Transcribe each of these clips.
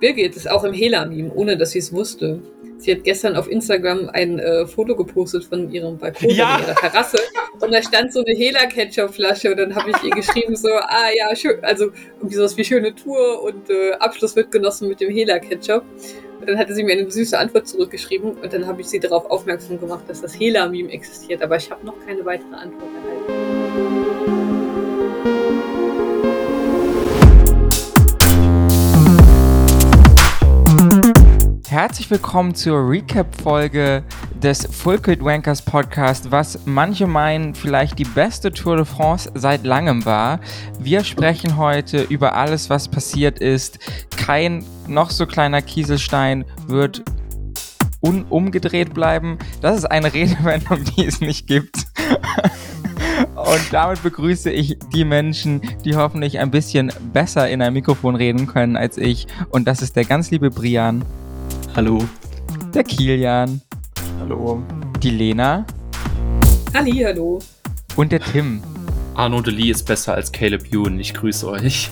Birgit ist auch im Hela-Meme, ohne dass sie es wusste. Sie hat gestern auf Instagram ein äh, Foto gepostet von ihrem Balkon Ja. in ihrer Terrasse und da stand so eine Hela-Ketchup-Flasche und dann habe ich ihr geschrieben so, ah ja, schön, also irgendwie sowas wie schöne Tour und äh, Abschluss wird genossen mit dem Hela-Ketchup. Und dann hatte sie mir eine süße Antwort zurückgeschrieben und dann habe ich sie darauf aufmerksam gemacht, dass das Hela-Meme existiert, aber ich habe noch keine weitere Antwort erhalten. Herzlich willkommen zur Recap-Folge des Full Wankers Podcast, was manche meinen vielleicht die beste Tour de France seit langem war. Wir sprechen heute über alles, was passiert ist. Kein noch so kleiner Kieselstein wird unumgedreht bleiben. Das ist eine Redewendung, die es nicht gibt. Und damit begrüße ich die Menschen, die hoffentlich ein bisschen besser in ein Mikrofon reden können als ich. Und das ist der ganz liebe Brian, Hallo. der Kilian, Hallo. die Lena Halli, hallo. und der Tim. Arno Lee ist besser als Caleb Ewan. Ich grüße euch.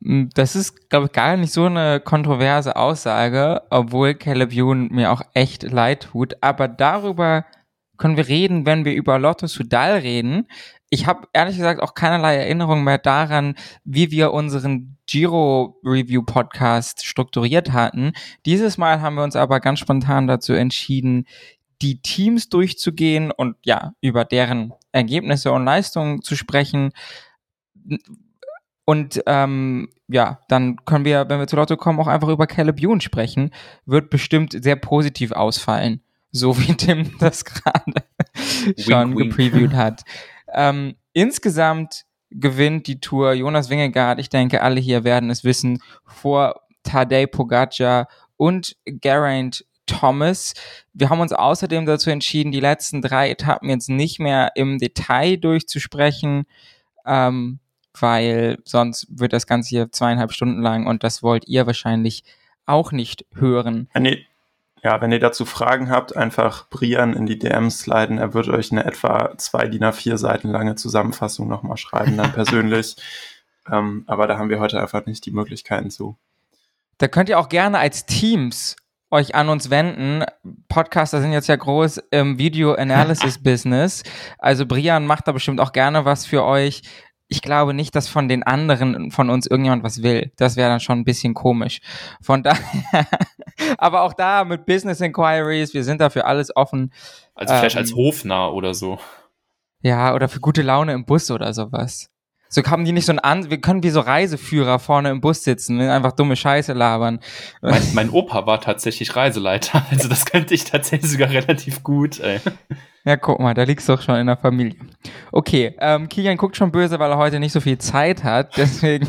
Mm, Das ist, glaube ich, gar nicht so eine kontroverse Aussage, obwohl Caleb Ewan mir auch echt leid tut. Aber darüber können wir reden, wenn wir über Lotto Sudal reden. Ich habe ehrlich gesagt auch keinerlei Erinnerung mehr daran, wie wir unseren Giro Review Podcast strukturiert hatten. Dieses Mal haben wir uns aber ganz spontan dazu entschieden, die Teams durchzugehen und ja, über deren Ergebnisse und Leistungen zu sprechen. Und ähm, ja, dann können wir, wenn wir zu Lotto kommen, auch einfach über Caleb Ewan sprechen. Wird bestimmt sehr positiv ausfallen. So wie Tim das gerade schon wink. gepreviewt hat. Ähm, insgesamt gewinnt die Tour Jonas Wingegaard, ich denke, alle hier werden es wissen, vor Tadej Pogacar und Geraint Thomas. Wir haben uns außerdem dazu entschieden, die letzten drei Etappen jetzt nicht mehr im Detail durchzusprechen, ähm, weil sonst wird das Ganze hier zweieinhalb Stunden lang und das wollt ihr wahrscheinlich auch nicht hören. Wenn ihr, ja, wenn ihr dazu Fragen habt, einfach Brian in die DMs sliden. Er wird euch eine etwa zwei DIN A4 Seiten lange Zusammenfassung nochmal schreiben, dann persönlich. ähm, aber da haben wir heute einfach nicht die Möglichkeiten zu. Da könnt ihr auch gerne als Teams euch an uns wenden. Podcaster sind jetzt ja groß im Video-Analysis-Business. Also Brian macht da bestimmt auch gerne was für euch. Ich glaube nicht, dass von den anderen von uns irgendjemand was will. Das wäre dann schon ein bisschen komisch. Von daher, aber auch da mit Business Inquiries, wir sind dafür alles offen. Also vielleicht Ähm. als Hofnarr oder so. Ja, oder für gute Laune im Bus oder sowas. So haben die nicht so ein An, wir können wie so Reiseführer vorne im Bus sitzen, und einfach dumme Scheiße labern. Mein, mein Opa war tatsächlich Reiseleiter. Also das könnte ich tatsächlich sogar relativ gut. Ey. Ja, guck mal, da liegst du doch schon in der Familie. Okay, ähm, Kilian guckt schon böse, weil er heute nicht so viel Zeit hat, deswegen.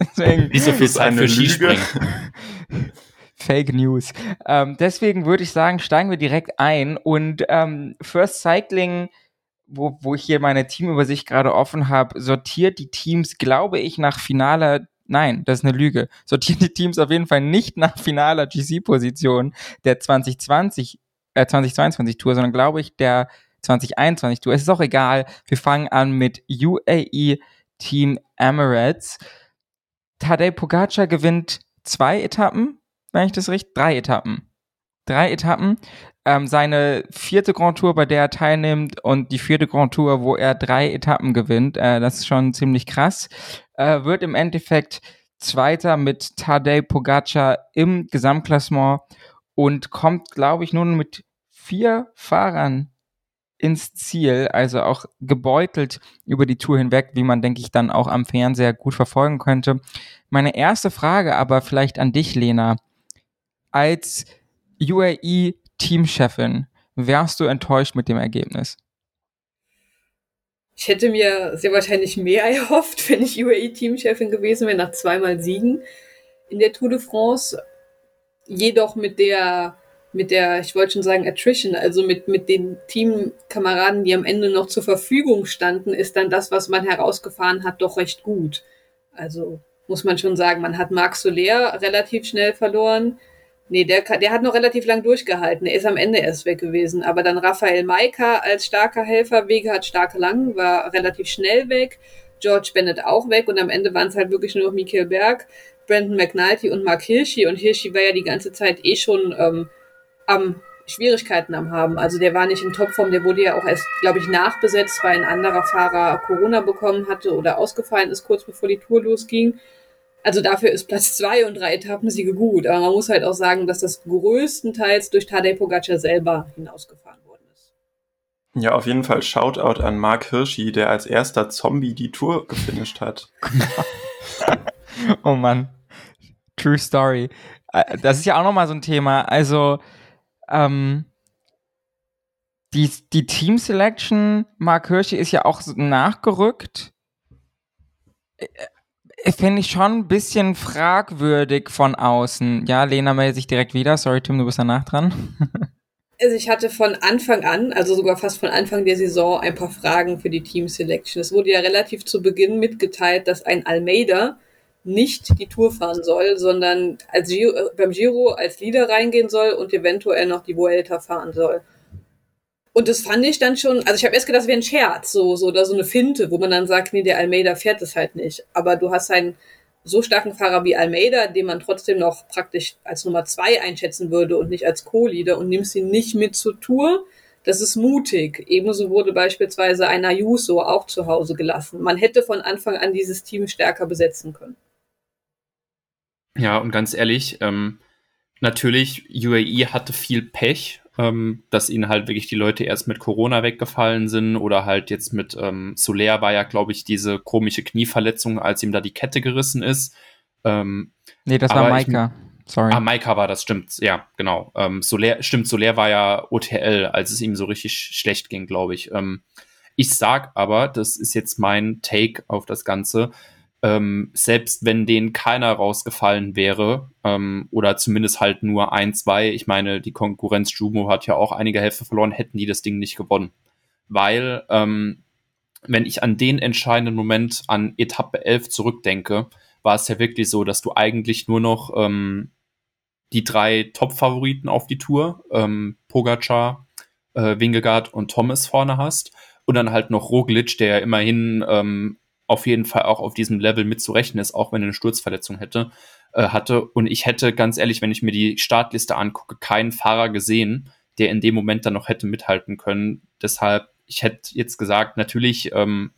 deswegen Nicht so viel ist Zeit für. Skispringen. Fake News. Ähm, deswegen würde ich sagen, steigen wir direkt ein und ähm, First Cycling, wo, wo ich hier meine Teamübersicht gerade offen habe, sortiert die Teams, glaube ich, nach finaler Nein, das ist eine Lüge. Sortiert die Teams auf jeden Fall nicht nach finaler GC-Position der 2020, äh, 2022 Tour, sondern glaube ich der 2021 Tour. Es ist auch egal. Wir fangen an mit UAE Team Emirates. Tadej Pogacar gewinnt zwei Etappen, wenn ich das richtig, drei Etappen. Drei Etappen. Ähm, seine vierte Grand Tour, bei der er teilnimmt und die vierte Grand Tour, wo er drei Etappen gewinnt. Äh, das ist schon ziemlich krass. Äh, wird im Endeffekt Zweiter mit Tadej Pogacar im Gesamtklassement und kommt, glaube ich, nun mit vier Fahrern ins Ziel, also auch gebeutelt über die Tour hinweg, wie man, denke ich, dann auch am Fernseher gut verfolgen könnte. Meine erste Frage aber vielleicht an dich, Lena. Als UAE-Teamchefin, wärst du enttäuscht mit dem Ergebnis? Ich hätte mir sehr wahrscheinlich mehr erhofft, wenn ich UAE-Teamchefin gewesen wäre, nach zweimal Siegen in der Tour de France. Jedoch mit der, mit der, ich wollte schon sagen, Attrition, also mit, mit den Teamkameraden, die am Ende noch zur Verfügung standen, ist dann das, was man herausgefahren hat, doch recht gut. Also muss man schon sagen, man hat Marc Soler relativ schnell verloren. Nee, der, der hat noch relativ lang durchgehalten. Er ist am Ende erst weg gewesen. Aber dann Raphael Maika als starker Helfer, Wege hat starke lang, war relativ schnell weg. George Bennett auch weg und am Ende waren es halt wirklich nur noch Michael Berg, Brandon McNulty und Mark Hirschi und Hirschi war ja die ganze Zeit eh schon ähm, am Schwierigkeiten am haben. Also der war nicht in Topform, der wurde ja auch erst, glaube ich, nachbesetzt, weil ein anderer Fahrer Corona bekommen hatte oder ausgefallen ist, kurz bevor die Tour losging. Also dafür ist Platz zwei und drei Etappensiege gut. Aber man muss halt auch sagen, dass das größtenteils durch Tadej Pogacar selber hinausgefahren worden ist. Ja, auf jeden Fall Shoutout an Mark Hirschi, der als erster Zombie die Tour gefinisht hat. oh Mann. True Story. Äh, das ist ja auch nochmal so ein Thema. Also, ähm, die, die Team Selection, Mark Hirschi ist ja auch nachgerückt. Finde ich schon ein bisschen fragwürdig von außen. Ja, Lena meldet sich direkt wieder. Sorry, Tim, du bist danach dran. Also ich hatte von Anfang an, also sogar fast von Anfang der Saison, ein paar Fragen für die Team Selection. Es wurde ja relativ zu Beginn mitgeteilt, dass ein Almeida nicht die Tour fahren soll, sondern als Giro, beim Giro als Leader reingehen soll und eventuell noch die Vuelta fahren soll. Und das fand ich dann schon, also ich habe erst gedacht, das wäre ein Scherz, so, so oder so eine Finte, wo man dann sagt, nee, der Almeida fährt es halt nicht. Aber du hast einen so starken Fahrer wie Almeida, den man trotzdem noch praktisch als Nummer zwei einschätzen würde und nicht als Co-Leader und nimmst ihn nicht mit zur Tour. Das ist mutig. Ebenso wurde beispielsweise ein Ayuso auch zu Hause gelassen. Man hätte von Anfang an dieses Team stärker besetzen können. Ja, und ganz ehrlich, ähm, natürlich, UAE hatte viel Pech, ähm, dass ihnen halt wirklich die Leute erst mit Corona weggefallen sind oder halt jetzt mit ähm, Soler war ja, glaube ich, diese komische Knieverletzung, als ihm da die Kette gerissen ist. Ähm, nee, das war Maika. Sorry. Ah, Maika war das, stimmt. Ja, genau. Ähm, Soler, stimmt, Soler war ja OTL, als es ihm so richtig schlecht ging, glaube ich. Ähm, ich sag aber, das ist jetzt mein Take auf das Ganze, ähm, selbst wenn denen keiner rausgefallen wäre, ähm, oder zumindest halt nur ein, zwei, ich meine, die Konkurrenz Jumo hat ja auch einige Helfer verloren, hätten die das Ding nicht gewonnen. Weil, ähm, wenn ich an den entscheidenden Moment an Etappe 11 zurückdenke, war es ja wirklich so, dass du eigentlich nur noch ähm, die drei Top-Favoriten auf die Tour, ähm, Pogacar, äh, Wingegaard und Thomas vorne hast und dann halt noch Roglic, der ja immerhin ähm, auf jeden Fall auch auf diesem Level mitzurechnen ist, auch wenn er eine Sturzverletzung hätte, äh, hatte. Und ich hätte ganz ehrlich, wenn ich mir die Startliste angucke, keinen Fahrer gesehen, der in dem Moment dann noch hätte mithalten können. Deshalb, ich hätte jetzt gesagt, natürlich, ähm,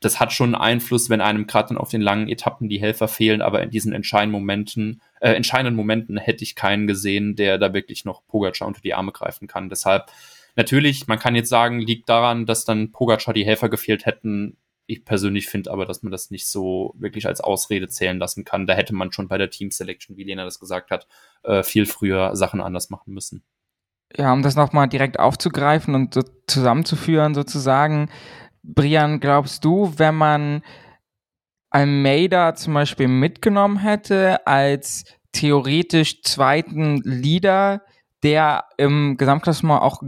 das hat schon Einfluss, wenn einem gerade dann auf den langen Etappen die Helfer fehlen, aber in diesen entscheidenden Momenten, äh, entscheidenden Momenten hätte ich keinen gesehen, der da wirklich noch Pogacar unter die Arme greifen kann. Deshalb, natürlich, man kann jetzt sagen, liegt daran, dass dann Pogacar die Helfer gefehlt hätten. Ich persönlich finde aber, dass man das nicht so wirklich als Ausrede zählen lassen kann. Da hätte man schon bei der Team Selection, wie Lena das gesagt hat, äh, viel früher Sachen anders machen müssen. Ja, um das nochmal direkt aufzugreifen und so zusammenzuführen, sozusagen. Brian, glaubst du, wenn man Almeida zum Beispiel mitgenommen hätte als theoretisch zweiten Leader, der im Gesamtklassement auch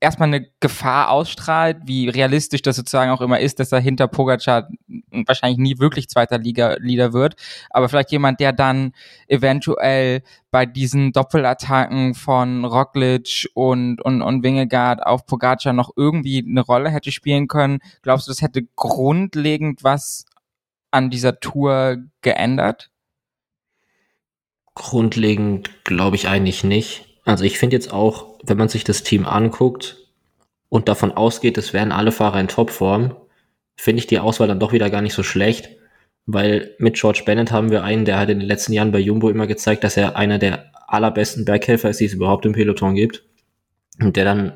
erstmal eine Gefahr ausstrahlt, wie realistisch das sozusagen auch immer ist, dass er hinter Pogacar wahrscheinlich nie wirklich zweiter Liga Leader wird, aber vielleicht jemand, der dann eventuell bei diesen Doppelattacken von Roglic und und und Wingegaard auf Pogacar noch irgendwie eine Rolle hätte spielen können. Glaubst du, das hätte grundlegend was an dieser Tour geändert? Grundlegend glaube ich eigentlich nicht also ich finde jetzt auch, wenn man sich das Team anguckt und davon ausgeht, es wären alle Fahrer in Topform, finde ich die Auswahl dann doch wieder gar nicht so schlecht, weil mit George Bennett haben wir einen, der hat in den letzten Jahren bei Jumbo immer gezeigt, dass er einer der allerbesten Berghelfer ist, die es überhaupt im Peloton gibt. Und der dann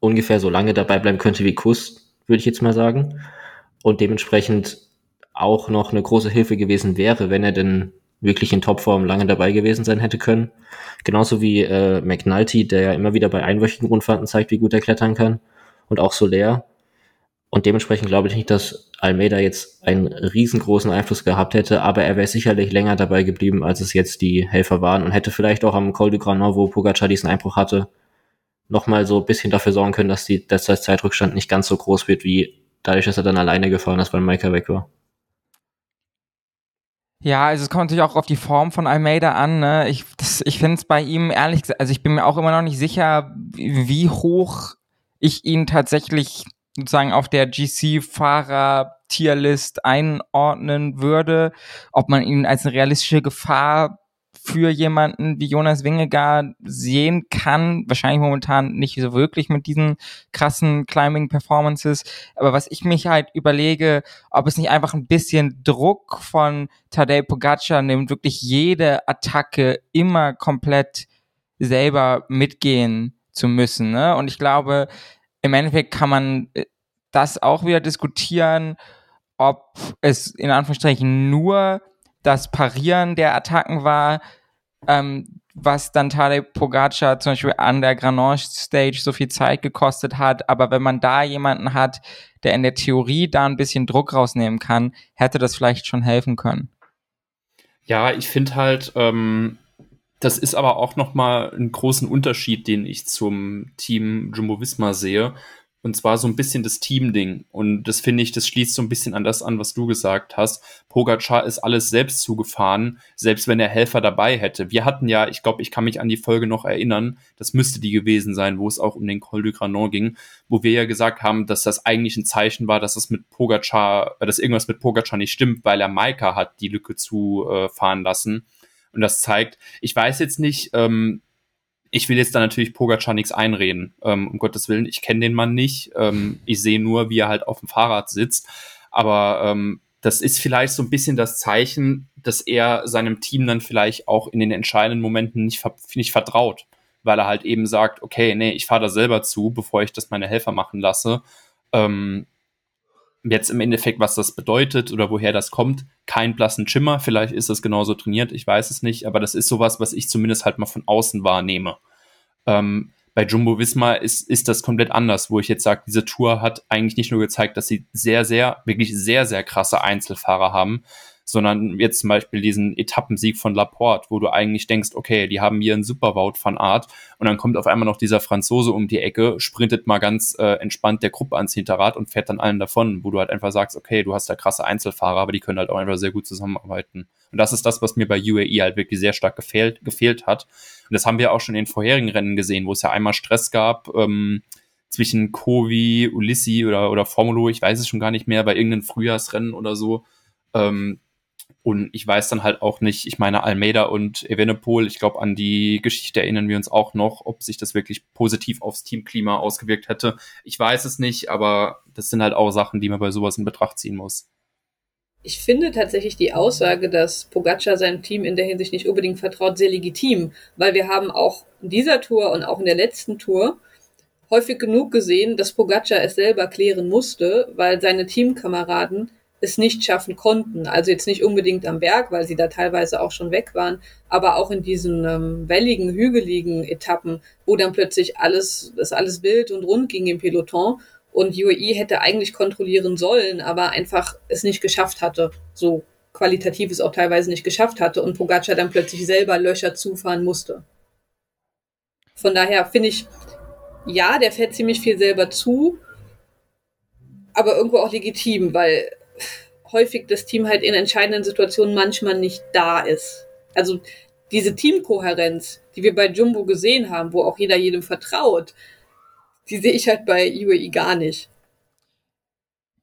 ungefähr so lange dabei bleiben könnte wie Kuss, würde ich jetzt mal sagen. Und dementsprechend auch noch eine große Hilfe gewesen wäre, wenn er denn wirklich in Topform lange dabei gewesen sein hätte können. Genauso wie äh, McNulty, der ja immer wieder bei einwöchigen Rundfahrten zeigt, wie gut er klettern kann. Und auch Soler. Und dementsprechend glaube ich nicht, dass Almeida jetzt einen riesengroßen Einfluss gehabt hätte, aber er wäre sicherlich länger dabei geblieben, als es jetzt die Helfer waren und hätte vielleicht auch am Col du Granon, wo Pogacar diesen Einbruch hatte, nochmal so ein bisschen dafür sorgen können, dass die, dass der Zeitrückstand nicht ganz so groß wird, wie dadurch, dass er dann alleine gefahren ist, weil Maika weg war. Ja, also es kommt natürlich auch auf die Form von Almeida an. Ne? Ich, ich finde es bei ihm ehrlich gesagt, also ich bin mir auch immer noch nicht sicher, wie hoch ich ihn tatsächlich sozusagen auf der GC-Fahrer Top-Tier-List einordnen würde, ob man ihn als eine realistische Gefahr für jemanden wie Jonas Wingegaard sehen kann. Wahrscheinlich momentan nicht so wirklich mit diesen krassen Climbing-Performances. Aber was ich mich halt überlege, ob es nicht einfach ein bisschen Druck von Tadej Pogacar nimmt, wirklich jede Attacke immer komplett selber mitgehen zu müssen. Ne? Und ich glaube, im Endeffekt kann man äh, das auch wieder diskutieren, ob es in Anführungsstrichen nur das Parieren der Attacken war, ähm, was dann Tadej Pogacar zum Beispiel an der Granage Stage so viel Zeit gekostet hat. Aber wenn man da jemanden hat, der in der Theorie da ein bisschen Druck rausnehmen kann, hätte das vielleicht schon helfen können. Ja, ich finde halt, ähm, das ist aber auch noch mal einen großen Unterschied, den ich zum Team Jumbo Visma sehe. Und zwar so ein bisschen das Team-Ding. Und das finde ich, das schließt so ein bisschen an das an, was du gesagt hast. Pogacar ist alles selbst zugefahren, selbst wenn er Helfer dabei hätte. Wir hatten ja, ich glaube, ich kann mich an die Folge noch erinnern, das müsste die gewesen sein, wo es auch um den Col du Granon ging, wo wir ja gesagt haben, dass das eigentlich ein Zeichen war, dass es mit Pogacar, äh, dass irgendwas mit Pogacar nicht stimmt, weil er Maika hat die Lücke zufahren äh, lassen. Und das zeigt, ich weiß jetzt nicht, ähm, ich will jetzt da natürlich Pogacar nichts einreden, ähm, um Gottes Willen. Ich kenne den Mann nicht. Ähm, ich sehe nur, wie er halt auf dem Fahrrad sitzt. Aber ähm, das ist vielleicht so ein bisschen das Zeichen, dass er seinem Team dann vielleicht auch in den entscheidenden Momenten nicht, nicht vertraut. Weil er halt eben sagt, okay, nee, ich fahre da selber zu, bevor ich das meine Helfer machen lasse. Ähm, Jetzt im Endeffekt, was das bedeutet oder woher das kommt, kein blassen Schimmer. Vielleicht ist das genauso trainiert, ich weiß es nicht, aber das ist sowas, was ich zumindest halt mal von außen wahrnehme. Ähm, bei Jumbo Visma ist, ist das komplett anders, wo ich jetzt sage, diese Tour hat eigentlich nicht nur gezeigt, dass sie sehr, sehr, wirklich sehr, sehr krasse Einzelfahrer haben, sondern jetzt zum Beispiel diesen Etappensieg von Laporte, wo du eigentlich denkst, okay, die haben hier einen Supervout von Art und dann kommt auf einmal noch dieser Franzose um die Ecke, sprintet mal ganz äh, entspannt der Gruppe ans Hinterrad und fährt dann allen davon, wo du halt einfach sagst, okay, du hast da krasse Einzelfahrer, aber die können halt auch einfach sehr gut zusammenarbeiten. Und das ist das, was mir bei UAE halt wirklich sehr stark gefehlt, gefehlt hat. Und das haben wir auch schon in den vorherigen Rennen gesehen, wo es ja einmal Stress gab, ähm, zwischen Kovi, Ulissi oder, oder Formulo, ich weiß es schon gar nicht mehr, bei irgendeinem Frühjahrsrennen oder so, ähm, und ich weiß dann halt auch nicht, ich meine, Almeida und Evenepoel, ich glaube, an die Geschichte erinnern wir uns auch noch, ob sich das wirklich positiv aufs Teamklima ausgewirkt hätte. Ich weiß es nicht, aber das sind halt auch Sachen, die man bei sowas in Betracht ziehen muss. Ich finde tatsächlich die Aussage, dass Pogacar seinem Team in der Hinsicht nicht unbedingt vertraut, sehr legitim, weil wir haben auch in dieser Tour und auch in der letzten Tour häufig genug gesehen, dass Pogacar es selber klären musste, weil seine Teamkameraden es nicht schaffen konnten. Also jetzt nicht unbedingt am Berg, weil sie da teilweise auch schon weg waren, aber auch in diesen ähm, welligen, hügeligen Etappen, wo dann plötzlich alles, das alles wild und rund ging im Peloton und UAE hätte eigentlich kontrollieren sollen, aber einfach es nicht geschafft hatte, so qualitativ es auch teilweise nicht geschafft hatte und Pogacar dann plötzlich selber Löcher zufahren musste. Von daher finde ich, ja, der fährt ziemlich viel selber zu, aber irgendwo auch legitim, weil häufig das Team halt in entscheidenden Situationen manchmal nicht da ist. Also diese Teamkohärenz, die wir bei Jumbo gesehen haben, wo auch jeder jedem vertraut, die sehe ich halt bei UAE gar nicht.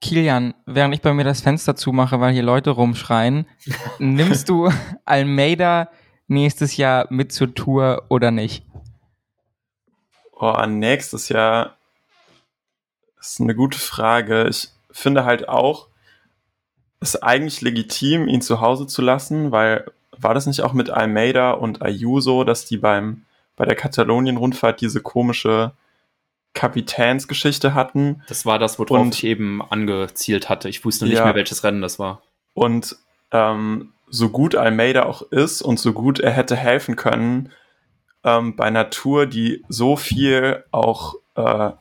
Kilian, während ich bei mir das Fenster zumache, weil hier Leute rumschreien, nimmst du Almeida nächstes Jahr mit zur Tour oder nicht? Oh, nächstes Jahr ist eine gute Frage. Ich finde halt auch, ist eigentlich legitim, ihn zu Hause zu lassen, weil war das nicht auch mit Almeida und Ayuso, dass die beim bei der Katalonien-Rundfahrt diese komische Kapitänsgeschichte hatten? Das war das, worauf und, ich eben angezielt hatte. Ich wusste nicht ja, mehr, welches Rennen das war. Und ähm, so gut Almeida auch ist und so gut er hätte helfen können, ähm, bei einer Tour, die so viel auch äh,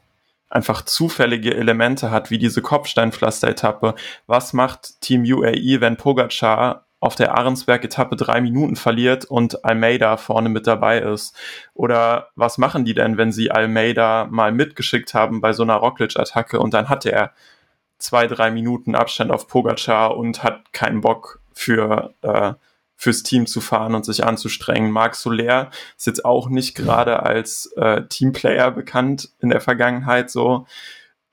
einfach zufällige Elemente hat, wie diese Kopfsteinpflaster-Etappe. Was macht Team UAE, wenn Pogacar auf der Ahrensberg-Etappe drei Minuten verliert und Almeida vorne mit dabei ist? Oder was machen die denn, wenn sie Almeida mal mitgeschickt haben bei so einer Roglic-Attacke und dann hat er zwei, drei Minuten Abstand auf Pogacar und hat keinen Bock für äh, fürs Team zu fahren und sich anzustrengen. Marc Soler ist jetzt auch nicht gerade als äh, Teamplayer bekannt in der Vergangenheit so.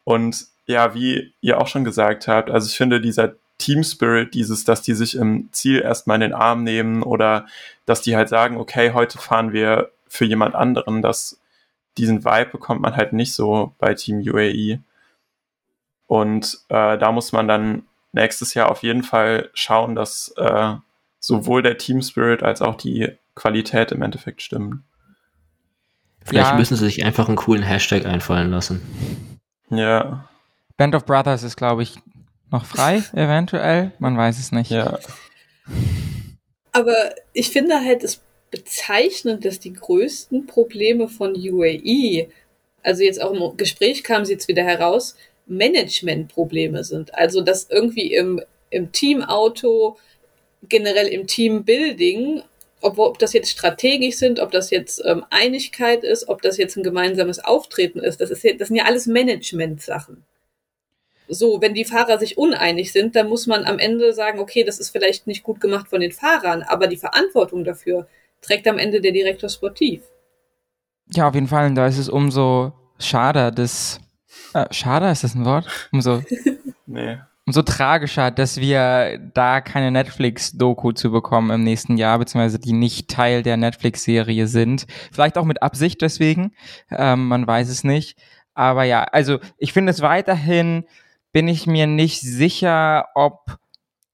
Und ja, wie ihr auch schon gesagt habt, also ich finde dieser Team Spirit, dieses, dass die sich im Ziel erstmal in den Arm nehmen oder dass die halt sagen, okay, heute fahren wir für jemand anderen, dass diesen Vibe bekommt man halt nicht so bei Team UAE. Und äh, da muss man dann nächstes Jahr auf jeden Fall schauen, dass äh, sowohl der Team Spirit als auch die Qualität im Endeffekt stimmen. Vielleicht Ja. müssen sie sich einfach einen coolen Hashtag einfallen lassen. Ja, Band of Brothers ist, glaube ich, noch frei, eventuell. Man weiß es nicht. ja. Aber ich finde halt es bezeichnend, dass die größten Probleme von UAE, also jetzt auch im Gespräch kam es jetzt wieder heraus, Managementprobleme sind. Also dass irgendwie im, im Teamauto, generell im Teambuilding, ob, ob das jetzt strategisch sind, ob das jetzt ähm, Einigkeit ist, ob das jetzt ein gemeinsames Auftreten ist, das, ist ja, das sind ja alles Management-Sachen. So, wenn die Fahrer sich uneinig sind, dann muss man am Ende sagen, okay, das ist vielleicht nicht gut gemacht von den Fahrern, aber die Verantwortung dafür trägt am Ende der Direktor Sportiv. Ja, auf jeden Fall. Und da ist es umso schade, dass. Äh, schade, ist das ein Wort? Umso, Nee. Umso tragischer, dass wir da keine Netflix-Doku zu bekommen im nächsten Jahr, beziehungsweise die nicht Teil der Netflix-Serie sind. Vielleicht auch mit Absicht deswegen. Ähm, man weiß es nicht. Aber ja, also ich finde es weiterhin, bin ich mir nicht sicher, ob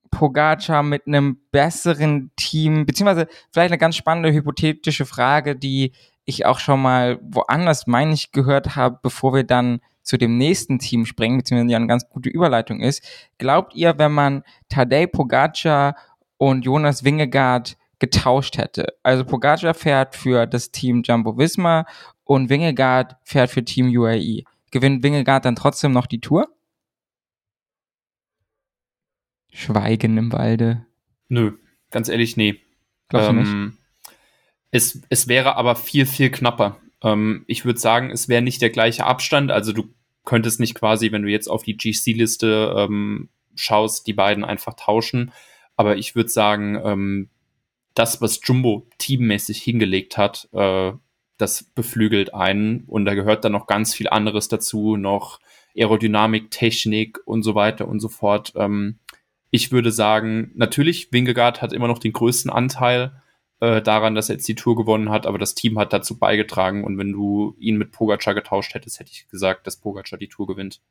Pogacar mit einem besseren Team, beziehungsweise vielleicht eine ganz spannende hypothetische Frage, die ich auch schon mal woanders, meine ich, gehört habe, bevor wir dann zu dem nächsten Team springen, beziehungsweise ja eine ganz gute Überleitung ist. Glaubt ihr, wenn man Tadej Pogacar und Jonas Wingegaard getauscht hätte? Also Pogacar fährt für das Team Jumbo Visma und Wingegaard fährt für Team UAE. Gewinnt Wingegaard dann trotzdem noch die Tour? Schweigen im Walde. Nö, ganz ehrlich, nee. Glaubst du nicht? Ähm, es, es wäre aber viel, viel knapper. Ähm, ich würde sagen, es wäre nicht der gleiche Abstand. Also du könntest nicht quasi, wenn du jetzt auf die GC-Liste ähm, schaust, die beiden einfach tauschen. Aber ich würde sagen, ähm, das, was Jumbo teammäßig hingelegt hat, äh, das beflügelt einen. Und da gehört dann noch ganz viel anderes dazu, noch Aerodynamik, Technik und so weiter und so fort. Ähm, ich würde sagen, natürlich, Wingegaard hat immer noch den größten Anteil äh, daran, dass er jetzt die Tour gewonnen hat, aber das Team hat dazu beigetragen. Und wenn du ihn mit Pogacar getauscht hättest, hätte ich gesagt, dass Pogacar die Tour gewinnt.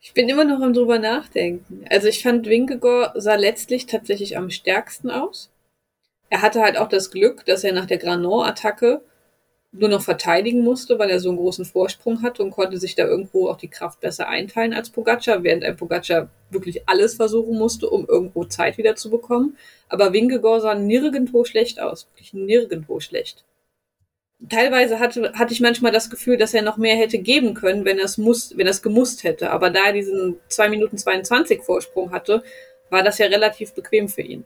Ich bin immer noch am drüber nachdenken. Also ich fand Wingegaard sah letztlich tatsächlich am stärksten aus. Er hatte halt auch das Glück, dass er nach der Granon-Attacke nur noch verteidigen musste, weil er so einen großen Vorsprung hatte und konnte sich da irgendwo auch die Kraft besser einteilen als Pogacar, während ein Pogacar wirklich alles versuchen musste, um irgendwo Zeit wieder zu bekommen. Aber Wingegaard sah nirgendwo schlecht aus. Wirklich nirgendwo schlecht. Teilweise hatte, hatte ich manchmal das Gefühl, dass er noch mehr hätte geben können, wenn er es muss, wenn er es gemusst hätte. Aber da er diesen 2 Minuten 22 Vorsprung hatte, war das ja relativ bequem für ihn.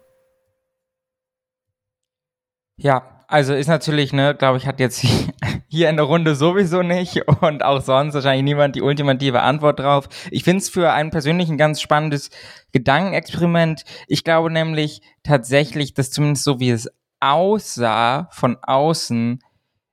Ja, also ist natürlich, ne, glaube ich, hat jetzt hier in der Runde sowieso nicht und auch sonst wahrscheinlich niemand die ultimative Antwort drauf. Ich finde es für einen persönlich ein ganz spannendes Gedankenexperiment. Ich glaube nämlich tatsächlich, dass zumindest so wie es aussah von außen,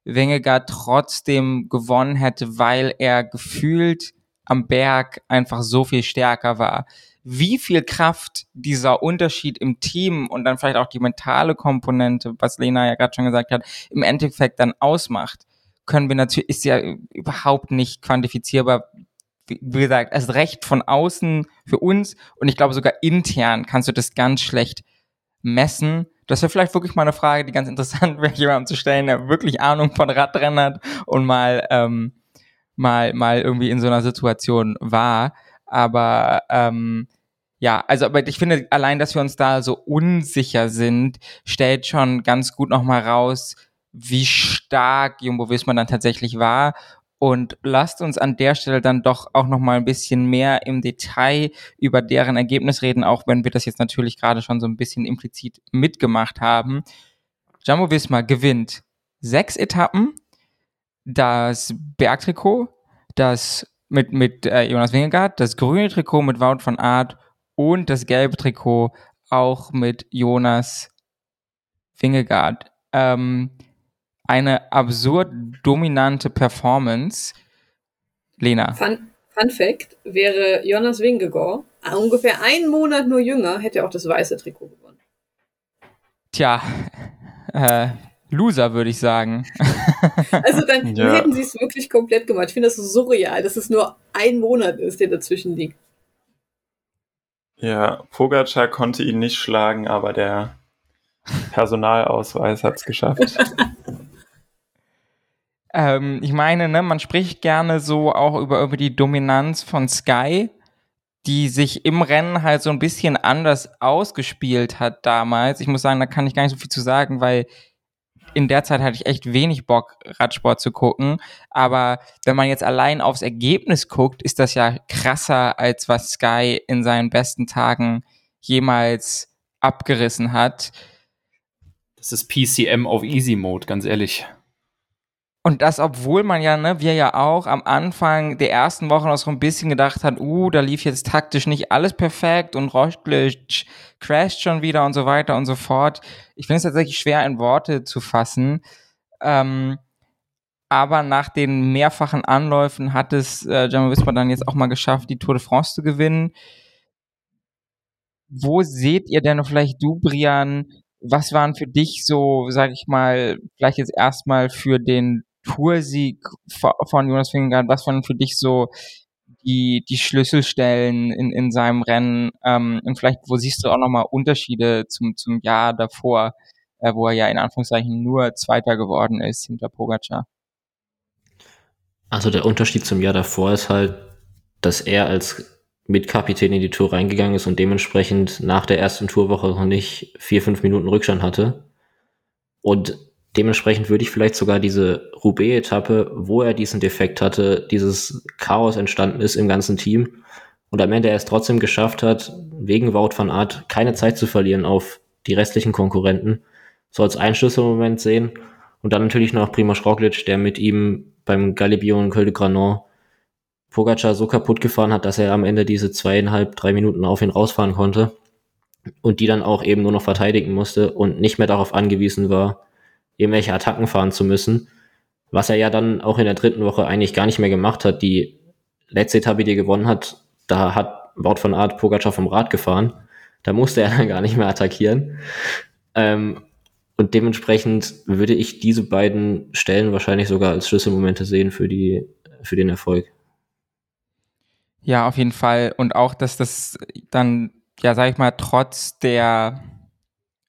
Wengegaard trotzdem gewonnen hätte, weil er gefühlt am Berg einfach so viel stärker war. Wie viel Kraft dieser Unterschied im Team und dann vielleicht auch die mentale Komponente, was Lena ja gerade schon gesagt hat, im Endeffekt dann ausmacht, können wir natürlich, ist ja überhaupt nicht quantifizierbar. Wie gesagt, erst recht von außen für uns und ich glaube sogar intern kannst du das ganz schlecht messen. Das wäre vielleicht wirklich mal eine Frage, die ganz interessant wäre, jemandem zu stellen, der wirklich Ahnung von Radrennen hat und mal, ähm, mal, mal irgendwie in so einer Situation war. Aber ähm, ja, also aber ich finde allein, dass wir uns da so unsicher sind, stellt schon ganz gut nochmal raus, wie stark Jumbo Visma dann tatsächlich war. Und lasst uns an der Stelle dann doch auch nochmal ein bisschen mehr im Detail über deren Ergebnis reden, auch wenn wir das jetzt natürlich gerade schon so ein bisschen implizit mitgemacht haben. Jumbo Visma gewinnt sechs Etappen, das Bergtrikot, das mit, mit äh, Jonas Wingegaard, das grüne Trikot mit Wout von Art und das gelbe Trikot auch mit Jonas Wingegaard. Ähm, eine absurd dominante Performance. Lena. Fun, Fun Fact wäre Jonas Wingegor ungefähr einen Monat nur jünger, hätte er auch das weiße Trikot gewonnen. Tja, äh, Loser, würde ich sagen. Also dann, ja. hätten sie es wirklich komplett gemacht. Ich finde das so surreal, dass es nur ein Monat ist, der dazwischen liegt. Ja, Pogacar konnte ihn nicht schlagen, aber der Personalausweis hat es geschafft. ähm, ich meine, ne, man spricht gerne so auch über, über die Dominanz von Sky, die sich im Rennen halt so ein bisschen anders ausgespielt hat damals. Ich muss sagen, da kann ich gar nicht so viel zu sagen, weil in der Zeit hatte ich echt wenig Bock, Radsport zu gucken. Aber wenn man jetzt allein aufs Ergebnis guckt, ist das ja krasser, als was Sky in seinen besten Tagen jemals abgerissen hat. Das ist PCM auf Easy Mode, ganz ehrlich. Und das, obwohl man ja, ne, wir ja auch am Anfang der ersten Woche noch so ein bisschen gedacht hat, uh, da lief jetzt taktisch nicht alles perfekt und Roglic crasht schon wieder und so weiter und so fort. Ich finde es tatsächlich schwer in Worte zu fassen. Ähm, aber nach den mehrfachen Anläufen hat es äh, Jumbo Visma dann jetzt auch mal geschafft, die Tour de France zu gewinnen. Wo seht ihr denn vielleicht du, Brian, was waren für dich so, sag ich mal, vielleicht jetzt erstmal für den Toursieg von Jonas Vingegaard, was waren für dich so die, die Schlüsselstellen in, in seinem Rennen? Ähm, und vielleicht, wo siehst du auch nochmal Unterschiede zum, zum Jahr davor, äh, wo er ja in Anführungszeichen nur Zweiter geworden ist hinter Pogacar? Also der Unterschied zum Jahr davor ist halt, dass er als Mitkapitän in die Tour reingegangen ist und dementsprechend nach der ersten Tourwoche noch nicht vier, fünf Minuten Rückstand hatte. Und Dementsprechend würde ich vielleicht sogar diese Roubaix-Etappe, wo er diesen Defekt hatte, dieses Chaos entstanden ist im ganzen Team und am Ende er es trotzdem geschafft hat, wegen Wout van Art keine Zeit zu verlieren auf die restlichen Konkurrenten, so als Einschlüsselmoment sehen. Und dann natürlich noch Primoz Roglic, der mit ihm beim Galibion Col de Granon Pogacar so kaputt gefahren hat, dass er am Ende diese zweieinhalb, drei Minuten auf ihn rausfahren konnte und die dann auch eben nur noch verteidigen musste und nicht mehr darauf angewiesen war, irgendwelche Attacken fahren zu müssen. Was er ja dann auch in der dritten Woche eigentlich gar nicht mehr gemacht hat. Die letzte Etappe, die er gewonnen hat, da hat Wout von Art Pogacar vom Rad gefahren. Da musste er dann gar nicht mehr attackieren. Ähm, und dementsprechend würde ich diese beiden Stellen wahrscheinlich sogar als Schlüsselmomente sehen für die, für den Erfolg. Ja, auf jeden Fall. Und auch, dass das dann, ja, sag ich mal, trotz der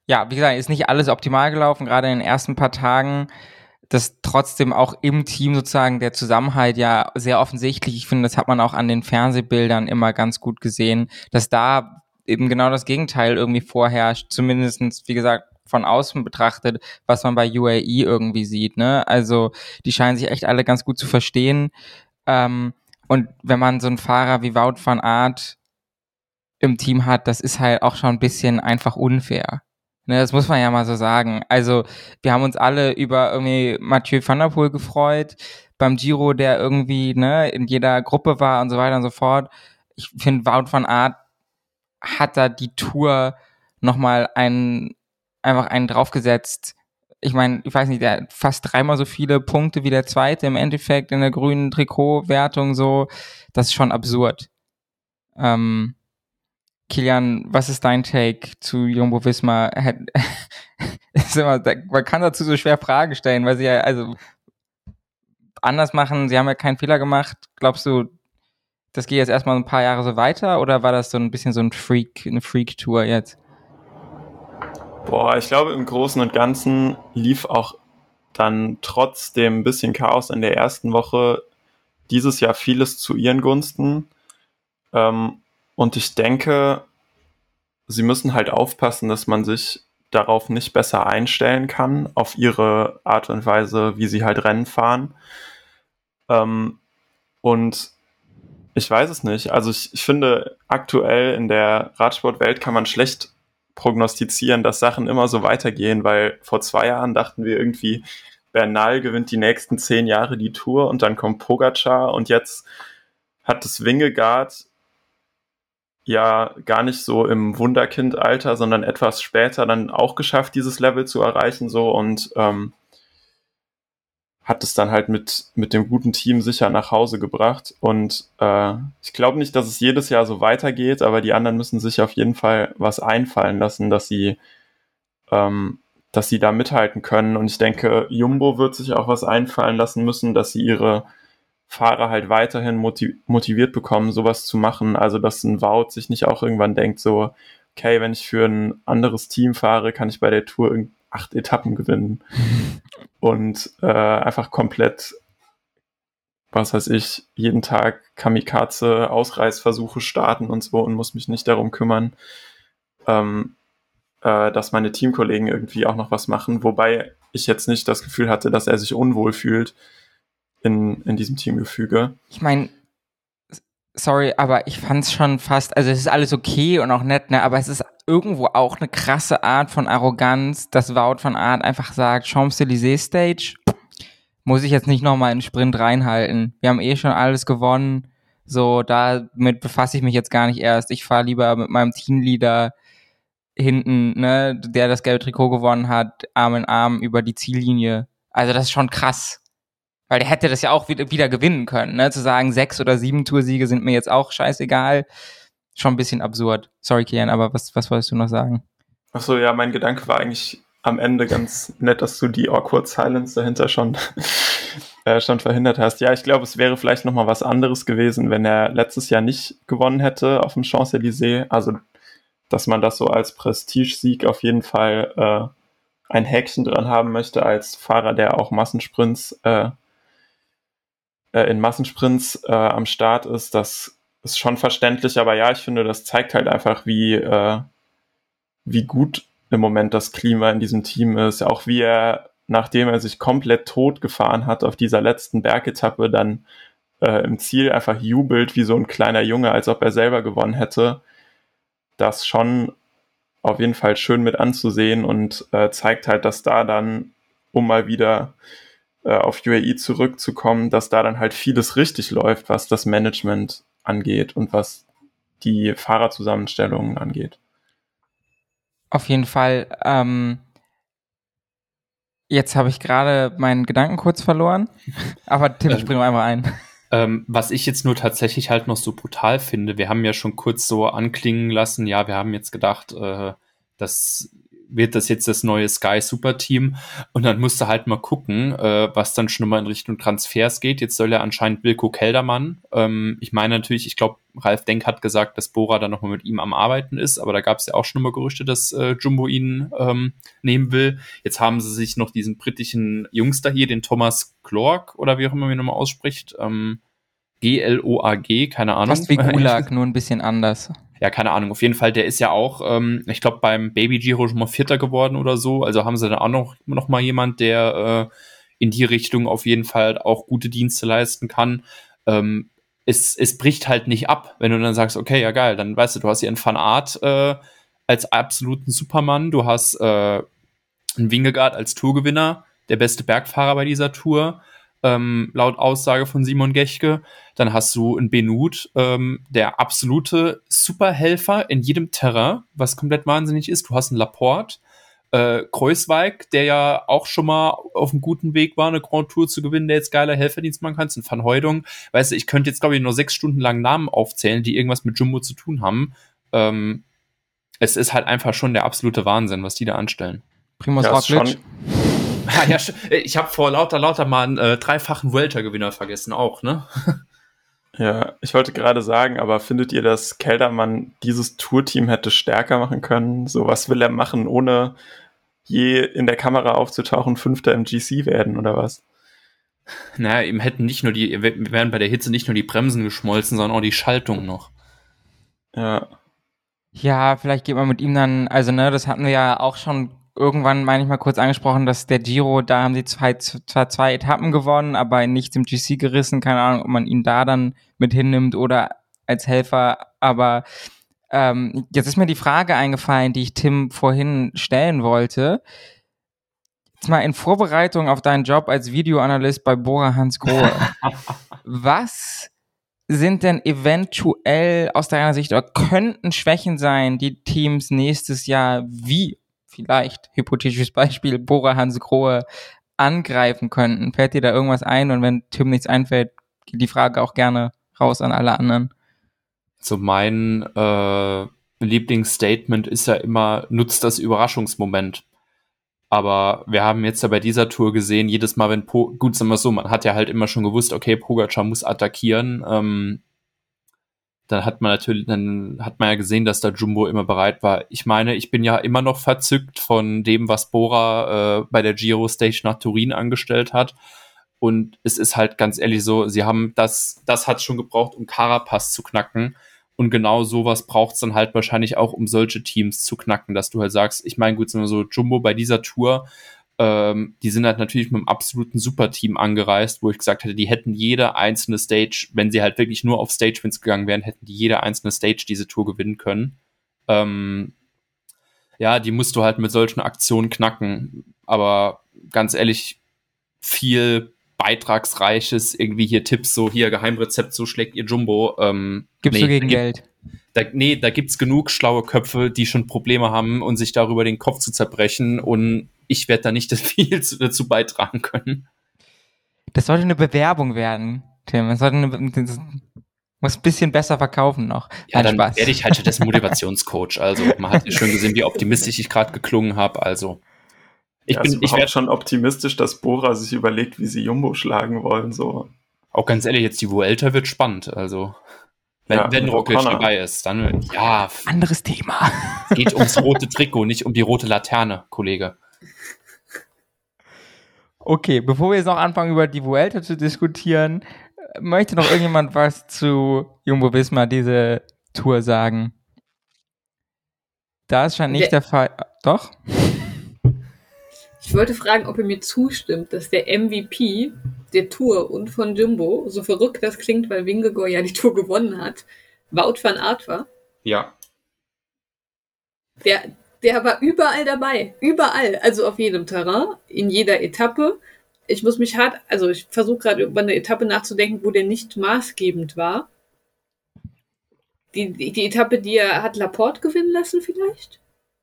ja, wie gesagt, ist nicht alles optimal gelaufen, gerade in den ersten paar Tagen. Das trotzdem auch im Team sozusagen der Zusammenhalt ja sehr offensichtlich. Ich finde, das hat man auch an den Fernsehbildern immer ganz gut gesehen, dass da eben genau das Gegenteil irgendwie vorherrscht. Zumindestens, wie gesagt, von außen betrachtet, was man bei UAE irgendwie sieht. Ne? Also die scheinen sich echt alle ganz gut zu verstehen. Ähm, und wenn man so einen Fahrer wie Wout van Aert im Team hat, das ist halt auch schon ein bisschen einfach unfair. Ne, das muss man ja mal so sagen. Also, wir haben uns alle über irgendwie Mathieu van der Poel gefreut, beim Giro, der irgendwie ne, in jeder Gruppe war und so weiter und so fort. Ich finde, Wout van Art hat da die Tour nochmal einen, einfach einen draufgesetzt. Ich meine, ich weiß nicht, der hat fast dreimal so viele Punkte wie der zweite im Endeffekt in der grünen Trikotwertung so. Das ist schon absurd. Ähm, Kilian, was ist dein Take zu Jumbo Visma? man kann dazu so schwer Fragen stellen, weil sie ja, also anders machen, sie haben ja keinen Fehler gemacht. Glaubst du, das geht jetzt erstmal ein paar Jahre so weiter oder war das so ein bisschen so ein Freak, eine Freak-Tour jetzt? Boah, ich glaube, im Großen und Ganzen lief auch dann trotzdem ein bisschen Chaos in der ersten Woche dieses Jahr vieles zu ihren Gunsten. Ähm, und ich denke, sie müssen halt aufpassen, dass man sich darauf nicht besser einstellen kann, auf ihre Art und Weise, wie sie halt Rennen fahren. Ähm, und ich weiß es nicht. Also ich, ich finde, aktuell in der Radsportwelt kann man schlecht prognostizieren, dass Sachen immer so weitergehen, weil vor zwei Jahren dachten wir irgendwie, Bernal gewinnt die nächsten zehn Jahre die Tour und dann kommt Pogacar und jetzt hat das Wingegaard ja gar nicht so im Wunderkindalter, sondern etwas später dann auch geschafft, dieses Level zu erreichen. So und ähm, hat es dann halt mit, mit dem guten Team sicher nach Hause gebracht. Und äh, ich glaube nicht, dass es jedes Jahr so weitergeht, aber die anderen müssen sich auf jeden Fall was einfallen lassen, dass sie, ähm, dass sie da mithalten können. Und ich denke, Jumbo wird sich auch was einfallen lassen müssen, dass sie ihre Fahrer halt weiterhin motiviert bekommen, sowas zu machen. Also, dass ein Wout sich nicht auch irgendwann denkt, so, okay, wenn ich für ein anderes Team fahre, kann ich bei der Tour acht Etappen gewinnen. Und äh, einfach komplett, was weiß ich, jeden Tag Kamikaze, Ausreißversuche starten und so und muss mich nicht darum kümmern, ähm, äh, dass meine Teamkollegen irgendwie auch noch was machen. Wobei ich jetzt nicht das Gefühl hatte, dass er sich unwohl fühlt in, in diesem Teamgefüge. Ich meine, sorry, aber ich fand's schon fast, also es ist alles okay und auch nett, ne, aber es ist irgendwo auch eine krasse Art von Arroganz, dass Wout von Art einfach sagt, Champs-Élysées Stage, muss ich jetzt nicht nochmal einen Sprint reinhalten. Wir haben eh schon alles gewonnen. So, damit befasse ich mich jetzt gar nicht erst. Ich fahre lieber mit meinem Teamleader hinten, ne, der das gelbe Trikot gewonnen hat, Arm in Arm über die Ziellinie. Also das ist schon krass. Weil der hätte das ja auch wieder, wieder gewinnen können, ne? Zu sagen, sechs oder sieben Toursiege sind mir jetzt auch scheißegal. Schon ein bisschen absurd. Sorry, Kian, aber was, was wolltest du noch sagen? Ach so, ja, mein Gedanke war eigentlich am Ende ganz nett, dass du die Awkward Silence dahinter schon, äh, schon verhindert hast. Ja, ich glaube, es wäre vielleicht nochmal was anderes gewesen, wenn er letztes Jahr nicht gewonnen hätte auf dem Champs-Élysées. Also, dass man das so als Prestigesieg auf jeden Fall äh, ein Häkchen dran haben möchte als Fahrer, der auch Massensprints äh, äh, in Massensprints äh, am Start ist, das ist schon verständlich, aber ja, ich finde, das zeigt halt einfach, wie, äh, wie gut im Moment das Klima in diesem Team ist, auch wie er, nachdem er sich komplett tot gefahren hat auf dieser letzten Bergetappe, dann äh, im Ziel einfach jubelt wie so ein kleiner Junge, als ob er selber gewonnen hätte. Das schon auf jeden Fall schön mit anzusehen und äh, zeigt halt, dass da dann, um mal wieder äh, auf UAE zurückzukommen, dass da dann halt vieles richtig läuft, was das Management angeht und was die Fahrerzusammenstellungen angeht. Auf jeden Fall. Ähm, jetzt habe ich gerade meinen Gedanken kurz verloren, aber Tim, ich bringe einfach ein. Ähm, was ich jetzt nur tatsächlich halt noch so brutal finde, wir haben ja schon kurz so anklingen lassen, ja, wir haben jetzt gedacht, äh, dass wird das jetzt das neue Sky Super Team und dann musst du halt mal gucken, äh, was dann schon mal in Richtung Transfers geht. Jetzt soll ja anscheinend Wilko Keldermann, ähm, ich meine natürlich, ich glaube, Ralf Denk hat gesagt, dass Bora dann nochmal mit ihm am Arbeiten ist, aber da gab es ja auch schon mal Gerüchte, dass äh, Jumbo ihn ähm, nehmen will. Jetzt haben sie sich noch diesen britischen Jungster hier, den Thomas Glork oder wie auch immer man ihn nochmal ausspricht, ähm, G-L-O-A-G, keine Ahnung. Fast wie Gulag, nur ein bisschen anders ja, keine Ahnung, auf jeden Fall, der ist ja auch, ähm, ich glaube, beim Baby Giro schon mal Vierter geworden oder so. Also haben sie dann auch noch, noch mal jemand, der äh, in die Richtung auf jeden Fall auch gute Dienste leisten kann. Ähm, es, es bricht halt nicht ab, wenn du dann sagst, okay, ja geil, dann weißt du, du hast hier einen Fan Art äh, als absoluten Supermann, du hast äh, einen Wingegaard als Tourgewinner, der beste Bergfahrer bei dieser Tour ähm, laut Aussage von Simon Gechke. Dann hast du einen Benut, ähm, der absolute Superhelfer in jedem Terrain, was komplett wahnsinnig ist. Du hast einen Laporte, äh, Kreuzweig, der ja auch schon mal auf einem guten Weg war, eine Grand Tour zu gewinnen, der jetzt geiler Helferdienst machen kann, ein Van Heudung. Weißt du, ich könnte jetzt, glaube ich, nur sechs Stunden lang Namen aufzählen, die irgendwas mit Jumbo zu tun haben. Ähm, es ist halt einfach schon der absolute Wahnsinn, was die da anstellen. Primus ja, Roglic. Ja, ja, ich habe vor lauter, lauter mal einen äh, dreifachen Welter-Gewinner vergessen auch, ne? Ja, ich wollte gerade sagen, aber findet ihr, dass Keldermann dieses Tourteam hätte stärker machen können? So, was will er machen, ohne je in der Kamera aufzutauchen, Fünfter im GC werden oder was? Naja, ihm hätten nicht nur die, wären bei der Hitze nicht nur die Bremsen geschmolzen, sondern auch die Schaltung noch. Ja. Ja, vielleicht geht man mit ihm dann, also ne, das hatten wir ja auch schon irgendwann, meine ich mal, kurz angesprochen, dass der Giro, da haben sie zwei, zwar zwei Etappen gewonnen, aber nichts im GC gerissen. Keine Ahnung, ob man ihn da dann mit hinnimmt oder als Helfer. Aber ähm, jetzt ist mir die Frage eingefallen, die ich Tim vorhin stellen wollte. Jetzt mal in Vorbereitung auf deinen Job als Videoanalyst bei Bora Hans Grohe. Was sind denn eventuell aus deiner Sicht oder könnten Schwächen sein, die Teams nächstes Jahr wie vielleicht, hypothetisches Beispiel, Bora Hans Grohe angreifen könnten? Fällt dir da irgendwas ein? Und wenn Tim nichts einfällt, geht die Frage auch gerne raus an alle anderen. So mein äh, Lieblingsstatement ist ja immer, nutzt das Überraschungsmoment. Aber wir haben jetzt ja bei dieser Tour gesehen, jedes Mal, wenn po gut, sagen wir so, man hat ja halt immer schon gewusst, okay, Pogacar muss attackieren. Ähm, dann hat man natürlich, dann hat man ja gesehen, dass da Jumbo immer bereit war. Ich meine, ich bin ja immer noch verzückt von dem, was Bora äh, bei der Giro Station nach Turin angestellt hat. Und es ist halt ganz ehrlich so, sie haben das, das hat schon gebraucht, um Carapaz zu knacken. Und genau sowas braucht es dann halt wahrscheinlich auch, um solche Teams zu knacken, dass du halt sagst, ich meine, gut, so Jumbo bei dieser Tour, ähm, die sind halt natürlich mit einem absoluten Superteam angereist, wo ich gesagt hätte, die hätten jede einzelne Stage, wenn sie halt wirklich nur auf Stage-Wins gegangen wären, hätten die jede einzelne Stage diese Tour gewinnen können. Ähm, ja, die musst du halt mit solchen Aktionen knacken. Aber ganz ehrlich, viel beitragsreiches, irgendwie hier Tipps, so hier Geheimrezept, so schlägt ihr Jumbo. Ähm, Gibst nee, du gegen Geld? Da, nee, da gibt's genug schlaue Köpfe, die schon Probleme haben und sich darüber den Kopf zu zerbrechen und ich werde da nicht viel zu, dazu beitragen können. Das sollte eine Bewerbung werden, Tim. Das sollte eine, das muss ein bisschen besser verkaufen noch. Ja, Nein, dann werde ich halt das Motivationscoach. Also man hat ja schon gesehen, wie optimistisch ich gerade geklungen habe. Also ich ja, bin, ich werde schon optimistisch, dass Bora sich überlegt, wie sie Jumbo schlagen wollen. So. Auch ganz ehrlich, jetzt die Vuelta wird spannend. Also wenn, ja, wenn Roglic dabei ist, dann ja. Anderes Thema. Es geht ums rote Trikot, nicht um die rote Laterne, Kollege. Okay, bevor wir jetzt noch anfangen, über die Vuelta zu diskutieren, möchte noch irgendjemand was zu Jumbo Visma diese Tour sagen? Das scheint nicht der, der Fall. Doch? Ich wollte fragen, ob er mir zustimmt, dass der MVP der Tour und von Jumbo, so verrückt das klingt, weil Wingegor ja die Tour gewonnen hat, Wout van Aert war. Ja. Der, der war überall dabei. Überall. Also auf jedem Terrain, in jeder Etappe. Ich muss mich hart, also ich versuche gerade über eine Etappe nachzudenken, wo der nicht maßgebend war. Die, die, die Etappe, die er hat Laporte gewinnen lassen, vielleicht?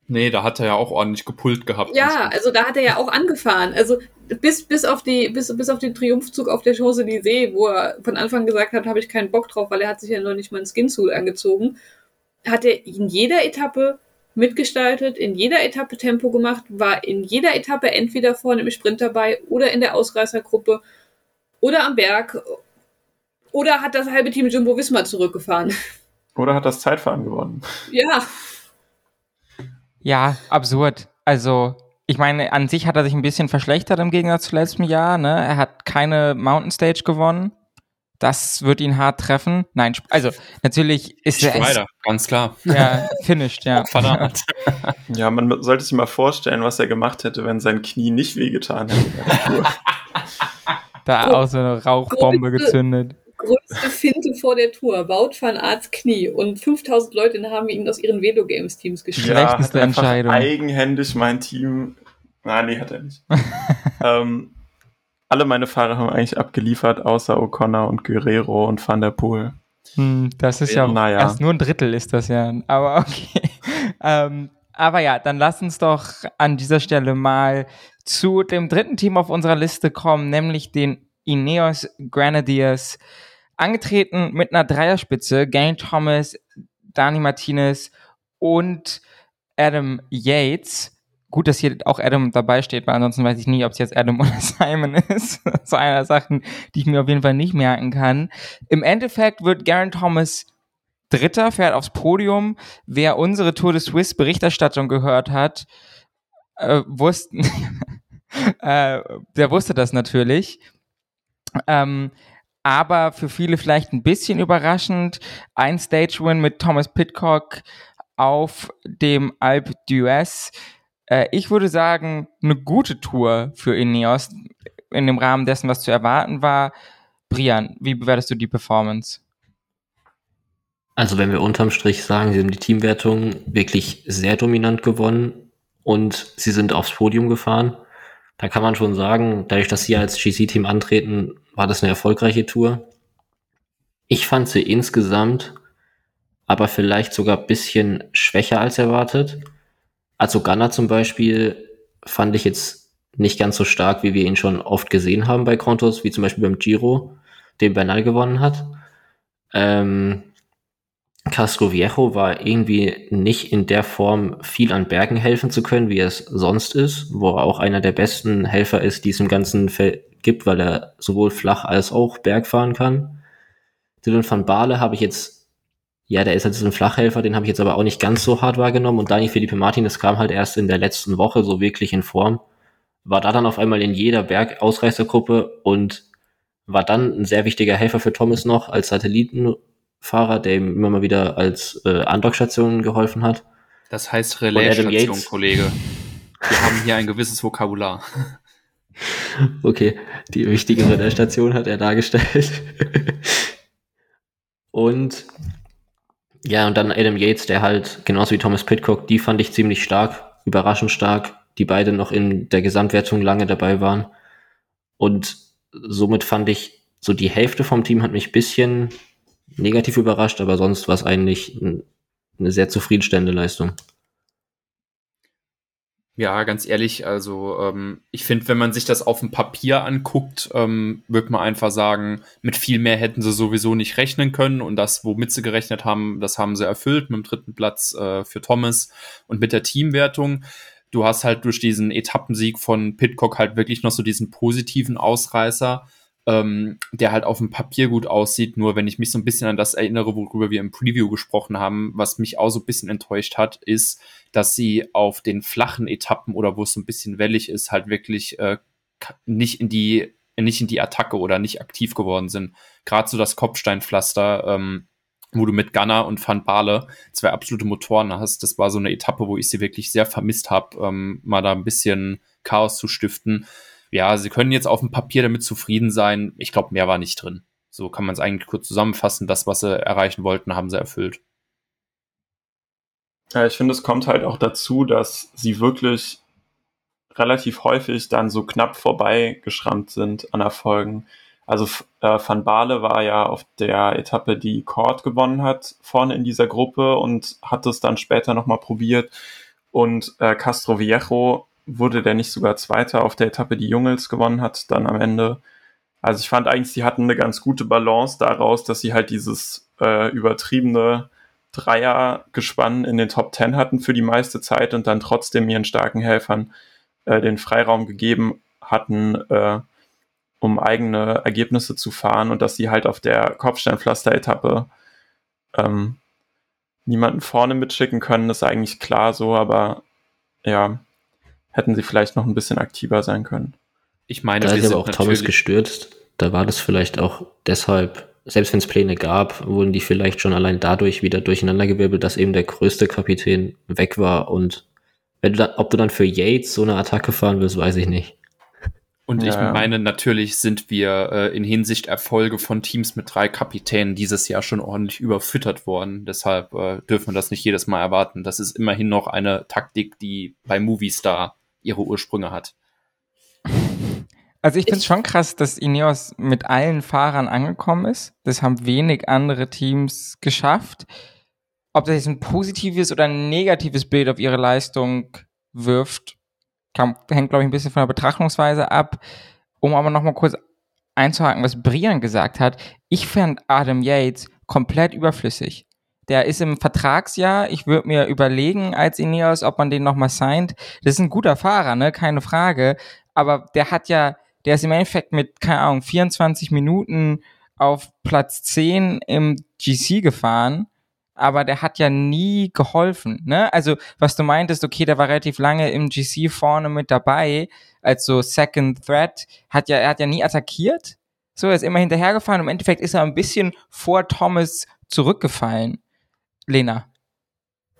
Nee, da hat er ja auch ordentlich gepult gehabt. Ja, also da hat er ja auch angefahren. Also bis, bis, auf die, bis, bis auf den Triumphzug auf der Champs-Élysées, wo er von Anfang gesagt hat, habe ich keinen Bock drauf, weil er hat sich ja noch nicht mal einen Skinsuit angezogen, hat er in jeder Etappe mitgestaltet, in jeder Etappe Tempo gemacht, war in jeder Etappe entweder vorne im Sprint dabei oder in der Ausreißergruppe oder am Berg oder hat das halbe Team Jumbo Wismar zurückgefahren. Oder hat das Zeitfahren gewonnen. Ja. Ja, absurd. Also, ich meine, an sich hat er sich ein bisschen verschlechtert im Gegensatz zu letztem Jahr. Ne? Er hat keine Mountain Stage gewonnen. Das wird ihn hart treffen. Nein, also natürlich ist er. Strider, ganz klar. Ja, finished, ja. ja, man sollte sich mal vorstellen, was er gemacht hätte, wenn sein Knie nicht wehgetan hätte. da auch so eine Rauchbombe gezündet größte Finte vor der Tour. Wout van Arts Knie. Und 5000 Leute haben ihn aus ihren Velo Games Teams geschickt. Ja, Schlechteste Entscheidung. Eigenhändig mein Team. Nein, nee, hat er nicht. ähm, alle meine Fahrer haben eigentlich abgeliefert, außer O'Connor und Guerrero und Van der Poel. Hm, das ist ja, naja. erst nur ein Drittel ist das ja. Aber okay. ähm, aber ja, dann lass uns doch an dieser Stelle mal zu dem dritten Team auf unserer Liste kommen, nämlich den Ineos Grenadiers angetreten mit einer Dreierspitze. Gain Thomas, Dani Martinez und Adam Yates. Gut, dass hier auch Adam dabei steht, weil ansonsten weiß ich nie, ob es jetzt Adam oder Simon ist. so einer der Sachen, die ich mir auf jeden Fall nicht merken kann. Im Endeffekt wird Garen Thomas Dritter, fährt aufs Podium. Wer unsere Tour de Suisse Berichterstattung gehört hat, äh, wussten, äh, der wusste das natürlich. Ähm, aber für viele vielleicht ein bisschen überraschend. Ein Stage-Win mit Thomas Pitcock auf dem Alpe d'Huez. Äh, ich würde sagen, eine gute Tour für Ineos in dem Rahmen dessen, was zu erwarten war. Brian, wie bewertest du die Performance? Also wenn wir unterm Strich sagen, sie haben die Teamwertung wirklich sehr dominant gewonnen und sie sind aufs Podium gefahren, da kann man schon sagen, dadurch, dass sie als GC-Team antreten, war das eine erfolgreiche Tour. Ich fand sie insgesamt aber vielleicht sogar ein bisschen schwächer als erwartet. Also Ghana zum Beispiel fand ich jetzt nicht ganz so stark, wie wir ihn schon oft gesehen haben bei Kontos, wie zum Beispiel beim Giro, den Bernal gewonnen hat. Ähm, Castro Viejo war irgendwie nicht in der Form viel an Bergen helfen zu können, wie er es sonst ist, wo er auch einer der besten Helfer ist, die es im ganzen Feld gibt, weil er sowohl flach als auch Berg fahren kann. Dylan van Baale habe ich jetzt, ja, der ist halt so ein Flachhelfer, den habe ich jetzt aber auch nicht ganz so hart wahrgenommen und Dani Felipe Martin, das kam halt erst in der letzten Woche so wirklich in Form, war da dann auf einmal in jeder Bergausreißergruppe und war dann ein sehr wichtiger Helfer für Thomas noch als Satelliten Fahrer, der ihm immer mal wieder als äh, Andockstation geholfen hat. Das heißt Relaisstation, Kollege. Wir haben hier ein gewisses Vokabular. Okay, die wichtige Relaisstation hat er dargestellt. und ja, und dann Adam Yates, der halt genauso wie Thomas Pitcock, die fand ich ziemlich stark, überraschend stark, die beide noch in der Gesamtwertung lange dabei waren. Und somit fand ich, so die Hälfte vom Team hat mich bisschen negativ überrascht, aber sonst war es eigentlich eine sehr zufriedenstellende Leistung. Ja, ganz ehrlich, also ähm, ich finde, wenn man sich das auf dem Papier anguckt, ähm, wird man einfach sagen, mit viel mehr hätten sie sowieso nicht rechnen können und das, womit sie gerechnet haben, das haben sie erfüllt mit dem dritten Platz äh, für Thomas und mit der Teamwertung. Du hast halt durch diesen Etappensieg von Pitcock halt wirklich noch so diesen positiven Ausreißer ähm, der halt auf dem Papier gut aussieht. Nur wenn ich mich so ein bisschen an das erinnere, worüber wir im Preview gesprochen haben, was mich auch so ein bisschen enttäuscht hat, ist, dass sie auf den flachen Etappen oder wo es so ein bisschen wellig ist, halt wirklich äh, nicht in die nicht in die Attacke oder nicht aktiv geworden sind. Gerade so das Kopfsteinpflaster, ähm, wo du mit Gunner und Van Baale zwei absolute Motoren hast. Das war so eine Etappe, wo ich sie wirklich sehr vermisst habe, ähm, mal da ein bisschen Chaos zu stiften ja, sie können jetzt auf dem Papier damit zufrieden sein. Ich glaube, mehr war nicht drin. So kann man es eigentlich kurz zusammenfassen. Das, was sie erreichen wollten, haben sie erfüllt. Ja, ich finde, es kommt halt auch dazu, dass sie wirklich relativ häufig dann so knapp vorbei geschrammt sind an Erfolgen. Also äh, Van Baale war ja auf der Etappe, die Cord gewonnen hat, vorne in dieser Gruppe und hat es dann später nochmal probiert. Und äh, Castro Viejo wurde der nicht sogar Zweiter auf der Etappe, die Jungels gewonnen hat, dann am Ende. Also ich fand eigentlich, sie hatten eine ganz gute Balance daraus, dass sie halt dieses äh, übertriebene Dreiergespann in den Top Ten hatten für die meiste Zeit und dann trotzdem ihren starken Helfern äh, den Freiraum gegeben hatten, äh, um eigene Ergebnisse zu fahren und dass sie halt auf der Kopfsteinpflaster-Etappe ähm, niemanden vorne mitschicken können, ist eigentlich klar so, aber ja, hätten sie vielleicht noch ein bisschen aktiver sein können. Ich meine, da ist aber auch Thomas gestürzt. Da war das vielleicht auch deshalb, selbst wenn es Pläne gab, wurden die vielleicht schon allein dadurch wieder durcheinandergewirbelt, dass eben der größte Kapitän weg war. Und wenn du da, ob du dann für Yates so eine Attacke fahren willst, weiß ich nicht. Und ja, ich meine, natürlich sind wir äh, in Hinsicht Erfolge von Teams mit drei Kapitänen dieses Jahr schon ordentlich überfüttert worden. Deshalb äh, dürfen wir das nicht jedes Mal erwarten. Das ist immerhin noch eine Taktik, die bei Movistar ihre Ursprünge hat. Also ich finde es schon krass, dass Ineos mit allen Fahrern angekommen ist. Das haben wenig andere Teams geschafft. Ob das jetzt ein positives oder ein negatives Bild auf ihre Leistung wirft, kann, hängt, glaube ich, ein bisschen von der Betrachtungsweise ab. Um aber nochmal kurz einzuhaken, was Brian gesagt hat. Ich fand Adam Yates komplett überflüssig. Der ist im Vertragsjahr. Ich würde mir überlegen als Ineos, ob man den nochmal signed. Das ist ein guter Fahrer, ne? Keine Frage. Aber der hat ja, der ist im Endeffekt mit, keine Ahnung, 24 Minuten auf Platz 10 im GC gefahren. Aber der hat ja nie geholfen, ne? Also, was du meintest, okay, der war relativ lange im GC vorne mit dabei, als so Second Threat, hat ja, er hat ja nie attackiert. So, er ist immer hinterhergefahren. Im Endeffekt ist er ein bisschen vor Thomas zurückgefallen. Lena.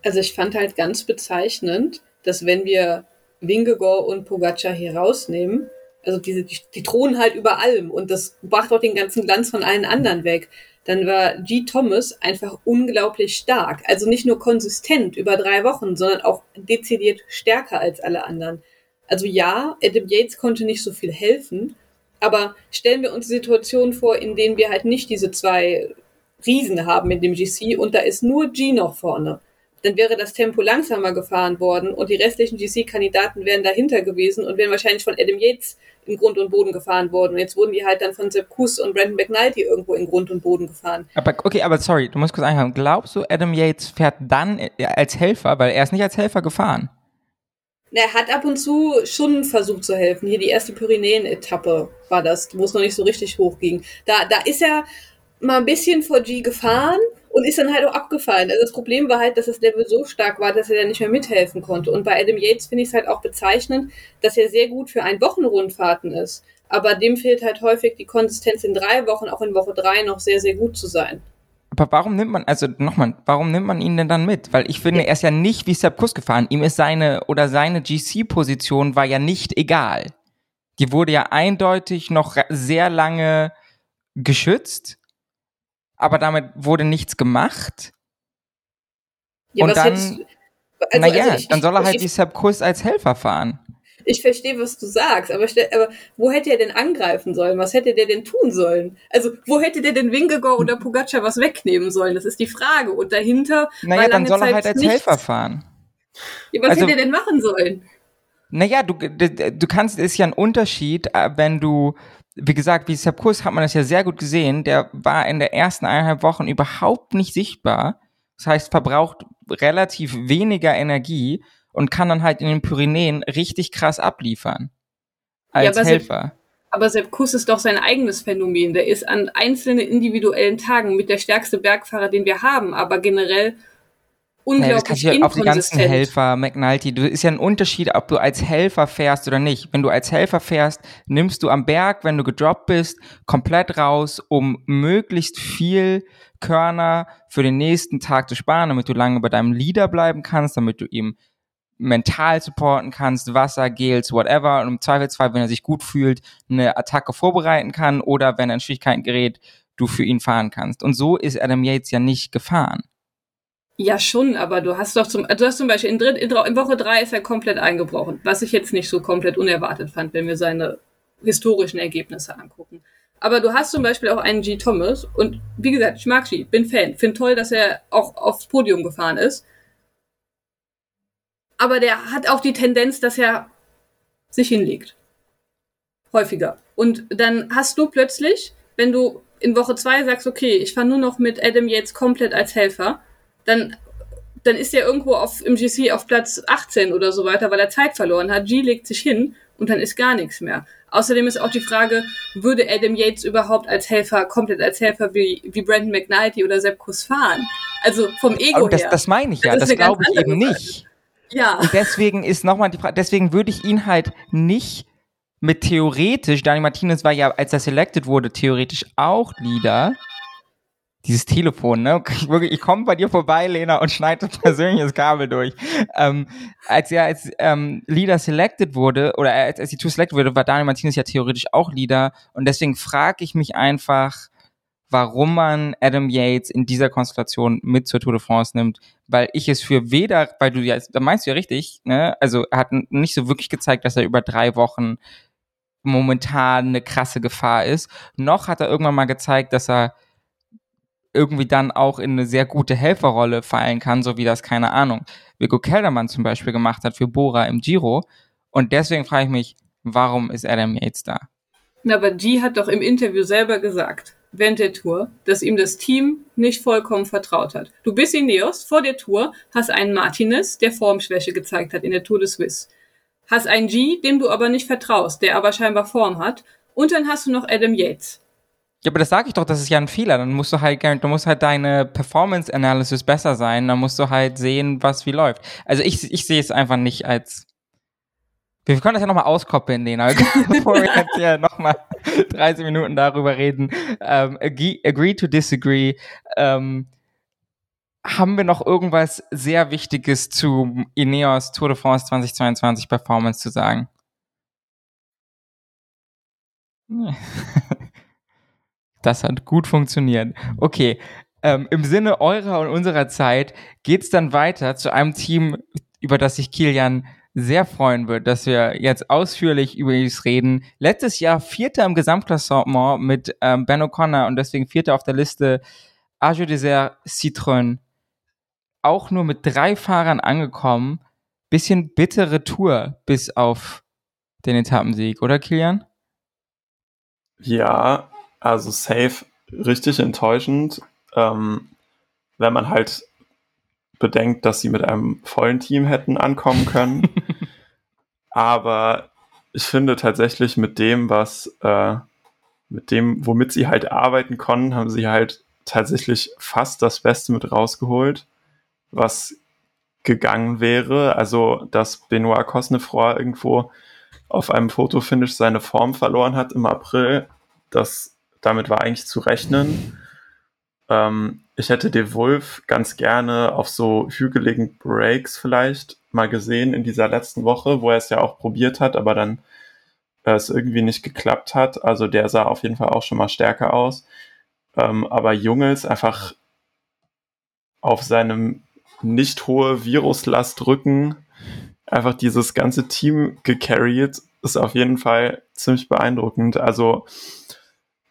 Also ich fand halt ganz bezeichnend, dass wenn wir Wingegor und Pogacar hier rausnehmen, also diese, die, die thronen halt über allem und das bracht auch den ganzen Glanz von allen anderen weg. Dann war G. Thomas einfach unglaublich stark. Also nicht nur konsistent über drei Wochen, sondern auch dezidiert stärker als alle anderen. Also ja, Adam Yates konnte nicht so viel helfen, aber stellen wir uns Situationen vor, in denen wir halt nicht diese zwei Riesen haben in dem GC und da ist nur G noch vorne. dann wäre das Tempo langsamer gefahren worden und die restlichen GC-Kandidaten wären dahinter gewesen und wären wahrscheinlich von Adam Yates in Grund und Boden gefahren worden. Und jetzt wurden die halt dann von Sepp Kuss und Brandon McNulty irgendwo in Grund und Boden gefahren. Aber okay, aber sorry, du musst kurz einhaken. Glaubst du, Adam Yates fährt dann äh, als Helfer, weil er ist nicht als Helfer gefahren? Er hat ab und zu schon versucht zu helfen. Hier die erste Pyrenäen-Etappe war das, wo es noch nicht so richtig hoch ging. Da, da ist er mal ein bisschen vor G gefahren und ist dann halt auch abgefallen. Also das Problem war halt, dass das Level so stark war, dass er dann nicht mehr mithelfen konnte. Und bei Adam Yates finde ich es halt auch bezeichnend, dass er sehr gut für ein Wochenrundfahrten ist. Aber dem fehlt halt häufig die Konsistenz in drei Wochen, auch in Woche drei noch sehr, sehr gut zu sein. Aber warum nimmt man, also nochmal, warum nimmt man ihn denn dann mit? Weil ich finde, er ist ja nicht wie Sepp Kuss gefahren. Ihm ist seine oder seine GC-Position war ja nicht egal. Die wurde ja eindeutig noch sehr lange geschützt, aber damit wurde nichts gemacht. Ja, Und was dann, du- also- naja, also ich- dann soll er halt ich- wie Sepp Kuss als Helfer fahren. Ich verstehe, was du sagst, aber, aber wo hätte er denn angreifen sollen? Was hätte der denn tun sollen? Also, wo hätte der denn Wingegor oder Pogacar was wegnehmen sollen? Das ist die Frage. Und dahinter Naja, dann soll er halt als nichts. Helfer fahren. Ja, was Also- hätte er denn machen sollen? Naja, du, du kannst, ist ja ein Unterschied, äh, wenn du, wie gesagt, wie Sepp Kuss hat man das ja sehr gut gesehen, der war in der ersten eineinhalb Wochen überhaupt nicht sichtbar. Das heißt, verbraucht relativ weniger Energie und kann dann halt in den Pyrenäen richtig krass abliefern. Als Ja, aber Sepp- Helfer. Aber Sepp Kuss ist doch sein eigenes Phänomen. Der ist an einzelnen individuellen Tagen mit der stärkste Bergfahrer, den wir haben, aber generell Das unglaublich du ja auf die ganzen. Helfer, McNulty, du ist ja ein Unterschied, ob du als Helfer fährst oder nicht. Wenn du als Helfer fährst, nimmst du am Berg, wenn du gedroppt bist, komplett raus, um möglichst viel Körner für den nächsten Tag zu sparen, damit du lange bei deinem Leader bleiben kannst, damit du ihm mental supporten kannst, Wasser, Gels, whatever, und im Zweifelsfall, wenn er sich gut fühlt, eine Attacke vorbereiten kann oder wenn er in Schwierigkeiten gerät, du für ihn fahren kannst. Und so ist Adam Yates ja nicht gefahren. Ja, schon, aber du hast doch zum, du hast zum Beispiel in, Dritt, in, in Woche drei ist er komplett eingebrochen, was ich jetzt nicht so komplett unerwartet fand, wenn wir seine historischen Ergebnisse angucken. Aber du hast zum Beispiel auch einen G. Thomas und wie gesagt, ich mag G, bin Fan, finde toll, dass er auch aufs Podium gefahren ist. Aber der hat auch die Tendenz, dass er sich hinlegt. Häufiger. Und dann hast du plötzlich, wenn du in Woche zwei sagst, okay, ich fahre nur noch mit Adam Yates komplett als Helfer, dann, dann ist er irgendwo auf, im GC auf Platz 18 oder so weiter, weil er Zeit verloren hat. G legt sich hin und dann ist gar nichts mehr. Außerdem ist auch die Frage, würde Adam Yates überhaupt als Helfer, komplett als Helfer wie, wie Brandon McNulty oder Sepp Kuss fahren? Also vom Ego das, her. das meine ich ja, Das das, glaube ich eben andere nicht. ja. Und deswegen ist nochmal die Frage, deswegen würde ich ihn halt nicht mit theoretisch, Dani Martinez war ja, als er selected wurde, theoretisch auch Leader. Dieses Telefon, ne? Ich, wirklich, ich komme bei dir vorbei, Lena, und schneide persönlich das Kabel durch. Ähm, als er als ähm, Leader selected wurde, oder als, als die Tour selected wurde, war Daniel Martinez ja theoretisch auch Leader. Und deswegen frage ich mich einfach, warum man Adam Yates in dieser Konstellation mit zur Tour de France nimmt, weil ich es für weder, weil du ja, da meinst du ja richtig, ne, also er hat nicht so wirklich gezeigt, dass er über drei Wochen momentan eine krasse Gefahr ist, noch hat er irgendwann mal gezeigt, dass er irgendwie dann auch in eine sehr gute Helferrolle fallen kann, so wie das, keine Ahnung, Vigo Keldermann zum Beispiel gemacht hat für Bora im Giro. Und deswegen frage ich mich, warum ist Adam Yates da? Na, aber G hat doch im Interview selber gesagt, während der Tour, dass ihm das Team nicht vollkommen vertraut hat. Du bist Ineos, vor der Tour hast einen Martinez, der Formschwäche gezeigt hat in der Tour de Suisse. Hast einen G, dem du aber nicht vertraust, der aber scheinbar Form hat. Und dann hast du noch Adam Yates. Ja, aber das sage ich doch, das ist ja ein Fehler. Dann musst du halt, du musst halt deine Performance Analysis besser sein. Dann musst du halt sehen, was wie läuft. Also ich, ich sehe es einfach nicht als. Wir können das ja nochmal auskoppeln, Lena, bevor wir jetzt hier nochmal 30 Minuten darüber reden. Ähm, agree, agree to disagree. Ähm, haben wir noch irgendwas sehr Wichtiges zu Ineos Tour de France 2022 Performance zu sagen? Das hat gut funktioniert. Okay, ähm, im Sinne eurer und unserer Zeit geht's dann weiter zu einem Team, über das sich Kilian sehr freuen wird, dass wir jetzt ausführlich über dies reden. Letztes Jahr Vierter im Gesamtklassement mit ähm, Ben O'Connor und deswegen Vierter auf der Liste Arjo Desert Citroën. auch nur mit drei Fahrern angekommen. Bisschen bittere Tour bis auf den Etappensieg, oder Kilian? Ja, also safe richtig enttäuschend, ähm, wenn man halt bedenkt, dass sie mit einem vollen Team hätten ankommen können. Aber ich finde tatsächlich mit dem, was, äh, mit dem, womit sie halt arbeiten konnten, haben sie halt tatsächlich fast das Beste mit rausgeholt, was gegangen wäre. Also, dass Benoit Cosnefroy irgendwo auf einem Fotofinish seine Form verloren hat im April, das, damit war eigentlich zu rechnen. Ähm, ich hätte De Wolf ganz gerne auf so hügeligen Breaks vielleicht mal gesehen in dieser letzten Woche, wo er es ja auch probiert hat, aber dann äh, es irgendwie nicht geklappt hat. Also der sah auf jeden Fall auch schon mal stärker aus. Ähm, aber Jungels einfach auf seinem nicht hohe Viruslast Rücken einfach dieses ganze Team gecarried, ist auf jeden Fall ziemlich beeindruckend. Also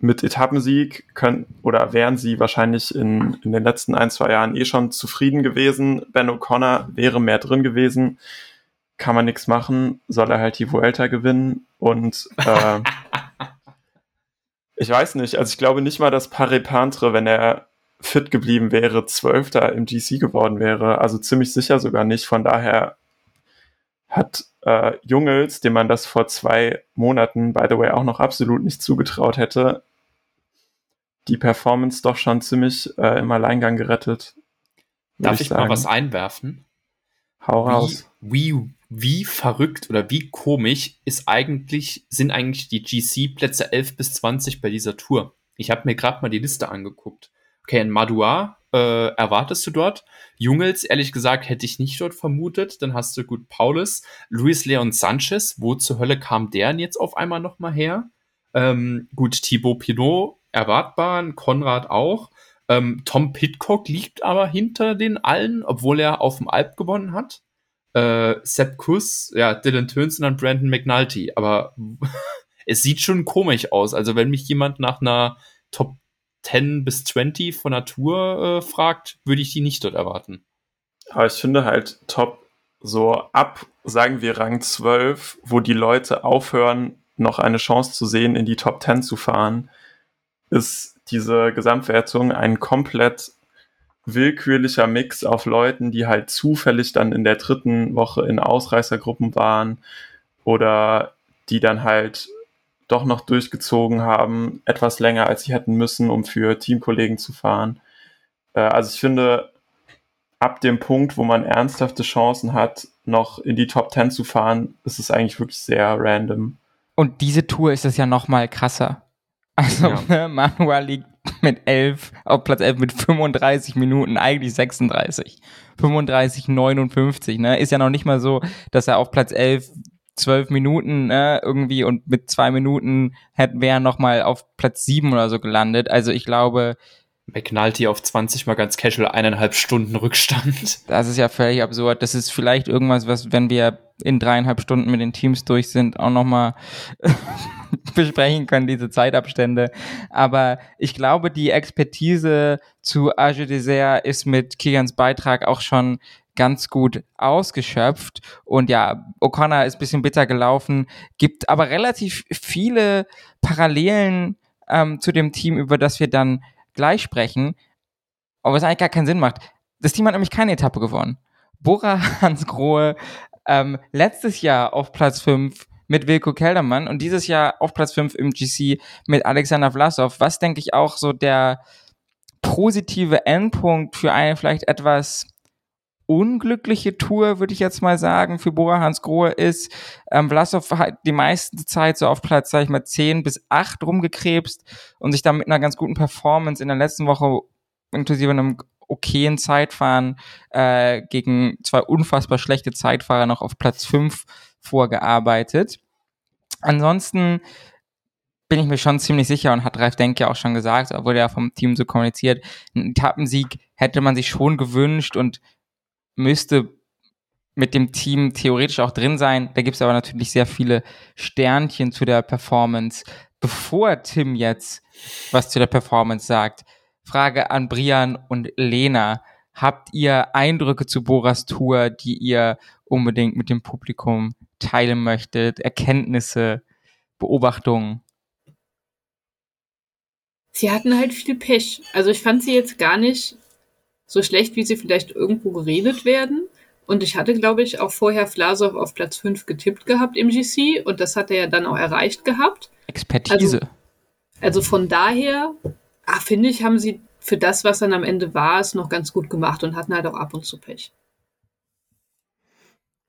mit Etappensieg können oder wären sie wahrscheinlich in, in den letzten ein, zwei Jahren eh schon zufrieden gewesen. Ben O'Connor wäre mehr drin gewesen. Kann man nichts machen, soll er halt die Vuelta gewinnen. Und äh, ich weiß nicht, also ich glaube nicht mal, dass Pare Pantre, wenn er fit geblieben wäre, Zwölfter im GC geworden wäre. Also ziemlich sicher sogar nicht. Von daher hat äh, Jungels, dem man das vor zwei Monaten, by the way, auch noch absolut nicht zugetraut hätte, die Performance doch schon ziemlich äh, im Alleingang gerettet. Darf ich, ich mal was einwerfen? Hau raus. Wie, wie, wie verrückt oder wie komisch ist eigentlich, sind eigentlich die GC-Plätze 11 bis 20 bei dieser Tour? Ich habe mir gerade mal die Liste angeguckt. Okay, in Madua äh, erwartest du dort? Jungels, ehrlich gesagt, hätte ich nicht dort vermutet. Dann hast du gut Paulus, Luis Leon Sanchez. Wo zur Hölle kam der denn jetzt auf einmal nochmal her? Ähm, gut, Thibaut Pinot erwartbar, Konrad auch. Ähm, Tom Pitcock liegt aber hinter den allen, obwohl er auf dem Alp gewonnen hat. Äh, Sepp Kuss, ja, Dylan Tönsen und Brandon McNulty. Aber es sieht schon komisch aus. Also wenn mich jemand nach einer Top 10 bis 20 von Natur äh, fragt, würde ich die nicht dort erwarten. Aber ich finde halt top so ab, sagen wir Rang 12, wo die Leute aufhören, noch eine Chance zu sehen, in die Top 10 zu fahren, ist diese Gesamtwertung ein komplett willkürlicher Mix auf Leuten, die halt zufällig dann in der dritten Woche in Ausreißergruppen waren oder die dann halt doch noch durchgezogen haben, etwas länger als sie hätten müssen, um für Teamkollegen zu fahren. Äh, also ich finde, ab dem Punkt, wo man ernsthafte Chancen hat, noch in die Top 10 zu fahren, ist es eigentlich wirklich sehr random. Und diese Tour ist es ja noch mal krasser. Also ja. ne, Manuel liegt mit 11 auf Platz 11 mit 35 Minuten, eigentlich 36. 35, 59, ne? Ist ja noch nicht mal so, dass er auf Platz 11 12 Minuten ne, irgendwie und mit zwei Minuten hätte wäre noch mal auf Platz 7 oder so gelandet. Also ich glaube, McNulty auf 20 mal ganz casual eineinhalb Stunden Rückstand. Das ist ja völlig absurd. Das ist vielleicht irgendwas, was, wenn wir in dreieinhalb Stunden mit den Teams durch sind, auch nochmal besprechen können, diese Zeitabstände. Aber ich glaube, die Expertise zu Age Dessert ist mit Kigans Beitrag auch schon ganz gut ausgeschöpft. Und ja, O'Connor ist bisschen bitter gelaufen, gibt aber relativ viele Parallelen ähm, zu dem Team, über das wir dann gleich sprechen, aber was eigentlich gar keinen Sinn macht. Das Team hat nämlich keine Etappe gewonnen. Bora Hans Grohe ähm, letztes Jahr auf Platz 5 mit Wilko Keldermann und dieses Jahr auf Platz 5 im GC mit Alexander Vlasov, was denke ich auch so der positive Endpunkt für eine vielleicht etwas unglückliche Tour, würde ich jetzt mal sagen, für Bora Hans Grohe ist. Ähm, Vlasov hat die meiste Zeit so auf Platz, sag ich mal, 10 bis 8 rumgekrebst und sich dann mit einer ganz guten Performance in der letzten Woche inklusive einem okayen Zeitfahren äh, gegen zwei unfassbar schlechte Zeitfahrer noch auf Platz 5 vorgearbeitet. Ansonsten bin ich mir schon ziemlich sicher und hat Ralf Denk ja auch schon gesagt, wurde ja vom Team so kommuniziert, einen Etappensieg hätte man sich schon gewünscht und müsste mit dem Team theoretisch auch drin sein. Da gibt es aber natürlich sehr viele Sternchen zu der Performance. Bevor Tim jetzt was zu der Performance sagt, Frage an Brian und Lena. habt ihr Eindrücke zu Boras Tour, die ihr unbedingt mit dem Publikum teilen möchtet? Erkenntnisse, Beobachtungen? Sie hatten halt viel Pech. Also ich fand sie jetzt gar nicht so schlecht, wie sie vielleicht irgendwo geredet werden. Und ich hatte, glaube ich, auch vorher Vlasov auf Platz 5 getippt gehabt im GC und das hat er ja dann auch erreicht gehabt. Expertise. Also, also von daher, ah, finde ich, haben sie für das, was dann am Ende war, es noch ganz gut gemacht und hatten halt auch ab und zu Pech.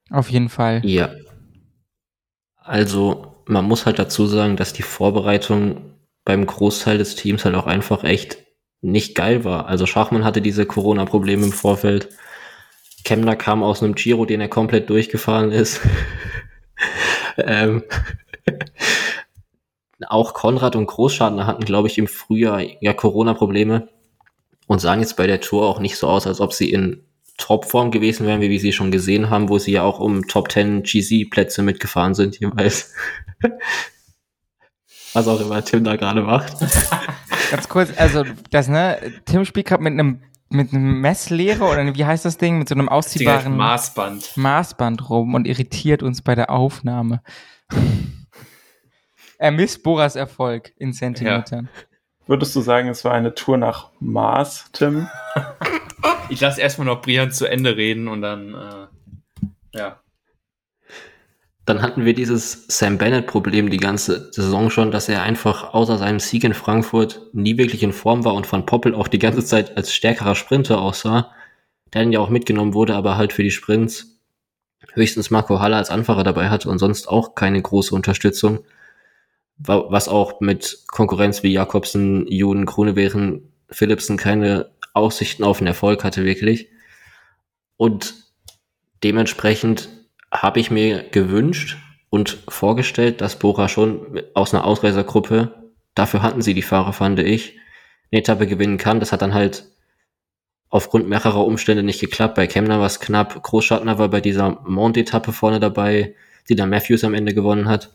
Auf jeden Fall. Ja. Also, man muss halt dazu sagen, dass die Vorbereitung beim Großteil des Teams halt auch einfach echt nicht geil war. Also Schachmann hatte diese Corona-Probleme im Vorfeld. Kemner kam aus einem Giro, den er komplett durchgefahren ist. ähm, auch Konrad und Großschadner hatten, glaube ich, im Frühjahr ja Corona-Probleme und sahen jetzt bei der Tour auch nicht so aus, als ob sie in Topform gewesen wären, wie wir sie schon gesehen haben, wo sie ja auch um Top 10 GC-Plätze mitgefahren sind jeweils. Was auch immer Tim da gerade macht. Ganz kurz, also das, ne, Tim spielt gerade mit einem mit einem Messlehrer oder wie heißt das Ding? Mit so einem ausziehbaren Maßband. Maßband rum und irritiert uns bei der Aufnahme. er misst Boras Erfolg in Zentimetern. Ja. Würdest du sagen, es war eine Tour nach Mars, Tim? ich lasse erstmal noch Brian zu Ende reden und dann, äh, ja. Dann hatten wir dieses Sam Bennett-Problem die ganze Saison schon, dass er einfach außer seinem Sieg in Frankfurt nie wirklich in Form war und von Poppel auch die ganze Zeit als stärkerer Sprinter aussah, der dann ja auch mitgenommen wurde, aber halt für die Sprints höchstens Marco Haller als Anfahrer dabei hatte und sonst auch keine große Unterstützung. Was auch mit Konkurrenz wie Jakobsen, Juden, Grunewehren, Philipsen keine Aussichten auf einen Erfolg hatte wirklich. Und dementsprechend habe ich mir gewünscht und vorgestellt, dass Bora schon aus einer Ausreisergruppe, dafür hatten sie die Fahrer, fand ich, eine Etappe gewinnen kann. Das hat dann halt aufgrund mehrerer Umstände nicht geklappt. Bei Kemner war es knapp. Großschattner war bei dieser Mount-Etappe vorne dabei, die dann Matthews am Ende gewonnen hat.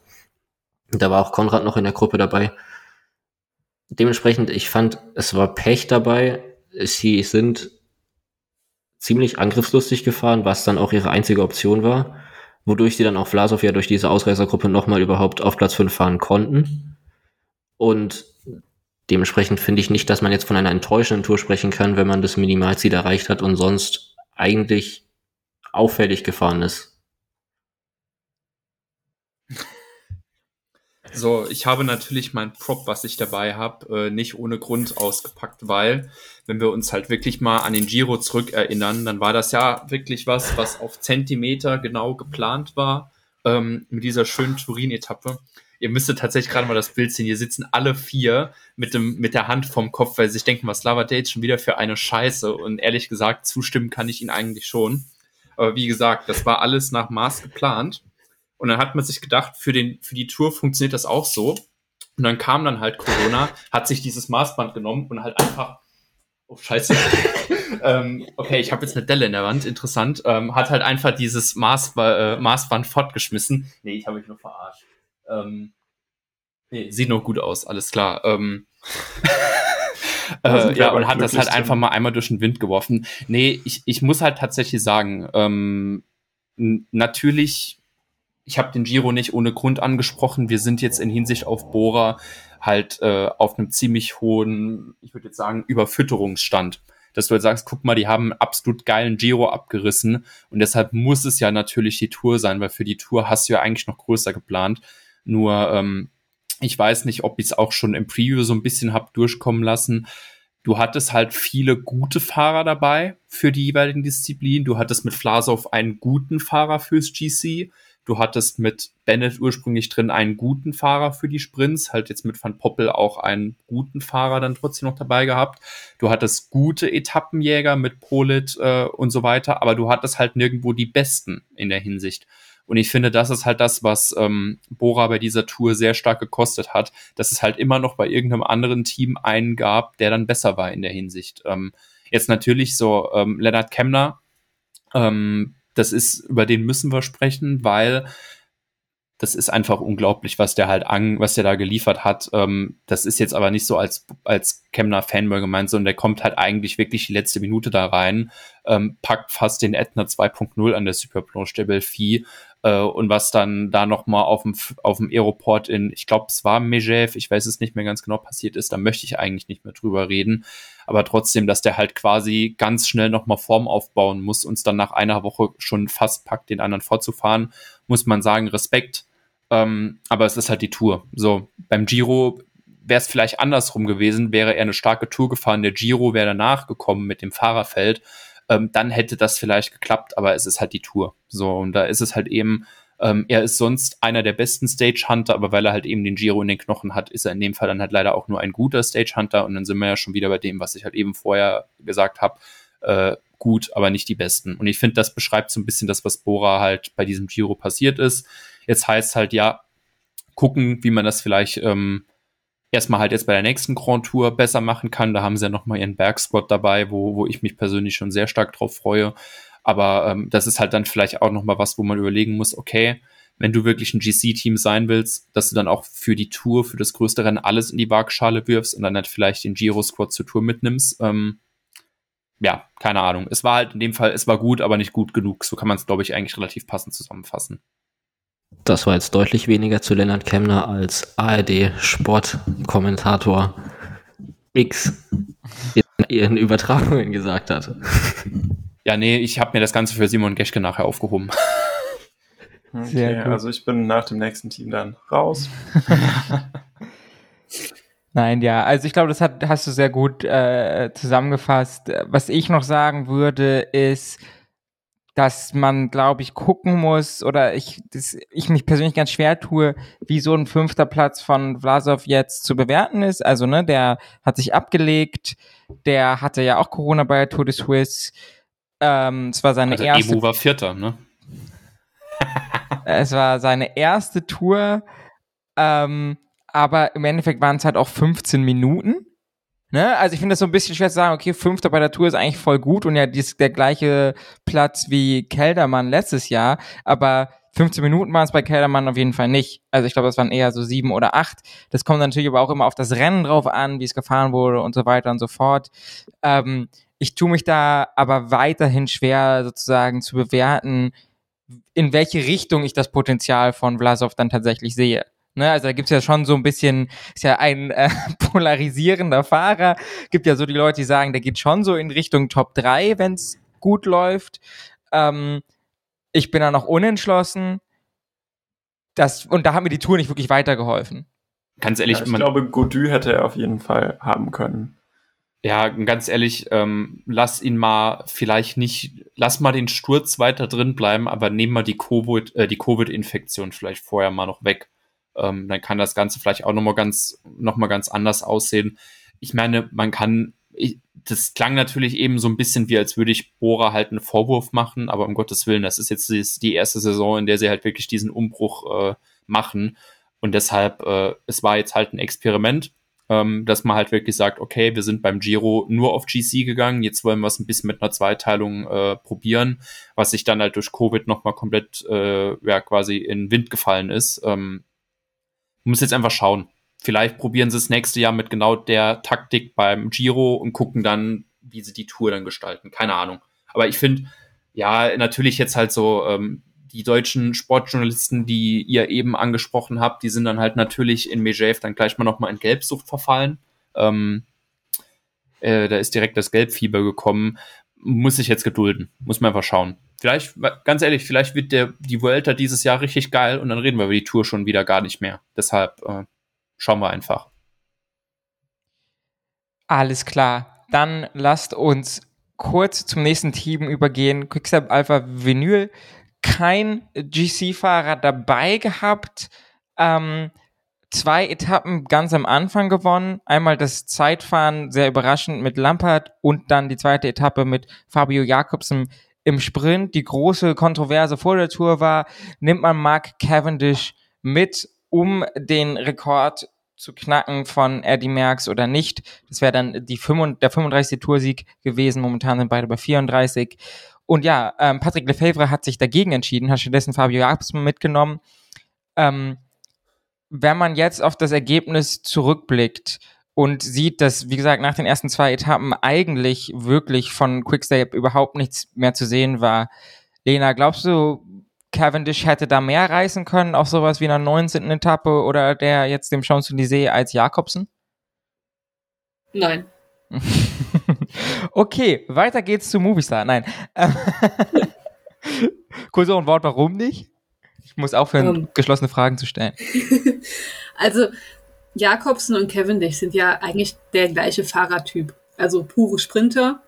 Da war auch Konrad noch in der Gruppe dabei. Dementsprechend, ich fand, es war Pech dabei. Sie sind ziemlich angriffslustig gefahren, was dann auch ihre einzige Option war wodurch sie dann auch Vlasov ja durch diese Ausreißergruppe nochmal überhaupt auf Platz 5 fahren konnten. Und dementsprechend finde ich nicht, dass man jetzt von einer enttäuschenden Tour sprechen kann, wenn man das Minimalziel erreicht hat und sonst eigentlich auffällig gefahren ist. So, ich habe natürlich mein Prop, was ich dabei habe, äh, nicht ohne Grund ausgepackt, weil, wenn wir uns halt wirklich mal an den Giro zurückerinnern, dann war das ja wirklich was, was auf Zentimeter genau geplant war, ähm, mit dieser schönen Turin-Etappe. Ihr müsstet tatsächlich gerade mal das Bild sehen. Hier sitzen alle vier mit dem, mit der Hand vom Kopf, weil sie sich denken, was Lava Dates schon wieder für eine Scheiße. Und ehrlich gesagt, zustimmen kann ich ihnen eigentlich schon. Aber wie gesagt, das war alles nach Maß geplant. Und dann hat man sich gedacht, für, den, für die Tour funktioniert das auch so. Und dann kam dann halt Corona, hat sich dieses Maßband genommen und halt einfach, oh scheiße, ähm, okay, ich habe jetzt eine Delle in der Wand, interessant, ähm, hat halt einfach dieses Maß, äh, Maßband fortgeschmissen. Nee, ich habe mich nur verarscht. Ähm, nee, sieht noch gut aus, alles klar. Ähm, äh, ja, und hat das halt einfach mal einmal durch den Wind geworfen. Nee, ich, ich muss halt tatsächlich sagen, ähm, natürlich ich habe den Giro nicht ohne Grund angesprochen. Wir sind jetzt in Hinsicht auf Bora halt äh, auf einem ziemlich hohen, ich würde jetzt sagen, Überfütterungsstand. Dass du halt sagst, guck mal, die haben einen absolut geilen Giro abgerissen und deshalb muss es ja natürlich die Tour sein, weil für die Tour hast du ja eigentlich noch größer geplant. Nur ähm, ich weiß nicht, ob ich es auch schon im Preview so ein bisschen hab durchkommen lassen. Du hattest halt viele gute Fahrer dabei für die jeweiligen Disziplinen. Du hattest mit Flasov einen guten Fahrer fürs GC. Du hattest mit Bennett ursprünglich drin einen guten Fahrer für die Sprints, halt jetzt mit Van Poppel auch einen guten Fahrer dann trotzdem noch dabei gehabt. Du hattest gute Etappenjäger mit Polit äh, und so weiter, aber du hattest halt nirgendwo die besten in der Hinsicht. Und ich finde, das ist halt das, was ähm, Bora bei dieser Tour sehr stark gekostet hat, dass es halt immer noch bei irgendeinem anderen Team einen gab, der dann besser war in der Hinsicht. Ähm, jetzt natürlich so ähm, Leonard Kemner, ähm, das ist, über den müssen wir sprechen, weil das ist einfach unglaublich, was der halt an, was der da geliefert hat. Ähm, das ist jetzt aber nicht so als, als Kemner Fanboy gemeint, sondern der kommt halt eigentlich wirklich die letzte Minute da rein, ähm, packt fast den Ätna 2.0 an der Superplanche der Belfi äh, und was dann da nochmal auf dem, auf dem Aeroport in, ich glaube, es war Mejev, ich weiß es nicht mehr ganz genau passiert ist, da möchte ich eigentlich nicht mehr drüber reden. Aber trotzdem, dass der halt quasi ganz schnell nochmal Form aufbauen muss, uns dann nach einer Woche schon fast packt, den anderen vorzufahren, muss man sagen, Respekt ähm, aber es ist halt die Tour. So, beim Giro wäre es vielleicht andersrum gewesen, wäre er eine starke Tour gefahren, der Giro wäre danach gekommen mit dem Fahrerfeld, ähm, dann hätte das vielleicht geklappt, aber es ist halt die Tour. So, und da ist es halt eben, ähm, er ist sonst einer der besten Stage Hunter, aber weil er halt eben den Giro in den Knochen hat, ist er in dem Fall dann halt leider auch nur ein guter Stage Hunter und dann sind wir ja schon wieder bei dem, was ich halt eben vorher gesagt habe. Äh, gut, aber nicht die besten. Und ich finde, das beschreibt so ein bisschen das, was Bora halt bei diesem Giro passiert ist. Jetzt heißt halt, ja, gucken, wie man das vielleicht ähm, erstmal halt jetzt bei der nächsten Grand Tour besser machen kann. Da haben sie ja nochmal ihren Bergsquad dabei, wo, wo ich mich persönlich schon sehr stark drauf freue. Aber ähm, das ist halt dann vielleicht auch nochmal was, wo man überlegen muss, okay, wenn du wirklich ein GC-Team sein willst, dass du dann auch für die Tour, für das größte Rennen alles in die Waagschale wirfst und dann halt vielleicht den Giro-Squad zur Tour mitnimmst. Ähm, ja, keine Ahnung. Es war halt in dem Fall, es war gut, aber nicht gut genug. So kann man es, glaube ich, eigentlich relativ passend zusammenfassen. Das war jetzt deutlich weniger zu Lennart Kemner als ARD-Sportkommentator X in ihren Übertragungen gesagt hat. Ja, nee, ich habe mir das Ganze für Simon Geschke nachher aufgehoben. Okay, also ich bin nach dem nächsten Team dann raus. Nein, ja, also ich glaube, das hat, hast du sehr gut äh, zusammengefasst. Was ich noch sagen würde, ist, dass man, glaube ich, gucken muss oder ich, das, ich mich persönlich ganz schwer tue, wie so ein fünfter Platz von Vlasov jetzt zu bewerten ist. Also, ne, der hat sich abgelegt, der hatte ja auch Corona bei der Tour de Suisse. Ähm, es war seine also erste. Emu war Vierter, ne? es war seine erste Tour, ähm, aber im Endeffekt waren es halt auch 15 Minuten. Ne? Also ich finde das so ein bisschen schwer zu sagen, okay, Fünfter bei der Tour ist eigentlich voll gut und ja, dies, der gleiche Platz wie Keldermann letztes Jahr, aber 15 Minuten waren es bei Keldermann auf jeden Fall nicht. Also ich glaube, das waren eher so sieben oder acht. Das kommt natürlich aber auch immer auf das Rennen drauf an, wie es gefahren wurde und so weiter und so fort. Ähm, ich tue mich da aber weiterhin schwer sozusagen zu bewerten, in welche Richtung ich das Potenzial von Vlasov dann tatsächlich sehe. Ne, also da gibt's ja schon so ein bisschen, ist ja ein äh, polarisierender Fahrer. Gibt ja so die Leute, die sagen, der geht schon so in Richtung Top 3, wenn's gut läuft. Ähm, ich bin da noch unentschlossen. Das, und da haben mir die Tour nicht wirklich weitergeholfen. Ganz ehrlich, ja, ich glaube, Godu hätte er auf jeden Fall haben können. Ja, ganz ehrlich, ähm, lass ihn mal vielleicht nicht, lass mal den Sturz weiter drin bleiben, aber nehmen mal die Covid, äh, die Covid-Infektion vielleicht vorher mal noch weg ähm, dann kann das Ganze vielleicht auch nochmal ganz, noch mal ganz anders aussehen. Ich meine, man kann, ich, das klang natürlich eben so ein bisschen wie, als würde ich Bora halt einen Vorwurf machen, aber um Gottes Willen, das ist jetzt die erste Saison, in der sie halt wirklich diesen Umbruch äh, machen. Und deshalb, äh, es war jetzt halt ein Experiment, ähm, dass man halt wirklich sagt, okay, wir sind beim Giro nur auf GC gegangen, jetzt wollen wir es ein bisschen mit einer Zweiteilung äh, probieren, was sich dann halt durch Covid nochmal komplett äh, ja, quasi in Wind gefallen ist. Ähm, muss jetzt einfach schauen. Vielleicht probieren sie es nächste Jahr mit genau der Taktik beim Giro und gucken dann, wie sie die Tour dann gestalten. Keine Ahnung. Aber ich finde, ja, natürlich jetzt halt so, ähm, die deutschen Sportjournalisten, die ihr eben angesprochen habt, die sind dann halt natürlich in Mejev dann gleich mal nochmal in Gelbsucht verfallen. Ähm, äh, da ist direkt das Gelbfieber gekommen. Muss sich jetzt gedulden. Muss man einfach schauen. Vielleicht, ganz ehrlich, vielleicht wird der, die Vuelta dieses Jahr richtig geil und dann reden wir über die Tour schon wieder gar nicht mehr. Deshalb äh, schauen wir einfach. Alles klar. Dann lasst uns kurz zum nächsten Team übergehen. Quickstep Alpha Vinyl. Kein GC-Fahrer dabei gehabt. Ähm, zwei Etappen ganz am Anfang gewonnen. Einmal das Zeitfahren sehr überraschend mit Lampert und dann die zweite Etappe mit Fabio Jakobsen im Sprint. Die große Kontroverse vor der Tour war, nimmt man Mark Cavendish mit, um den Rekord zu knacken von Eddie Merckx oder nicht. Das wäre dann die 35, der 35. Toursieg gewesen. Momentan sind beide bei 34. Und ja, ähm, Patrick Lefebvre hat sich dagegen entschieden, hat stattdessen Fabio Jakobsen mitgenommen. Ähm, wenn man jetzt auf das Ergebnis zurückblickt und sieht, dass, wie gesagt, nach den ersten zwei Etappen eigentlich wirklich von Quickstep überhaupt nichts mehr zu sehen war. Lena, glaubst du, Cavendish hätte da mehr reißen können auf sowas wie einer 19. Etappe oder der jetzt dem Champs-Élysées als Jakobsen? Nein. okay, weiter geht's zu Movistar. Nein. Kurz noch ein Wort, warum nicht? Ich muss aufhören, um, geschlossene Fragen zu stellen. also, Jakobsen und Cavendish sind ja eigentlich der gleiche Fahrertyp. Also pure Sprinter,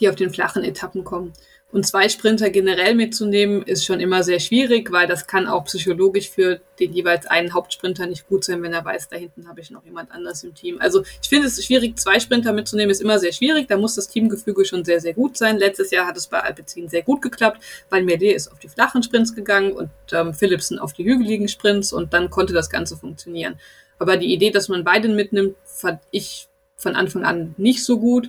die auf den flachen Etappen kommen. Und zwei Sprinter generell mitzunehmen, ist schon immer sehr schwierig, weil das kann auch psychologisch für den jeweils einen Hauptsprinter nicht gut sein, wenn er weiß, da hinten habe ich noch jemand anders im Team. Also ich finde es schwierig, zwei Sprinter mitzunehmen, ist immer sehr schwierig. Da muss das Teamgefüge schon sehr, sehr gut sein. Letztes Jahr hat es bei Alpecin sehr gut geklappt, weil Merde ist auf die flachen Sprints gegangen und ähm, Philipsen auf die hügeligen Sprints und dann konnte das Ganze funktionieren. Aber die Idee, dass man beiden mitnimmt, fand ich von Anfang an nicht so gut.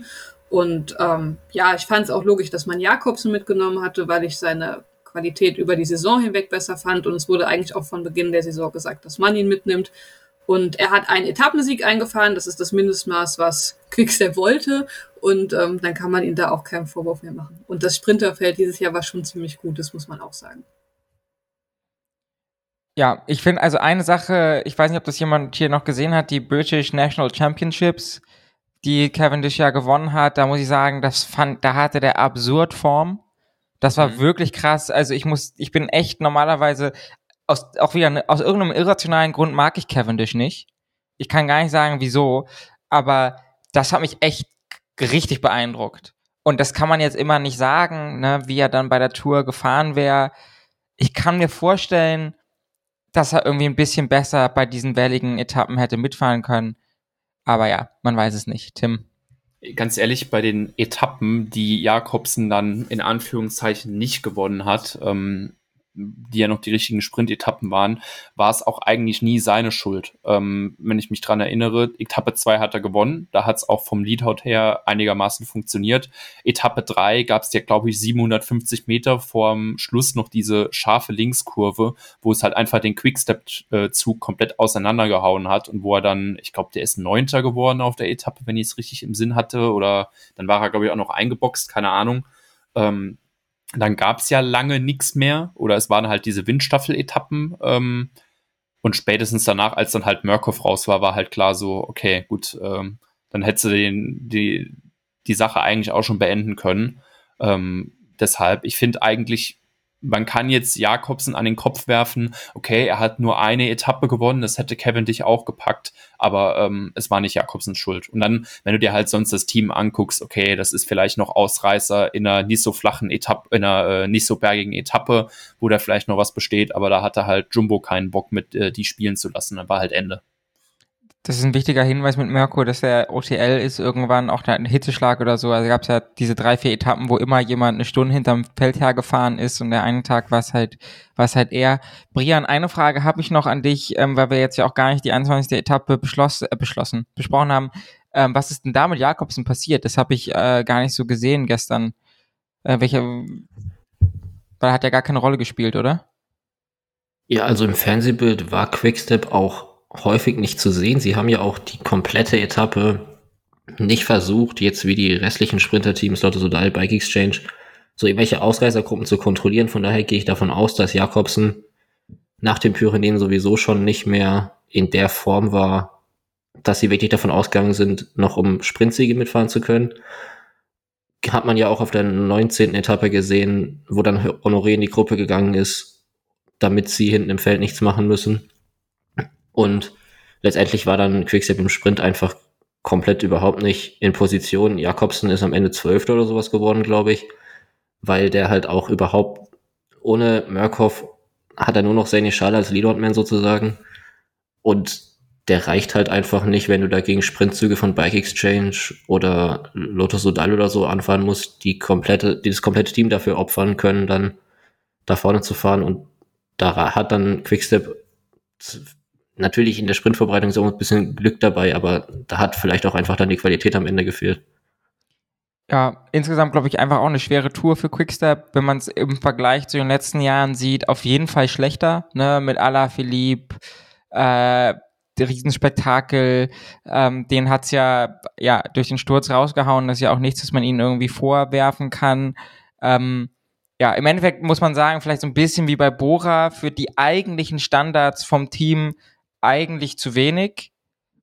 Und ähm, ja, ich fand es auch logisch, dass man Jakobsen mitgenommen hatte, weil ich seine Qualität über die Saison hinweg besser fand. Und es wurde eigentlich auch von Beginn der Saison gesagt, dass man ihn mitnimmt. Und er hat einen Etappensieg eingefahren. Das ist das Mindestmaß, was Quickstep wollte. Und ähm, dann kann man ihn da auch keinen Vorwurf mehr machen. Und das Sprinterfeld dieses Jahr war schon ziemlich gut, das muss man auch sagen. Ja, ich finde also eine Sache, ich weiß nicht, ob das jemand hier noch gesehen hat, die British National Championships die Cavendish ja gewonnen hat, da muss ich sagen, das fand, da hatte der absurd Form. Das war mhm. wirklich krass. Also ich muss, ich bin echt normalerweise aus, auch wieder ne, aus irgendeinem irrationalen Grund mag ich Cavendish nicht. Ich kann gar nicht sagen, wieso, aber das hat mich echt richtig beeindruckt. Und das kann man jetzt immer nicht sagen, ne, wie er dann bei der Tour gefahren wäre. Ich kann mir vorstellen, dass er irgendwie ein bisschen besser bei diesen welligen Etappen hätte mitfahren können. Aber ja, man weiß es nicht. Tim. Ganz ehrlich, bei den Etappen, die Jakobsen dann in Anführungszeichen nicht gewonnen hat, ähm, die ja noch die richtigen Sprint-Etappen waren, war es auch eigentlich nie seine Schuld. Ähm, wenn ich mich dran erinnere, Etappe 2 hat er gewonnen, da hat es auch vom Leadout her einigermaßen funktioniert. Etappe 3 gab es ja, glaube ich, 750 Meter vorm Schluss noch diese scharfe Linkskurve, wo es halt einfach den Quickstep-Zug komplett auseinandergehauen hat und wo er dann, ich glaube, der ist Neunter geworden auf der Etappe, wenn ich es richtig im Sinn hatte, oder dann war er, glaube ich, auch noch eingeboxt, keine Ahnung. Ähm, dann gab es ja lange nichts mehr oder es waren halt diese Windstaffel-Etappen. Ähm, und spätestens danach, als dann halt Murkoff raus war, war halt klar so, okay, gut, ähm, dann hättest du den, die, die Sache eigentlich auch schon beenden können. Ähm, deshalb, ich finde eigentlich, man kann jetzt Jakobsen an den Kopf werfen, okay, er hat nur eine Etappe gewonnen, das hätte Kevin dich auch gepackt, aber ähm, es war nicht Jakobsens Schuld. Und dann, wenn du dir halt sonst das Team anguckst, okay, das ist vielleicht noch Ausreißer in einer nicht so flachen Etappe, in einer äh, nicht so bergigen Etappe, wo da vielleicht noch was besteht, aber da hatte halt Jumbo keinen Bock mit, äh, die spielen zu lassen, dann war halt Ende. Das ist ein wichtiger Hinweis mit Mirko, dass der OTL ist irgendwann auch ein Hitzeschlag oder so. Also gab es ja diese drei, vier Etappen, wo immer jemand eine Stunde hinterm Feld hergefahren ist und der einen Tag war es halt, war es halt eher. Brian, eine Frage habe ich noch an dich, ähm, weil wir jetzt ja auch gar nicht die 21. Etappe beschloss, äh, beschlossen, besprochen haben. Ähm, was ist denn da mit Jakobsen passiert? Das habe ich äh, gar nicht so gesehen gestern. Äh, welcher, weil er hat ja gar keine Rolle gespielt, oder? Ja, also im Fernsehbild war Quickstep auch häufig nicht zu sehen. Sie haben ja auch die komplette Etappe nicht versucht, jetzt wie die restlichen Sprinterteams, Lotto Sodal, Bike Exchange, so irgendwelche Ausreißergruppen zu kontrollieren. Von daher gehe ich davon aus, dass Jakobsen nach den Pyrenäen sowieso schon nicht mehr in der Form war, dass sie wirklich davon ausgegangen sind, noch um Sprintsiege mitfahren zu können. Hat man ja auch auf der 19. Etappe gesehen, wo dann Honoré in die Gruppe gegangen ist, damit sie hinten im Feld nichts machen müssen. Und letztendlich war dann Quickstep im Sprint einfach komplett überhaupt nicht in Position. Jakobsen ist am Ende Zwölfter oder sowas geworden, glaube ich, weil der halt auch überhaupt ohne Murkoff hat er nur noch seine Schale als Leadout-Man sozusagen. Und der reicht halt einfach nicht, wenn du dagegen Sprintzüge von Bike Exchange oder Lotus Sodal oder so anfahren musst, die komplette, die das komplette Team dafür opfern können, dann da vorne zu fahren. Und da hat dann Quickstep natürlich in der Sprintvorbereitung auch ein bisschen Glück dabei, aber da hat vielleicht auch einfach dann die Qualität am Ende gefehlt. Ja, insgesamt glaube ich einfach auch eine schwere Tour für Quickstep, wenn man es im Vergleich zu den letzten Jahren sieht, auf jeden Fall schlechter, ne, mit Ala Philippe, äh, der Riesenspektakel, ähm, den hat's ja, ja durch den Sturz rausgehauen, das ist ja auch nichts, was man ihnen irgendwie vorwerfen kann. Ähm, ja, im Endeffekt muss man sagen, vielleicht so ein bisschen wie bei Bora, für die eigentlichen Standards vom Team eigentlich zu wenig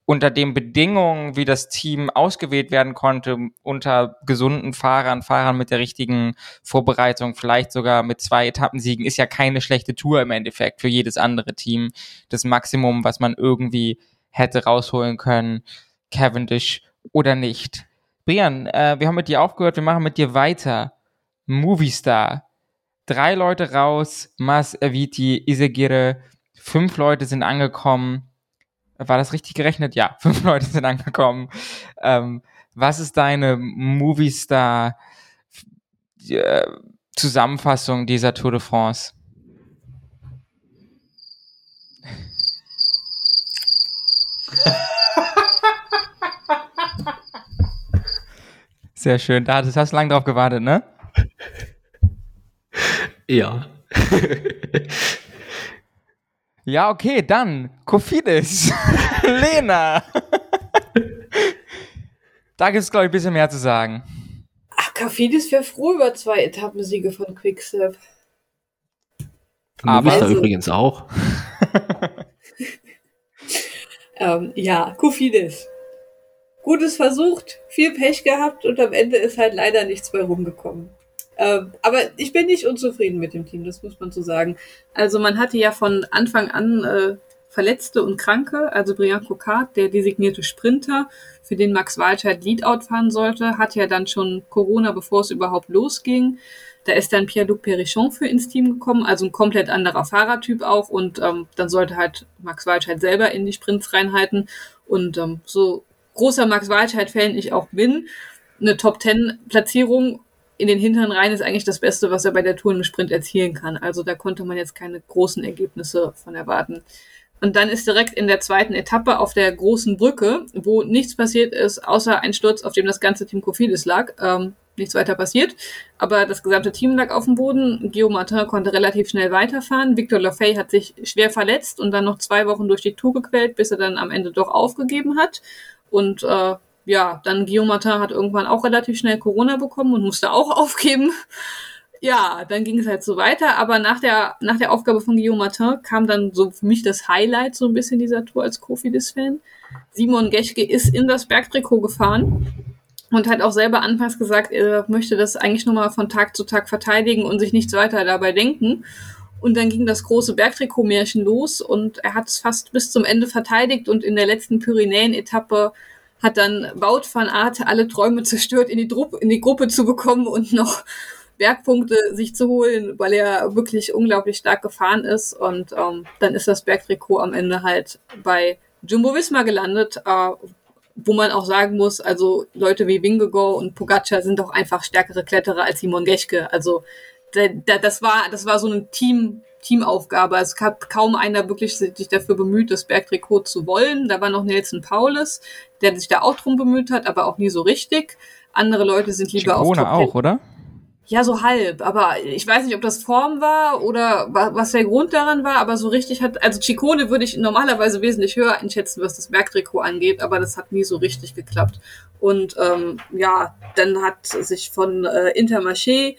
unter den Bedingungen, wie das Team ausgewählt werden konnte, unter gesunden Fahrern, Fahrern mit der richtigen Vorbereitung, vielleicht sogar mit zwei Etappensiegen, ist ja keine schlechte Tour im Endeffekt für jedes andere Team. Das Maximum, was man irgendwie hätte rausholen können, Cavendish oder nicht. Brian, äh, wir haben mit dir aufgehört, wir machen mit dir weiter. Movistar. Drei Leute raus, Mas Eviti, Isegire, fünf Leute sind angekommen war das richtig gerechnet? Ja, fünf Leute sind angekommen. Ähm, was ist deine Movie-Star äh, Zusammenfassung dieser Tour de France? Sehr schön. Da hast du lange drauf gewartet, ne? Ja. Ja, okay, dann Kofidis. Lena. da gibt es, glaube ich, ein bisschen mehr zu sagen. Ach, Kofidis wäre froh über zwei Etappensiege von Quickstep. Aber also, übrigens auch. ähm, ja, Kofidis. Gutes versucht, viel Pech gehabt und am Ende ist halt leider nichts mehr rumgekommen. Ähm, aber ich bin nicht unzufrieden mit dem Team, das muss man so sagen. Also man hatte ja von Anfang an äh, Verletzte und Kranke, also Brian Cocard, der designierte Sprinter, für den Max Walscheid Leadout fahren sollte, hat ja dann schon Corona, bevor es überhaupt losging. Da ist dann Pierre-Luc Perichon für ins Team gekommen, also ein komplett anderer Fahrertyp auch. Und ähm, dann sollte halt Max Walscheid selber in die Sprints reinhalten. Und ähm, so großer Max Walscheid-Fan ich auch bin, eine Top-10-Platzierung in den hinteren Reihen ist eigentlich das Beste, was er bei der Tour im Sprint erzielen kann. Also da konnte man jetzt keine großen Ergebnisse von erwarten. Und dann ist direkt in der zweiten Etappe auf der großen Brücke, wo nichts passiert ist, außer ein Sturz, auf dem das ganze Team Kofidis lag. Ähm, nichts weiter passiert. Aber das gesamte Team lag auf dem Boden. Guillaume Martin konnte relativ schnell weiterfahren. Victor Lafay hat sich schwer verletzt und dann noch zwei Wochen durch die Tour gequält, bis er dann am Ende doch aufgegeben hat. Und äh, ja, dann Guillaume Martin hat irgendwann auch relativ schnell Corona bekommen und musste auch aufgeben. Ja, dann ging es halt so weiter, aber nach der, nach der Aufgabe von Guillaume Martin kam dann so für mich das Highlight so ein bisschen dieser Tour als Kofidis-Fan. Simon Geschke ist in das Bergtrikot gefahren und hat auch selber anfangs gesagt, er möchte das eigentlich nur mal von Tag zu Tag verteidigen und sich nichts weiter dabei denken. Und dann ging das große Bergtrikot-Märchen los und er hat es fast bis zum Ende verteidigt und in der letzten Pyrenäen-Etappe hat dann Wout van Aert alle Träume zerstört, in die, Drupp, in die Gruppe zu bekommen und noch Bergpunkte sich zu holen, weil er wirklich unglaublich stark gefahren ist. Und ähm, dann ist das Bergtrikot am Ende halt bei Jumbo Visma gelandet, äh, wo man auch sagen muss, also Leute wie Wingegaard und Pogacar sind doch einfach stärkere Kletterer als Simon Geschke. Also da, da, das war das war so ein Team Teamaufgabe. Es hat kaum einer wirklich sich dafür bemüht, das Bergtrikot zu wollen. Da war noch Nelson Paulus, der sich da auch drum bemüht hat, aber auch nie so richtig. Andere Leute sind lieber Ciccone auf Top auch, oder? Ja, so halb. Aber ich weiß nicht, ob das Form war oder was der Grund daran war, aber so richtig hat, also Ciccone würde ich normalerweise wesentlich höher einschätzen, was das Bergtrikot angeht, aber das hat nie so richtig geklappt. Und ähm, ja, dann hat sich von äh, Intermarché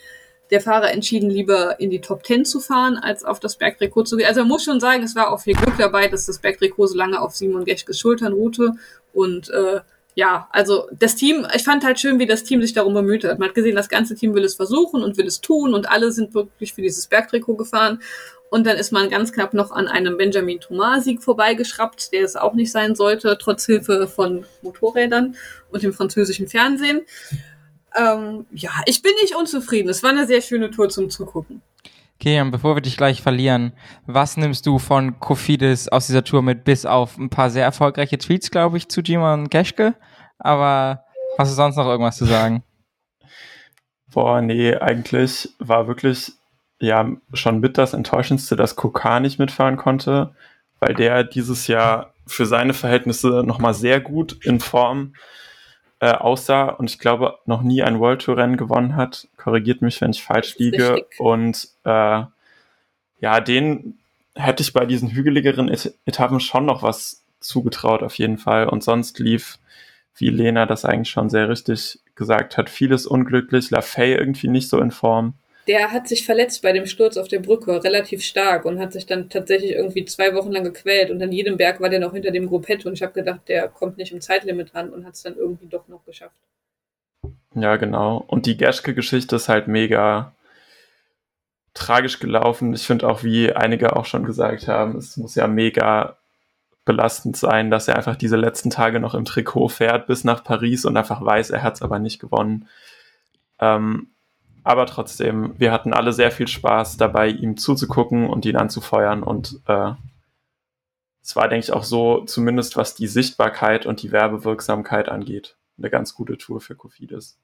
der Fahrer entschieden, lieber in die Top 10 zu fahren, als auf das Bergtrikot zu gehen. Also man muss schon sagen, es war auch viel Glück dabei, dass das Bergtrikot so lange auf Simon Geschkes Schultern ruhte. Und äh, ja, also das Team, ich fand halt schön, wie das Team sich darum bemüht hat. Man hat gesehen, das ganze Team will es versuchen und will es tun und alle sind wirklich für dieses Bergtrikot gefahren. Und dann ist man ganz knapp noch an einem Benjamin Thomas-Sieg vorbeigeschraubt, der es auch nicht sein sollte, trotz Hilfe von Motorrädern und dem französischen Fernsehen. Ähm, ja, ich bin nicht unzufrieden. Es war eine sehr schöne Tour zum Zugucken. Okay, und bevor wir dich gleich verlieren, was nimmst du von Kofidis aus dieser Tour mit, bis auf ein paar sehr erfolgreiche Tweets, glaube ich, zu Jimon Geschke? Aber hast du sonst noch irgendwas zu sagen? Boah, nee, eigentlich war wirklich ja schon mit das Enttäuschendste, dass Kokar nicht mitfahren konnte, weil der dieses Jahr für seine Verhältnisse nochmal sehr gut in Form äh, aussah und ich glaube noch nie ein World Tour Rennen gewonnen hat. Korrigiert mich, wenn ich falsch liege. Richtig. Und äh, ja, den hätte ich bei diesen hügeligeren Et Etappen schon noch was zugetraut, auf jeden Fall. Und sonst lief, wie Lena das eigentlich schon sehr richtig gesagt hat, vieles unglücklich. Lafay irgendwie nicht so in Form. Der hat sich verletzt bei dem Sturz auf der Brücke, relativ stark und hat sich dann tatsächlich irgendwie zwei Wochen lang gequält und an jedem Berg war der noch hinter dem Gruppetto und ich habe gedacht, der kommt nicht im Zeitlimit ran und hat es dann irgendwie doch noch geschafft. Ja, genau. Und die Geschke-Geschichte ist halt mega tragisch gelaufen. Ich finde auch, wie einige auch schon gesagt haben, es muss ja mega belastend sein, dass er einfach diese letzten Tage noch im Trikot fährt bis nach Paris und einfach weiß, er hat es aber nicht gewonnen. Ähm, aber trotzdem, wir hatten alle sehr viel Spaß dabei, ihm zuzugucken und ihn anzufeuern. Und äh, es war, denke ich, auch so, zumindest was die Sichtbarkeit und die Werbewirksamkeit angeht, eine ganz gute Tour für Kofidis.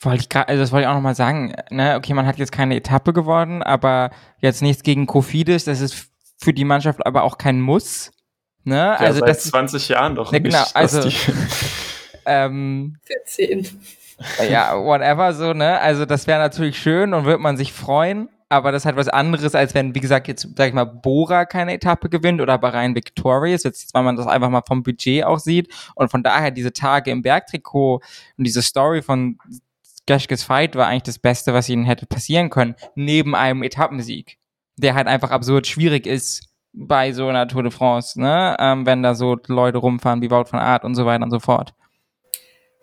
Wollte ich grad, also das wollte ich auch nochmal sagen, ne, okay, man hat jetzt keine Etappe geworden, aber jetzt nichts gegen Kofidis, das ist für die Mannschaft aber auch kein Muss. Ne? Ja, also seit das 20 Jahren doch Ne, nicht. genau, dass also- die, ähm, 14. ja, whatever so, ne? Also das wäre natürlich schön und wird man sich freuen, aber das ist halt was anderes, als wenn, wie gesagt, jetzt, sag ich mal, Bora keine Etappe gewinnt oder Bahrain Victorious, jetzt, weil man das einfach mal vom Budget auch sieht und von daher diese Tage im Bergtrikot und diese Story von Geschkes Fight war eigentlich das Beste, was ihnen hätte passieren können, neben einem Etappensieg, der halt einfach absurd schwierig ist bei so einer Tour de France, ne? Ähm, wenn da so Leute rumfahren wie Wout von Art und so weiter und so fort.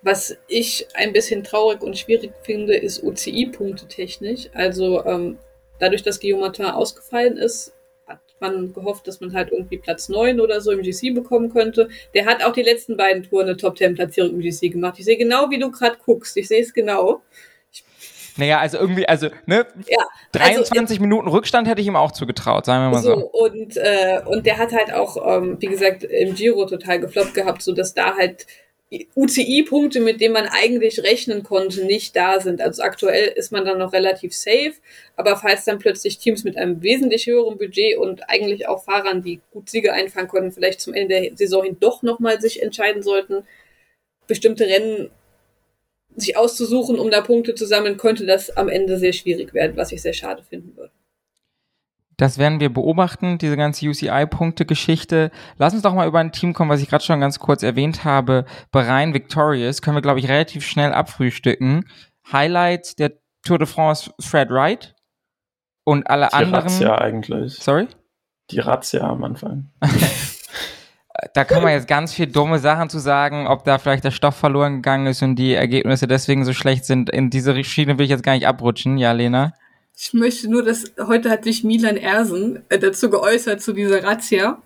Was ich ein bisschen traurig und schwierig finde, ist UCI-Punkte technisch. Also ähm, dadurch, dass Guillaume Martin ausgefallen ist, hat man gehofft, dass man halt irgendwie Platz 9 oder so im GC bekommen könnte. Der hat auch die letzten beiden Touren eine Top-10-Platzierung im GC gemacht. Ich sehe genau, wie du gerade guckst. Ich sehe es genau. Naja, also irgendwie, also, ne, Ja, 23 Minuten Rückstand hätte ich ihm auch zugetraut, sagen wir mal So, so. und, äh, und der hat halt auch, ähm, wie gesagt, im Giro total gefloppt gehabt, so dass da halt UCI-Punkte, mit denen man eigentlich rechnen konnte, nicht da sind. Also aktuell ist man dann noch relativ safe, aber falls dann plötzlich Teams mit einem wesentlich höheren Budget und eigentlich auch Fahrern, die gut Siege einfahren konnten, vielleicht zum Ende der Saison hin doch nochmal sich entscheiden sollten, bestimmte Rennen sich auszusuchen, um da Punkte zu sammeln, könnte das am Ende sehr schwierig werden, was ich sehr schade finden würde. Das werden wir beobachten, diese ganze UCI-Punkte-Geschichte. Lass uns doch mal über ein Team kommen, was ich gerade schon ganz kurz erwähnt habe. Bahrain Victorious können wir, glaube ich, relativ schnell abfrühstücken. Highlight der Tour de France Fred Wright und alle die anderen. Razzia eigentlich. Sorry? Die Razzia am Anfang. Da kann man jetzt ganz viel dumme Sachen zu sagen, ob da vielleicht der Stoff verloren gegangen ist und die Ergebnisse deswegen so schlecht sind. In diese Schiene will ich jetzt gar nicht abrutschen. Ja, Lena? Ich möchte nur, dass heute hat sich Milan Ersen äh, dazu geäußert zu dieser Razzia.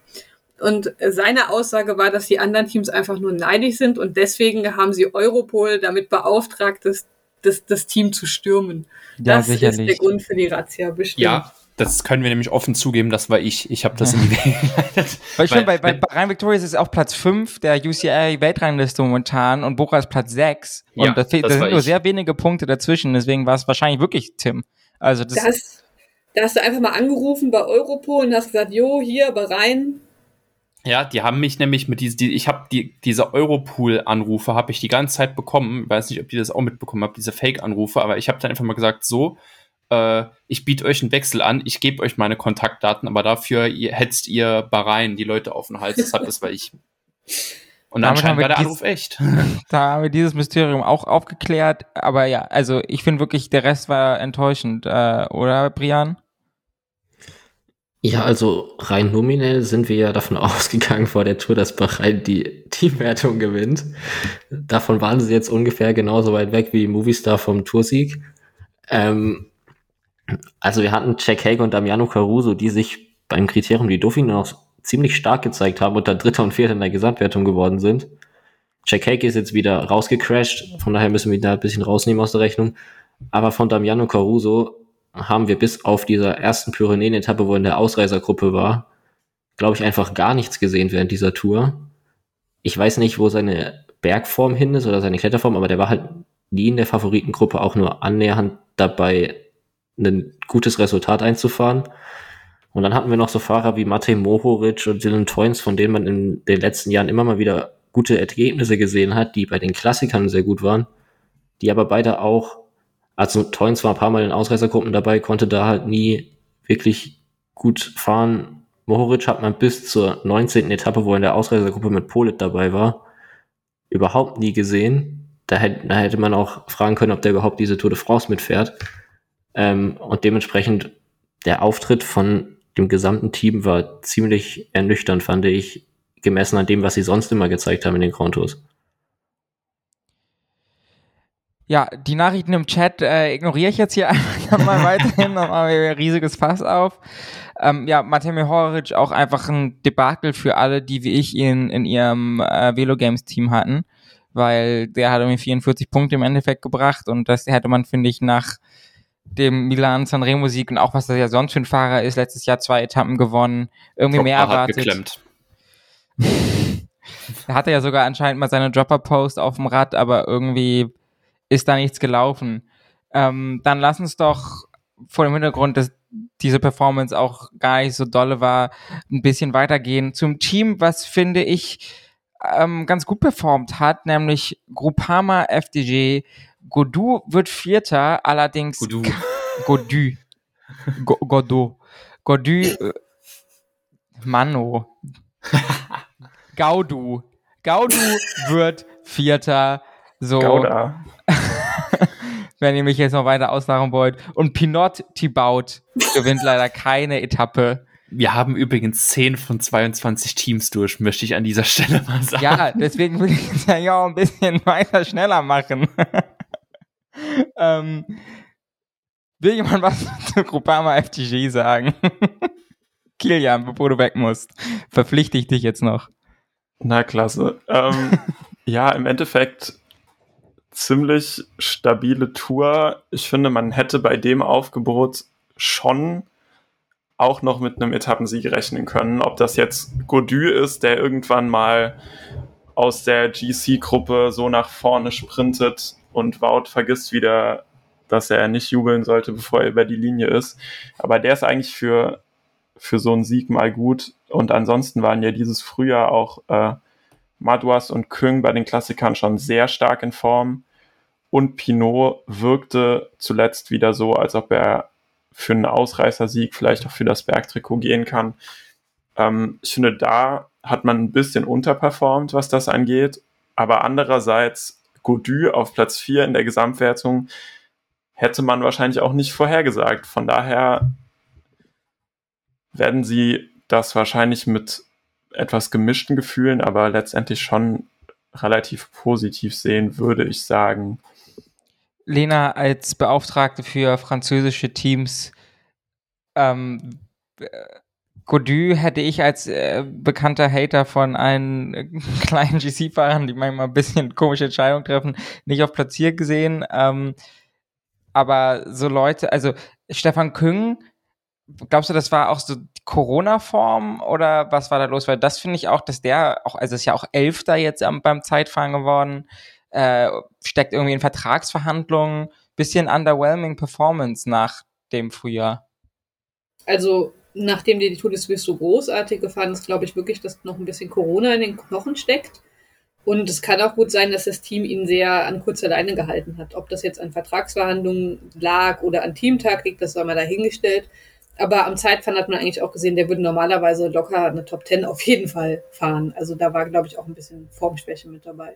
Und seine Aussage war, dass die anderen Teams einfach nur neidisch sind und deswegen haben sie Europol damit beauftragt, das, das, das Team zu stürmen. Ja, das ist sicherlich. der Grund für die Razzia, bestimmt. Ja, das können wir nämlich offen zugeben, das war ich. Ich habe das in die Wege geleitet. Weil, stimmt, bei, bei wenn- Bahrain Victorious ist auch Platz 5 der UCI-Weltrangliste momentan und Bora ist Platz 6. Und Ja, da, das da sind nur ich. sehr wenige Punkte dazwischen, deswegen war es wahrscheinlich wirklich Tim. Also das, Da hast, da hast du einfach mal angerufen bei Europol und hast gesagt, jo, hier, Bahrain, Ja, die haben mich nämlich mit diese, die, ich habe die, diese Europool-Anrufe habe ich die ganze Zeit bekommen. Weiß nicht, ob ihr das auch mitbekommen habt, diese Fake-Anrufe, aber ich habe dann einfach mal gesagt, so, äh, ich biete euch einen Wechsel an, ich gebe euch meine Kontaktdaten, aber dafür ihr, hetzt ihr Bahrain die Leute auf den Hals. Deshalb, das war ich. Und Damit haben anscheinend wir war der dies- Anruf echt. da haben wir dieses Mysterium auch aufgeklärt. Aber ja, also ich finde wirklich, der Rest war enttäuschend, äh, oder Brian? Ja, also rein nominell sind wir ja davon ausgegangen vor der Tour, dass Bahrain die Teamwertung gewinnt. Davon waren sie jetzt ungefähr genauso weit weg wie Movistar vom Toursieg. Ähm, also wir hatten Jack Hague und Damiano Caruso, die sich beim Kriterium die Dauphiné noch ziemlich stark gezeigt haben und dann Dritter und Vierter in der Gesamtwertung geworden sind. Jack Hague ist jetzt wieder rausgecrashed, von daher müssen wir ihn da ein bisschen rausnehmen aus der Rechnung. Aber von Damiano Caruso haben wir bis auf dieser ersten Pyrenäen-Etappe, wo er in der Ausreisergruppe war, glaube ich, einfach gar nichts gesehen während dieser Tour. Ich weiß nicht, wo seine Bergform hin ist oder seine Kletterform, aber der war halt nie in der Favoritengruppe auch nur annähernd dabei, ein gutes Resultat einzufahren. Und dann hatten wir noch so Fahrer wie Matej Mohoric und Dylan Toynes, von denen man in den letzten Jahren immer mal wieder gute Ergebnisse gesehen hat, die bei den Klassikern sehr gut waren, die aber beide auch, also Toyns war ein paar Mal in Ausreißergruppen dabei, konnte da halt nie wirklich gut fahren. Mohoric hat man bis zur 19. Etappe, wo er in der Ausreißergruppe mit Polit dabei war, überhaupt nie gesehen. Da hätte, da hätte man auch fragen können, ob der überhaupt diese Tour de France mitfährt. Ähm, und dementsprechend der Auftritt von dem gesamten Team war ziemlich ernüchternd, fand ich, gemessen an dem, was sie sonst immer gezeigt haben in den Grand Tours. Ja, die Nachrichten im Chat äh, ignoriere ich jetzt hier einfach mal weiterhin, dann machen wir ein riesiges Fass auf. Ähm, ja, Matej Mihoric auch einfach ein Debakel für alle, die wie ich ihn in ihrem äh, Velo Games Team hatten, weil der hat irgendwie 44 Punkte im Endeffekt gebracht und das hätte man, finde ich, nach dem Milan Sanremo Sieg und auch was das ja sonst für ein Fahrer ist, letztes Jahr zwei Etappen gewonnen, irgendwie mehr erwartet. Geklemmt. er hatte ja sogar anscheinend mal seine Dropper-Post auf dem Rad, aber irgendwie ist da nichts gelaufen. Ähm, dann lass uns doch vor dem Hintergrund, dass diese Performance auch gar nicht so dolle war, ein bisschen weitergehen zum Team, was finde ich ähm, ganz gut performt hat, nämlich Groupama FDG. Godou wird Vierter, allerdings Godou. Godou. Go Godot. Godou. Äh, Mano. Gaudu. Gaudu wird Vierter. So. Gauda. wenn ihr mich jetzt noch weiter auslachen wollt. Und Pinot Thibaut gewinnt leider keine Etappe. Wir haben übrigens 10 von 22 Teams durch, möchte ich an dieser Stelle mal sagen. Ja, deswegen will ich es ja auch ein bisschen weiter schneller machen. Ähm, will jemand was zu Groupama FTG sagen? Kilian, bevor du weg musst, verpflichte ich dich jetzt noch. Na klasse. Ähm, ja, im Endeffekt ziemlich stabile Tour. Ich finde, man hätte bei dem Aufgebot schon auch noch mit einem Etappensieg rechnen können. Ob das jetzt Godu ist, der irgendwann mal aus der GC-Gruppe so nach vorne sprintet und Wout vergisst wieder, dass er nicht jubeln sollte, bevor er über die Linie ist. Aber der ist eigentlich für, für so einen Sieg mal gut. Und ansonsten waren ja dieses Frühjahr auch äh, Madouas und Küng bei den Klassikern schon sehr stark in Form. Und Pinot wirkte zuletzt wieder so, als ob er für einen Ausreißersieg vielleicht auch für das Bergtrikot gehen kann. Ähm, ich finde, da hat man ein bisschen unterperformt, was das angeht. Aber andererseits, Godu auf Platz 4 in der Gesamtwertung hätte man wahrscheinlich auch nicht vorhergesagt. Von daher werden sie das wahrscheinlich mit etwas gemischten Gefühlen, aber letztendlich schon relativ positiv sehen, würde ich sagen. Lena als Beauftragte für französische Teams, ähm, Godu hätte ich als äh, bekannter Hater von allen äh, kleinen GC-Fahrern, die manchmal ein bisschen komische Entscheidungen treffen, nicht auf Platzier gesehen. Ähm, aber so Leute, also Stefan Küng, glaubst du, das war auch so Corona-Form oder was war da los? Weil das finde ich auch, dass der auch, also ist ja auch Elfter jetzt am, beim Zeitfahren geworden, äh, steckt irgendwie in Vertragsverhandlungen, bisschen underwhelming Performance nach dem Frühjahr. Also, nachdem die Tour de Suisse so großartig gefahren ist, glaube ich wirklich, dass noch ein bisschen Corona in den Knochen steckt. Und es kann auch gut sein, dass das Team ihn sehr an kurzer Leine gehalten hat. Ob das jetzt an Vertragsverhandlungen lag oder an Teamtaktik, das war mal dahingestellt. Aber am Zeitfahren hat man eigentlich auch gesehen, der würde normalerweise locker eine Top 10 auf jeden Fall fahren. Also da war, glaube ich, auch ein bisschen Formschwäche mit dabei.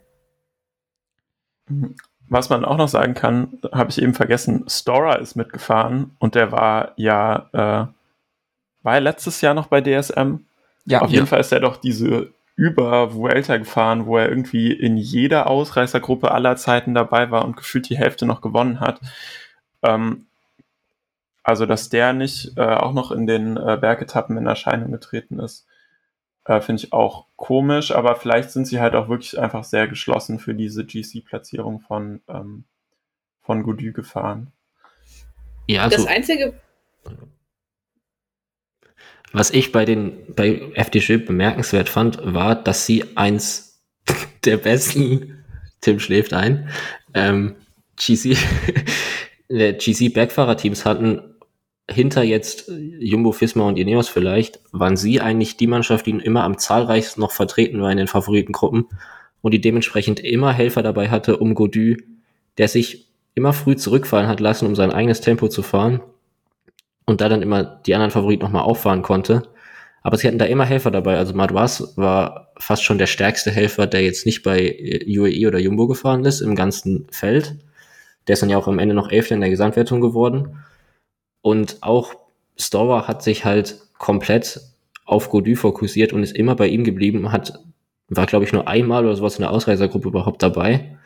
Was man auch noch sagen kann, habe ich eben vergessen, Stora ist mitgefahren und der war ja, äh, war er letztes Jahr noch bei DSM? Ja. Auf jeden ja. Fall ist er doch diese über Vuelta gefahren, wo er irgendwie in jeder Ausreißergruppe aller Zeiten dabei war und gefühlt die Hälfte noch gewonnen hat. Ähm, also, dass der nicht äh, auch noch in den äh, Bergetappen in Erscheinung getreten ist, äh, finde ich auch komisch, aber vielleicht sind sie halt auch wirklich einfach sehr geschlossen für diese GC-Platzierung von, ähm, von Goudy gefahren. Ja, also, das Einzige. Was ich bei den bei FDG bemerkenswert fand, war, dass sie eins der besten, Tim schläft ein, ähm, GC, GC Bergfahrerteams hatten, hinter jetzt Jumbo Fisma und Ineos vielleicht, waren sie eigentlich die Mannschaft, die immer am zahlreichsten noch vertreten war in den Favoritengruppen. und die dementsprechend immer Helfer dabei hatte, um Godu, der sich immer früh zurückfallen hat lassen, um sein eigenes Tempo zu fahren und da dann immer die anderen Favoriten nochmal auffahren konnte. Aber sie hatten da immer Helfer dabei. Also Madouas war fast schon der stärkste Helfer, der jetzt nicht bei UAE oder Jumbo gefahren ist im ganzen Feld. Der ist dann ja auch am Ende noch Elfter in der Gesamtwertung geworden. Und auch Storer hat sich halt komplett auf Godu fokussiert und ist immer bei ihm geblieben, hat, war glaube ich nur einmal oder sowas in der Ausreisergruppe überhaupt dabei.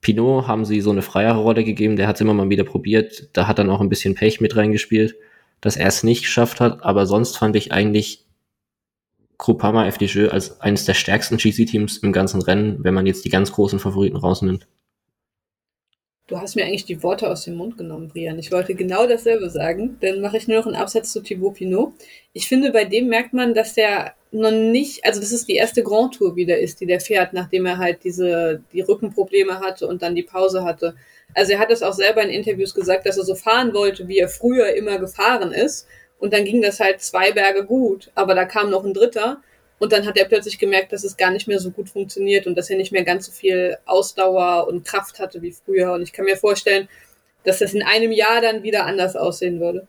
Pinot haben sie so eine freiere Rolle gegeben, der hat es immer mal wieder probiert, da hat dann auch ein bisschen Pech mit reingespielt, dass er es nicht geschafft hat, aber sonst fand ich eigentlich Groupama FDJ als eines der stärksten GC-Teams im ganzen Rennen, wenn man jetzt die ganz großen Favoriten rausnimmt. Du hast mir eigentlich die Worte aus dem Mund genommen, Brian. Ich wollte genau dasselbe sagen. Dann mache ich nur noch einen Absatz zu Thibaut Pinot. Ich finde, bei dem merkt man, dass der noch nicht, also das ist die erste Grand Tour wieder ist, die der fährt, nachdem er halt diese, die Rückenprobleme hatte und dann die Pause hatte. Also er hat es auch selber in Interviews gesagt, dass er so fahren wollte, wie er früher immer gefahren ist. Und dann ging das halt zwei Berge gut. Aber da kam noch ein dritter. Und dann hat er plötzlich gemerkt, dass es gar nicht mehr so gut funktioniert und dass er nicht mehr ganz so viel Ausdauer und Kraft hatte wie früher. Und ich kann mir vorstellen, dass das in einem Jahr dann wieder anders aussehen würde.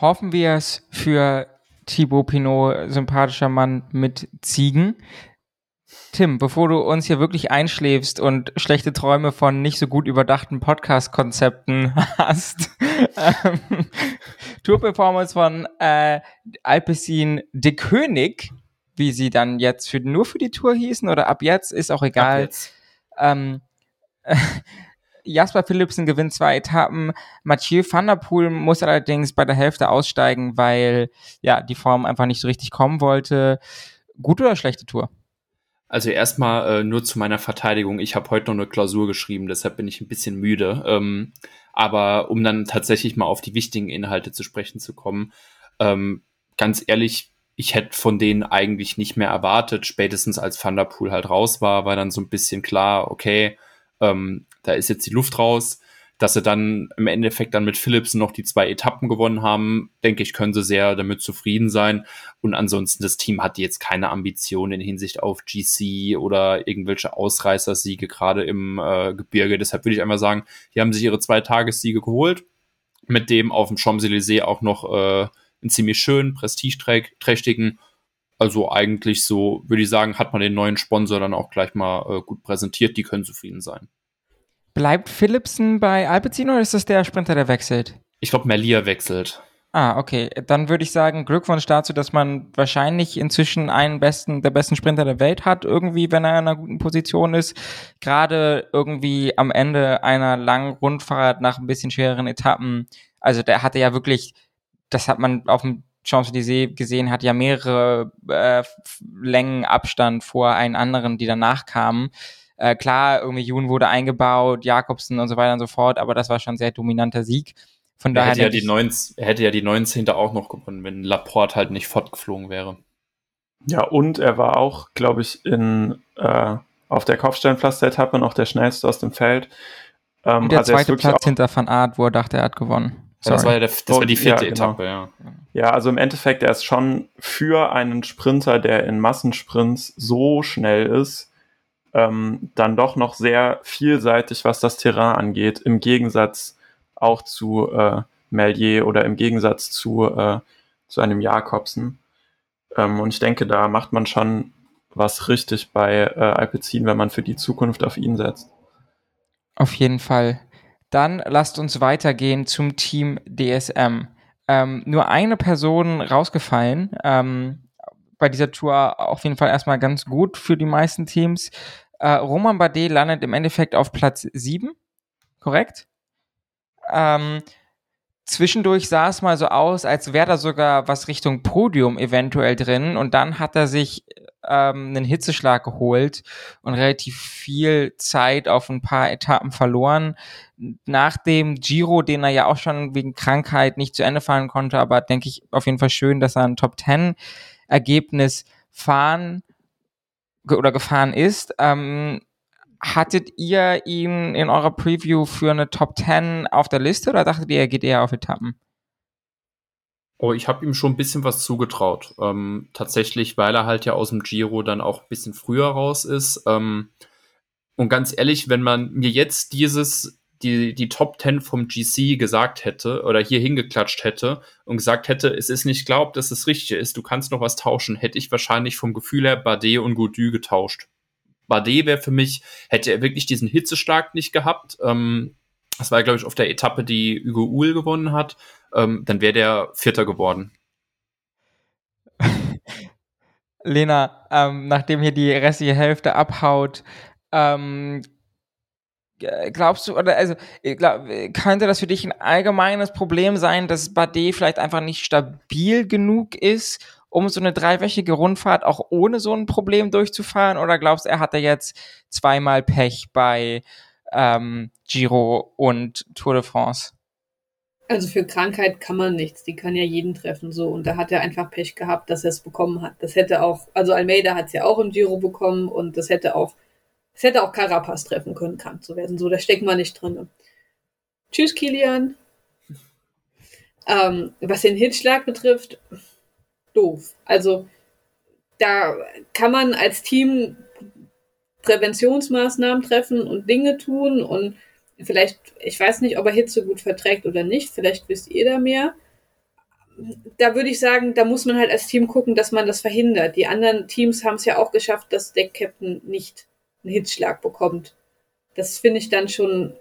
Hoffen wir es für Thibaut Pinot, sympathischer Mann mit Ziegen. Tim, bevor du uns hier wirklich einschläfst und schlechte Träume von nicht so gut überdachten Podcast-Konzepten hast, ähm, Tour-Performance von äh, Alpecin de König, wie sie dann jetzt für, nur für die Tour hießen oder ab jetzt, ist auch egal. Ähm, äh, Jasper Philipsen gewinnt zwei Etappen. Mathieu van der Poel muss allerdings bei der Hälfte aussteigen, weil ja die Form einfach nicht so richtig kommen wollte. Gute oder schlechte Tour? Also erstmal äh, nur zu meiner Verteidigung. Ich habe heute noch eine Klausur geschrieben, deshalb bin ich ein bisschen müde. Ähm, aber um dann tatsächlich mal auf die wichtigen Inhalte zu sprechen zu kommen, ähm, ganz ehrlich, ich hätte von denen eigentlich nicht mehr erwartet. Spätestens als Thunderpool halt raus war, war dann so ein bisschen klar, okay, ähm, da ist jetzt die Luft raus dass sie dann im Endeffekt dann mit Philips noch die zwei Etappen gewonnen haben, denke ich, können sie sehr damit zufrieden sein. Und ansonsten, das Team hat jetzt keine Ambitionen in Hinsicht auf GC oder irgendwelche Ausreißersiege, gerade im äh, Gebirge. Deshalb würde ich einmal sagen, die haben sich ihre zwei Tagessiege geholt, mit dem auf dem Champs-Élysées auch noch äh, einen ziemlich schönen, prestigeträchtigen also eigentlich so, würde ich sagen, hat man den neuen Sponsor dann auch gleich mal äh, gut präsentiert. Die können zufrieden sein. Bleibt Philipsen bei Alpecin oder ist das der Sprinter, der wechselt? Ich glaube, Merlier wechselt. Ah, okay. Dann würde ich sagen, Glückwunsch dazu, dass man wahrscheinlich inzwischen einen besten, der besten Sprinter der Welt hat, irgendwie, wenn er in einer guten Position ist. Gerade irgendwie am Ende einer langen Rundfahrt nach ein bisschen schwereren Etappen. Also der hatte ja wirklich, das hat man auf dem Champs-Élysées gesehen, hat ja mehrere äh, Längen Abstand vor allen anderen, die danach kamen. Äh, klar, irgendwie Jun wurde eingebaut, Jakobsen und so weiter und so fort, aber das war schon ein sehr dominanter Sieg. Von er daher hätte ja die 19, er hätte ja die 19. auch noch gewonnen, wenn Laporte halt nicht fortgeflogen wäre. Ja, und er war auch, glaube ich, in äh, auf der Kopfsteinpflaster-Etappe noch der schnellste aus dem Feld. Ähm, und der also zweite Platz hinter Van Art, wo er dachte, er hat gewonnen. Ja, das war ja der, das war die vierte ja, genau. Etappe, ja. Ja, also im Endeffekt, er ist schon für einen Sprinter, der in Massensprints so schnell ist, ähm, dann doch noch sehr vielseitig, was das Terrain angeht, im Gegensatz auch zu äh, Mellier oder im Gegensatz zu, äh, zu einem Jakobsen. Ähm, und ich denke, da macht man schon was richtig bei äh, Alpecin, wenn man für die Zukunft auf ihn setzt. Auf jeden Fall. Dann lasst uns weitergehen zum Team DSM. Ähm, nur eine Person rausgefallen. Ähm, bei dieser Tour auf jeden Fall erstmal ganz gut für die meisten Teams. Äh, Roman Bardet landet im Endeffekt auf Platz 7, korrekt? Ähm, zwischendurch sah es mal so aus, als wäre da sogar was Richtung Podium eventuell drin und dann hat er sich ähm, einen Hitzeschlag geholt und relativ viel Zeit auf ein paar Etappen verloren. Nach dem Giro, den er ja auch schon wegen Krankheit nicht zu Ende fahren konnte, aber denke ich auf jeden Fall schön, dass er ein Top 10 Ergebnis fahren oder gefahren ist. Ähm, hattet ihr ihn in eurer Preview für eine Top 10 auf der Liste oder dachtet ihr, er geht eher auf Etappen? Oh, ich habe ihm schon ein bisschen was zugetraut. Ähm, tatsächlich, weil er halt ja aus dem Giro dann auch ein bisschen früher raus ist. Ähm, und ganz ehrlich, wenn man mir jetzt dieses, die, die Top 10 vom GC gesagt hätte oder hier hingeklatscht hätte und gesagt hätte, es ist nicht glaubt, dass es richtig ist, du kannst noch was tauschen, hätte ich wahrscheinlich vom Gefühl her Bardet und Gaudu getauscht. Bardet wäre für mich, hätte er wirklich diesen Hitzeschlag nicht gehabt, ähm, das war, glaube ich, auf der Etappe, die Hugo Uhl gewonnen hat, ähm, dann wäre der Vierter geworden. Lena, ähm, nachdem hier die restliche Hälfte abhaut, ähm, glaubst du, oder also glaub, könnte das für dich ein allgemeines Problem sein, dass Bade vielleicht einfach nicht stabil genug ist, um so eine dreiwöchige Rundfahrt auch ohne so ein Problem durchzufahren? Oder glaubst du, er hatte jetzt zweimal Pech bei ähm, Giro und Tour de France? Also für Krankheit kann man nichts, die kann ja jeden treffen so und da hat er einfach Pech gehabt, dass er es bekommen hat. Das hätte auch, also Almeida hat es ja auch im Giro bekommen und das hätte auch, es hätte auch Carapaz treffen können, krank zu werden. So, da steckt man nicht drin. Tschüss, Kilian. Ähm, was den Hitschlag betrifft, doof. Also da kann man als Team Präventionsmaßnahmen treffen und Dinge tun und vielleicht, ich weiß nicht, ob er Hitze gut verträgt oder nicht, vielleicht wisst ihr da mehr. Da würde ich sagen, da muss man halt als Team gucken, dass man das verhindert. Die anderen Teams haben es ja auch geschafft, dass der Captain nicht einen Hitzschlag bekommt. Das finde ich dann schon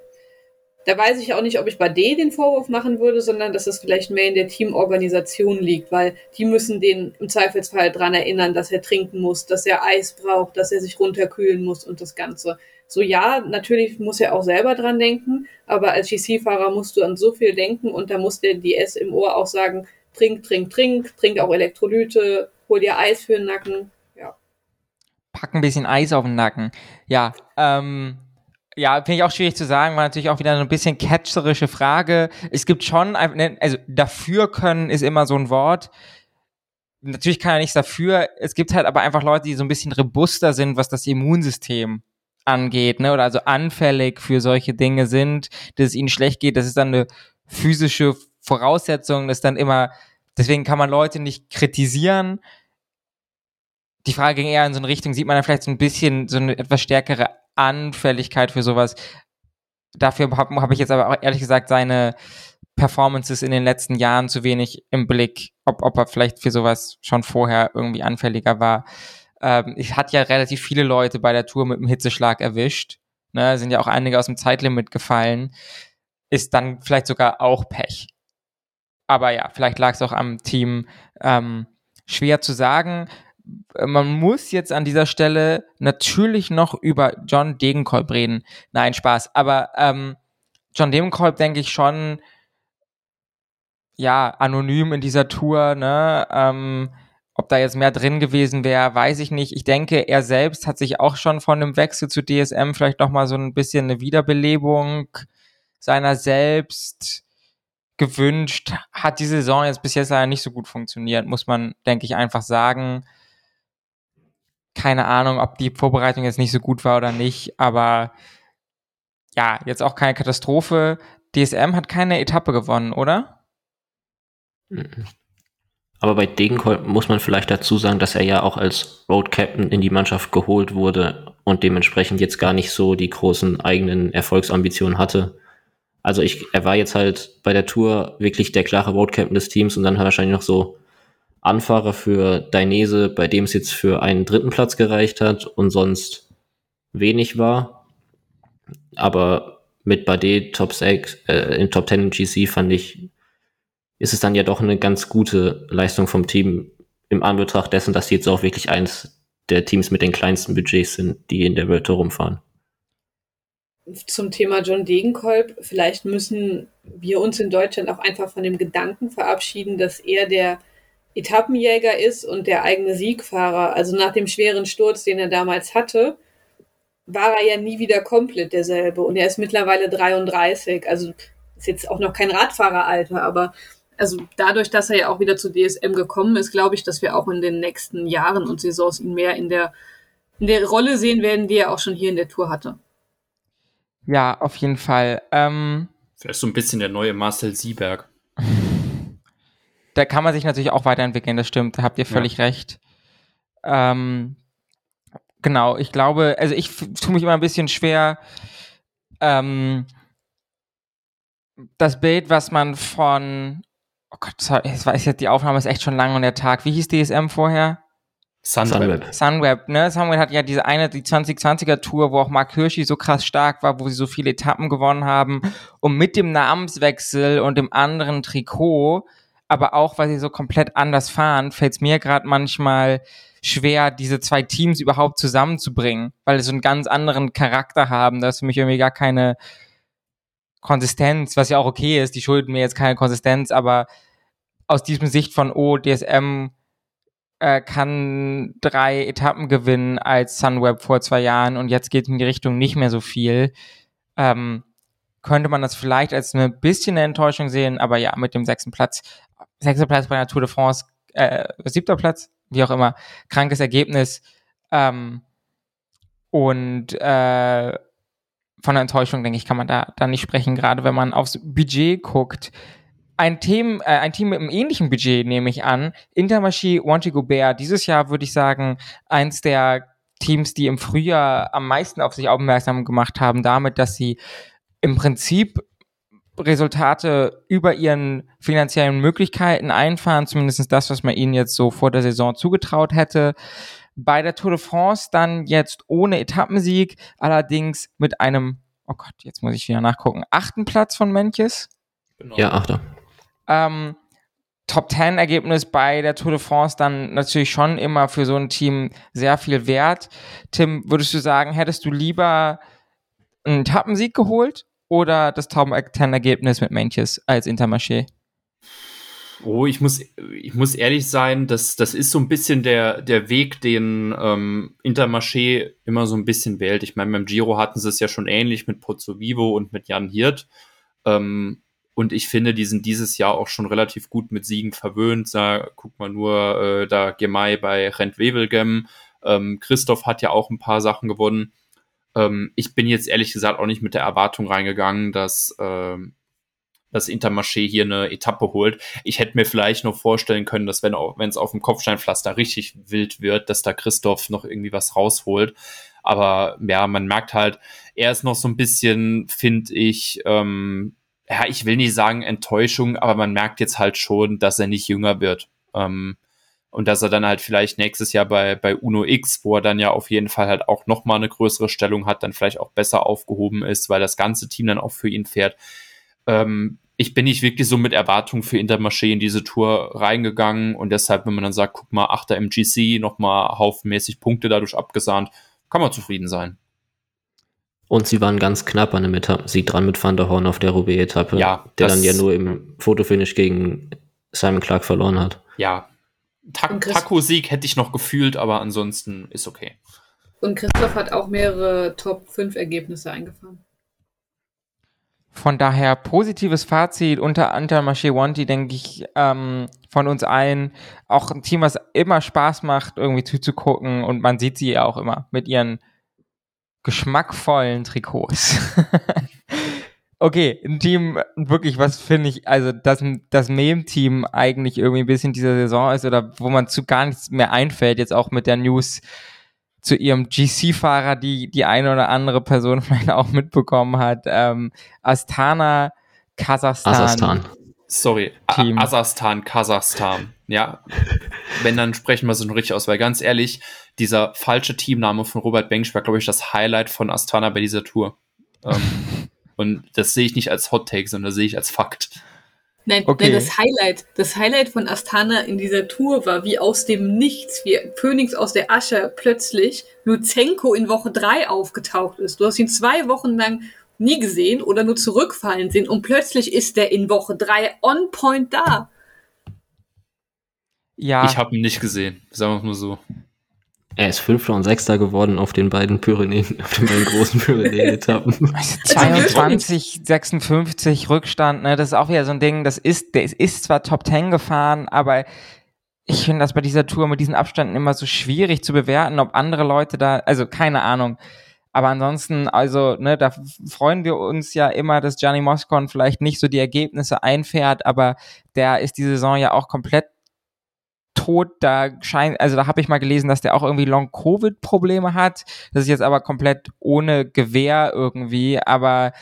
da weiß ich auch nicht, ob ich bei D den Vorwurf machen würde, sondern dass es vielleicht mehr in der Teamorganisation liegt, weil die müssen den im Zweifelsfall dran erinnern, dass er trinken muss, dass er Eis braucht, dass er sich runterkühlen muss und das Ganze. So ja, natürlich muss er auch selber dran denken, aber als GC-Fahrer musst du an so viel denken und da muss der DS im Ohr auch sagen, trink, trink, trink, trink auch Elektrolyte, hol dir Eis für den Nacken. Pack ein bisschen Eis auf den Nacken. Ja, ähm, ja, finde ich auch schwierig zu sagen, war natürlich auch wieder eine bisschen catcherische Frage. Es gibt schon, ne, also dafür können ist immer so ein Wort. Natürlich kann er nichts dafür. Es gibt halt aber einfach Leute, die so ein bisschen robuster sind, was das Immunsystem angeht, ne, oder also anfällig für solche Dinge sind, dass es ihnen schlecht geht. Das ist dann eine physische Voraussetzung, das ist dann immer, deswegen kann man Leute nicht kritisieren. Die Frage ging eher in so eine Richtung, sieht man da vielleicht so ein bisschen so eine etwas stärkere Anfälligkeit für sowas. Dafür habe hab ich jetzt aber auch ehrlich gesagt seine Performances in den letzten Jahren zu wenig im Blick, ob, ob er vielleicht für sowas schon vorher irgendwie anfälliger war. Ähm, ich hatte ja relativ viele Leute bei der Tour mit dem Hitzeschlag erwischt. Ne, sind ja auch einige aus dem Zeitlimit gefallen. Ist dann vielleicht sogar auch Pech. Aber ja, vielleicht lag es auch am Team. Ähm, schwer zu sagen man muss jetzt an dieser Stelle natürlich noch über John Degenkolb reden. Nein, Spaß. Aber ähm, John Degenkolb denke ich schon, ja, anonym in dieser Tour, ne? Ähm, ob da jetzt mehr drin gewesen wäre, weiß ich nicht. Ich denke, er selbst hat sich auch schon von dem Wechsel zu DSM vielleicht noch mal so ein bisschen eine Wiederbelebung seiner selbst gewünscht. Hat die Saison jetzt bis jetzt leider nicht so gut funktioniert, muss man, denke ich, einfach sagen keine Ahnung, ob die Vorbereitung jetzt nicht so gut war oder nicht, aber ja, jetzt auch keine Katastrophe. DSM hat keine Etappe gewonnen, oder? Mhm. Aber bei Degenkolb muss man vielleicht dazu sagen, dass er ja auch als Road Captain in die Mannschaft geholt wurde und dementsprechend jetzt gar nicht so die großen eigenen Erfolgsambitionen hatte. Also ich, er war jetzt halt bei der Tour wirklich der klare Road Captain des Teams und dann hat er wahrscheinlich noch so Anfahrer für Dainese, bei dem es jetzt für einen dritten Platz gereicht hat und sonst wenig war. Aber mit Bade Top 6, äh, in Top 10 im GC fand ich, ist es dann ja doch eine ganz gute Leistung vom Team im Anbetracht dessen, dass sie jetzt auch wirklich eins der Teams mit den kleinsten Budgets sind, die in der Welt rumfahren. Zum Thema John Degenkolb, vielleicht müssen wir uns in Deutschland auch einfach von dem Gedanken verabschieden, dass er der Etappenjäger ist und der eigene Siegfahrer. Also nach dem schweren Sturz, den er damals hatte, war er ja nie wieder komplett derselbe. Und er ist mittlerweile 33. Also ist jetzt auch noch kein Radfahreralter, aber also dadurch, dass er ja auch wieder zu DSM gekommen ist, glaube ich, dass wir auch in den nächsten Jahren und Saisons ihn mehr in der, in der Rolle sehen werden, die er auch schon hier in der Tour hatte. Ja, auf jeden Fall. Ähm, Vielleicht so ein bisschen der neue Marcel Sieberg. Da kann man sich natürlich auch weiterentwickeln, das stimmt, da habt ihr völlig ja. recht. Ähm, genau, ich glaube, also ich tue mich immer ein bisschen schwer, ähm, das Bild, was man von, oh Gott, ich weiß jetzt, die Aufnahme ist echt schon lang und der Tag. Wie hieß DSM vorher? Sunweb. Sunweb, ne? Sunweb hat ja diese eine, die 2020er Tour, wo auch Mark Hirschi so krass stark war, wo sie so viele Etappen gewonnen haben. Und mit dem Namenswechsel und dem anderen Trikot, aber auch, weil sie so komplett anders fahren, fällt es mir gerade manchmal schwer, diese zwei Teams überhaupt zusammenzubringen, weil sie so einen ganz anderen Charakter haben. Da ist für mich irgendwie gar keine Konsistenz, was ja auch okay ist. Die schulden mir jetzt keine Konsistenz, aber aus diesem Sicht von, oh, DSM äh, kann drei Etappen gewinnen als Sunweb vor zwei Jahren und jetzt geht in die Richtung nicht mehr so viel. Ähm, könnte man das vielleicht als ein bisschen eine Enttäuschung sehen, aber ja, mit dem sechsten Platz, sechster Platz bei der Tour de France, äh, siebter Platz, wie auch immer, krankes Ergebnis. Ähm, und äh, von der Enttäuschung, denke ich, kann man da, da nicht sprechen, gerade wenn man aufs Budget guckt ein Team, äh, ein Team mit einem ähnlichen Budget, nehme ich an. Intermarché, Wanty Gobert. Dieses Jahr würde ich sagen, eins der Teams, die im Frühjahr am meisten auf sich aufmerksam gemacht haben, damit, dass sie im Prinzip Resultate über ihren finanziellen Möglichkeiten einfahren, zumindest das, was man ihnen jetzt so vor der Saison zugetraut hätte. Bei der Tour de France dann jetzt ohne Etappensieg, allerdings mit einem, oh Gott, jetzt muss ich wieder nachgucken, achten Platz von Menkes. Genau. Ja, achter. Ähm, Top 10 Ergebnis bei der Tour de France dann natürlich schon immer für so ein Team sehr viel wert. Tim, würdest du sagen, hättest du lieber einen Etappensieg geholt oder das Top 10 Ergebnis mit Mentjes als Intermarché? Oh, ich muss, ich muss ehrlich sein, das, das ist so ein bisschen der, der Weg, den ähm, Intermarché immer so ein bisschen wählt. Ich meine, beim Giro hatten sie es ja schon ähnlich mit Pozzo Vivo und mit Jan Hirt. Ähm, und ich finde, die sind dieses Jahr auch schon relativ gut mit Siegen verwöhnt. Da guck mal nur, äh, da Gemei bei Rent Wevelgem. Ähm, Christoph hat ja auch ein paar Sachen gewonnen. Ähm, ich bin jetzt ehrlich gesagt auch nicht mit der Erwartung reingegangen, dass ähm, das Intermarché hier eine Etappe holt. Ich hätte mir vielleicht noch vorstellen können, dass wenn es auf dem Kopfsteinpflaster richtig wild wird, dass da Christoph noch irgendwie was rausholt. Aber ja, man merkt halt, er ist noch so ein bisschen, finde ich, ähm, ja, ich will nicht sagen Enttäuschung, aber man merkt jetzt halt schon, dass er nicht jünger wird. Ähm, und dass er dann halt vielleicht nächstes Jahr bei, bei Uno X, wo er dann ja auf jeden Fall halt auch nochmal eine größere Stellung hat, dann vielleicht auch besser aufgehoben ist, weil das ganze Team dann auch für ihn fährt. Ähm, ich bin nicht wirklich so mit Erwartung für Intermarché in diese Tour reingegangen und deshalb, wenn man dann sagt, guck mal, 8. MGC, nochmal haufenmäßig Punkte dadurch abgesahnt, kann man zufrieden sein. Und sie waren ganz knapp an einem Etappensieg dran mit Van der Horn auf der Roubaix-Etappe, ja, der dann ja nur im Fotofinish gegen Simon Clark verloren hat. Ja, Taco-Sieg hätte ich noch gefühlt, aber ansonsten ist okay. Und Christoph hat auch mehrere Top-5-Ergebnisse eingefahren. Von daher positives Fazit unter Antalmaché Wanti, denke ich, ähm, von uns allen. Auch ein Team, was immer Spaß macht, irgendwie zuzugucken und man sieht sie ja auch immer mit ihren geschmackvollen Trikots. okay, ein Team, wirklich, was finde ich, also dass das Mem-Team eigentlich irgendwie ein bisschen dieser Saison ist oder wo man zu gar nichts mehr einfällt, jetzt auch mit der News zu ihrem GC-Fahrer, die die eine oder andere Person vielleicht auch mitbekommen hat. Ähm, Astana, Kasachstan. Asastan. Sorry, Team. Asastan, Kasachstan. Ja, wenn, dann sprechen wir es noch richtig aus, weil ganz ehrlich, dieser falsche Teamname von Robert Bengsch war, glaube ich, das Highlight von Astana bei dieser Tour. Ähm, und das sehe ich nicht als Hot Take, sondern das sehe ich als Fakt. Nein, okay. nein, das Highlight, das Highlight von Astana in dieser Tour war wie aus dem Nichts, wie Phoenix aus der Asche plötzlich Luzenko in Woche drei aufgetaucht ist. Du hast ihn zwei Wochen lang nie gesehen oder nur zurückfallen sehen und plötzlich ist der in Woche drei on point da. Ja. Ich habe ihn nicht gesehen, sagen wir es mal so. Er ist Fünfter und Sechster geworden auf den beiden Pyrenäen, auf den beiden großen Pyrenäen-Etappen. 22, 56 Rückstand, ne, das ist auch wieder so ein Ding, das ist, der ist zwar Top Ten gefahren, aber ich finde das bei dieser Tour mit diesen Abständen immer so schwierig zu bewerten, ob andere Leute da, also keine Ahnung. Aber ansonsten, also, ne, da freuen wir uns ja immer, dass Gianni Moscon vielleicht nicht so die Ergebnisse einfährt, aber der ist die Saison ja auch komplett tot. Da scheint, also da habe ich mal gelesen, dass der auch irgendwie Long-Covid-Probleme hat. Das ist jetzt aber komplett ohne Gewehr irgendwie, aber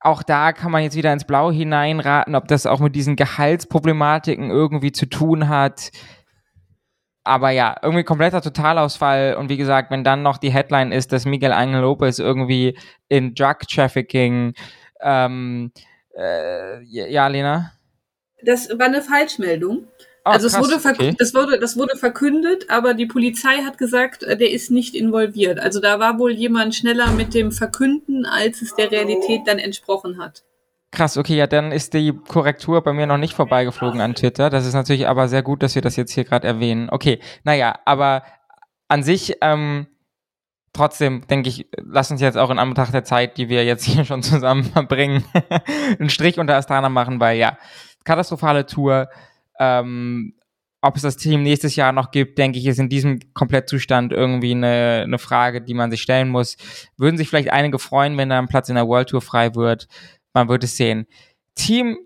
auch da kann man jetzt wieder ins Blau hineinraten, ob das auch mit diesen Gehaltsproblematiken irgendwie zu tun hat. Aber ja, irgendwie kompletter Totalausfall. Und wie gesagt, wenn dann noch die Headline ist, dass Miguel Angel Lopez irgendwie in Drug Trafficking, ähm, äh, ja, Lena? Das war eine Falschmeldung. Oh, also es krass, wurde, okay. das, wurde, das wurde verkündet, aber die Polizei hat gesagt, äh, der ist nicht involviert. Also da war wohl jemand schneller mit dem Verkünden, als es der Realität dann entsprochen hat. Krass, okay, ja, dann ist die Korrektur bei mir noch nicht vorbeigeflogen an Twitter. Das ist natürlich aber sehr gut, dass wir das jetzt hier gerade erwähnen. Okay, naja, aber an sich, ähm, trotzdem denke ich, lass uns jetzt auch in Anbetracht der Zeit, die wir jetzt hier schon zusammen verbringen, einen Strich unter Astana machen, weil ja, katastrophale Tour. Ähm, ob es das Team nächstes Jahr noch gibt, denke ich, ist in diesem Komplettzustand irgendwie eine, eine Frage, die man sich stellen muss. Würden sich vielleicht einige freuen, wenn da ein Platz in der World Tour frei wird. Man wird es sehen. Team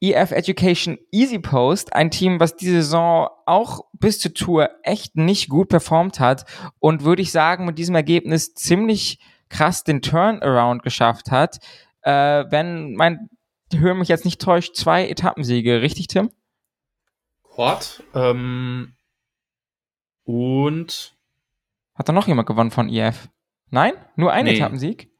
EF Education Easy Post, ein Team, was diese Saison auch bis zur Tour echt nicht gut performt hat und würde ich sagen, mit diesem Ergebnis ziemlich krass den Turnaround geschafft hat. Äh, wenn mein Höre mich jetzt nicht täuscht, zwei Etappensiege, richtig, Tim? Quad. Ähm, und Hat da noch jemand gewonnen von EF? Nein? Nur ein Nee. Etappensieg?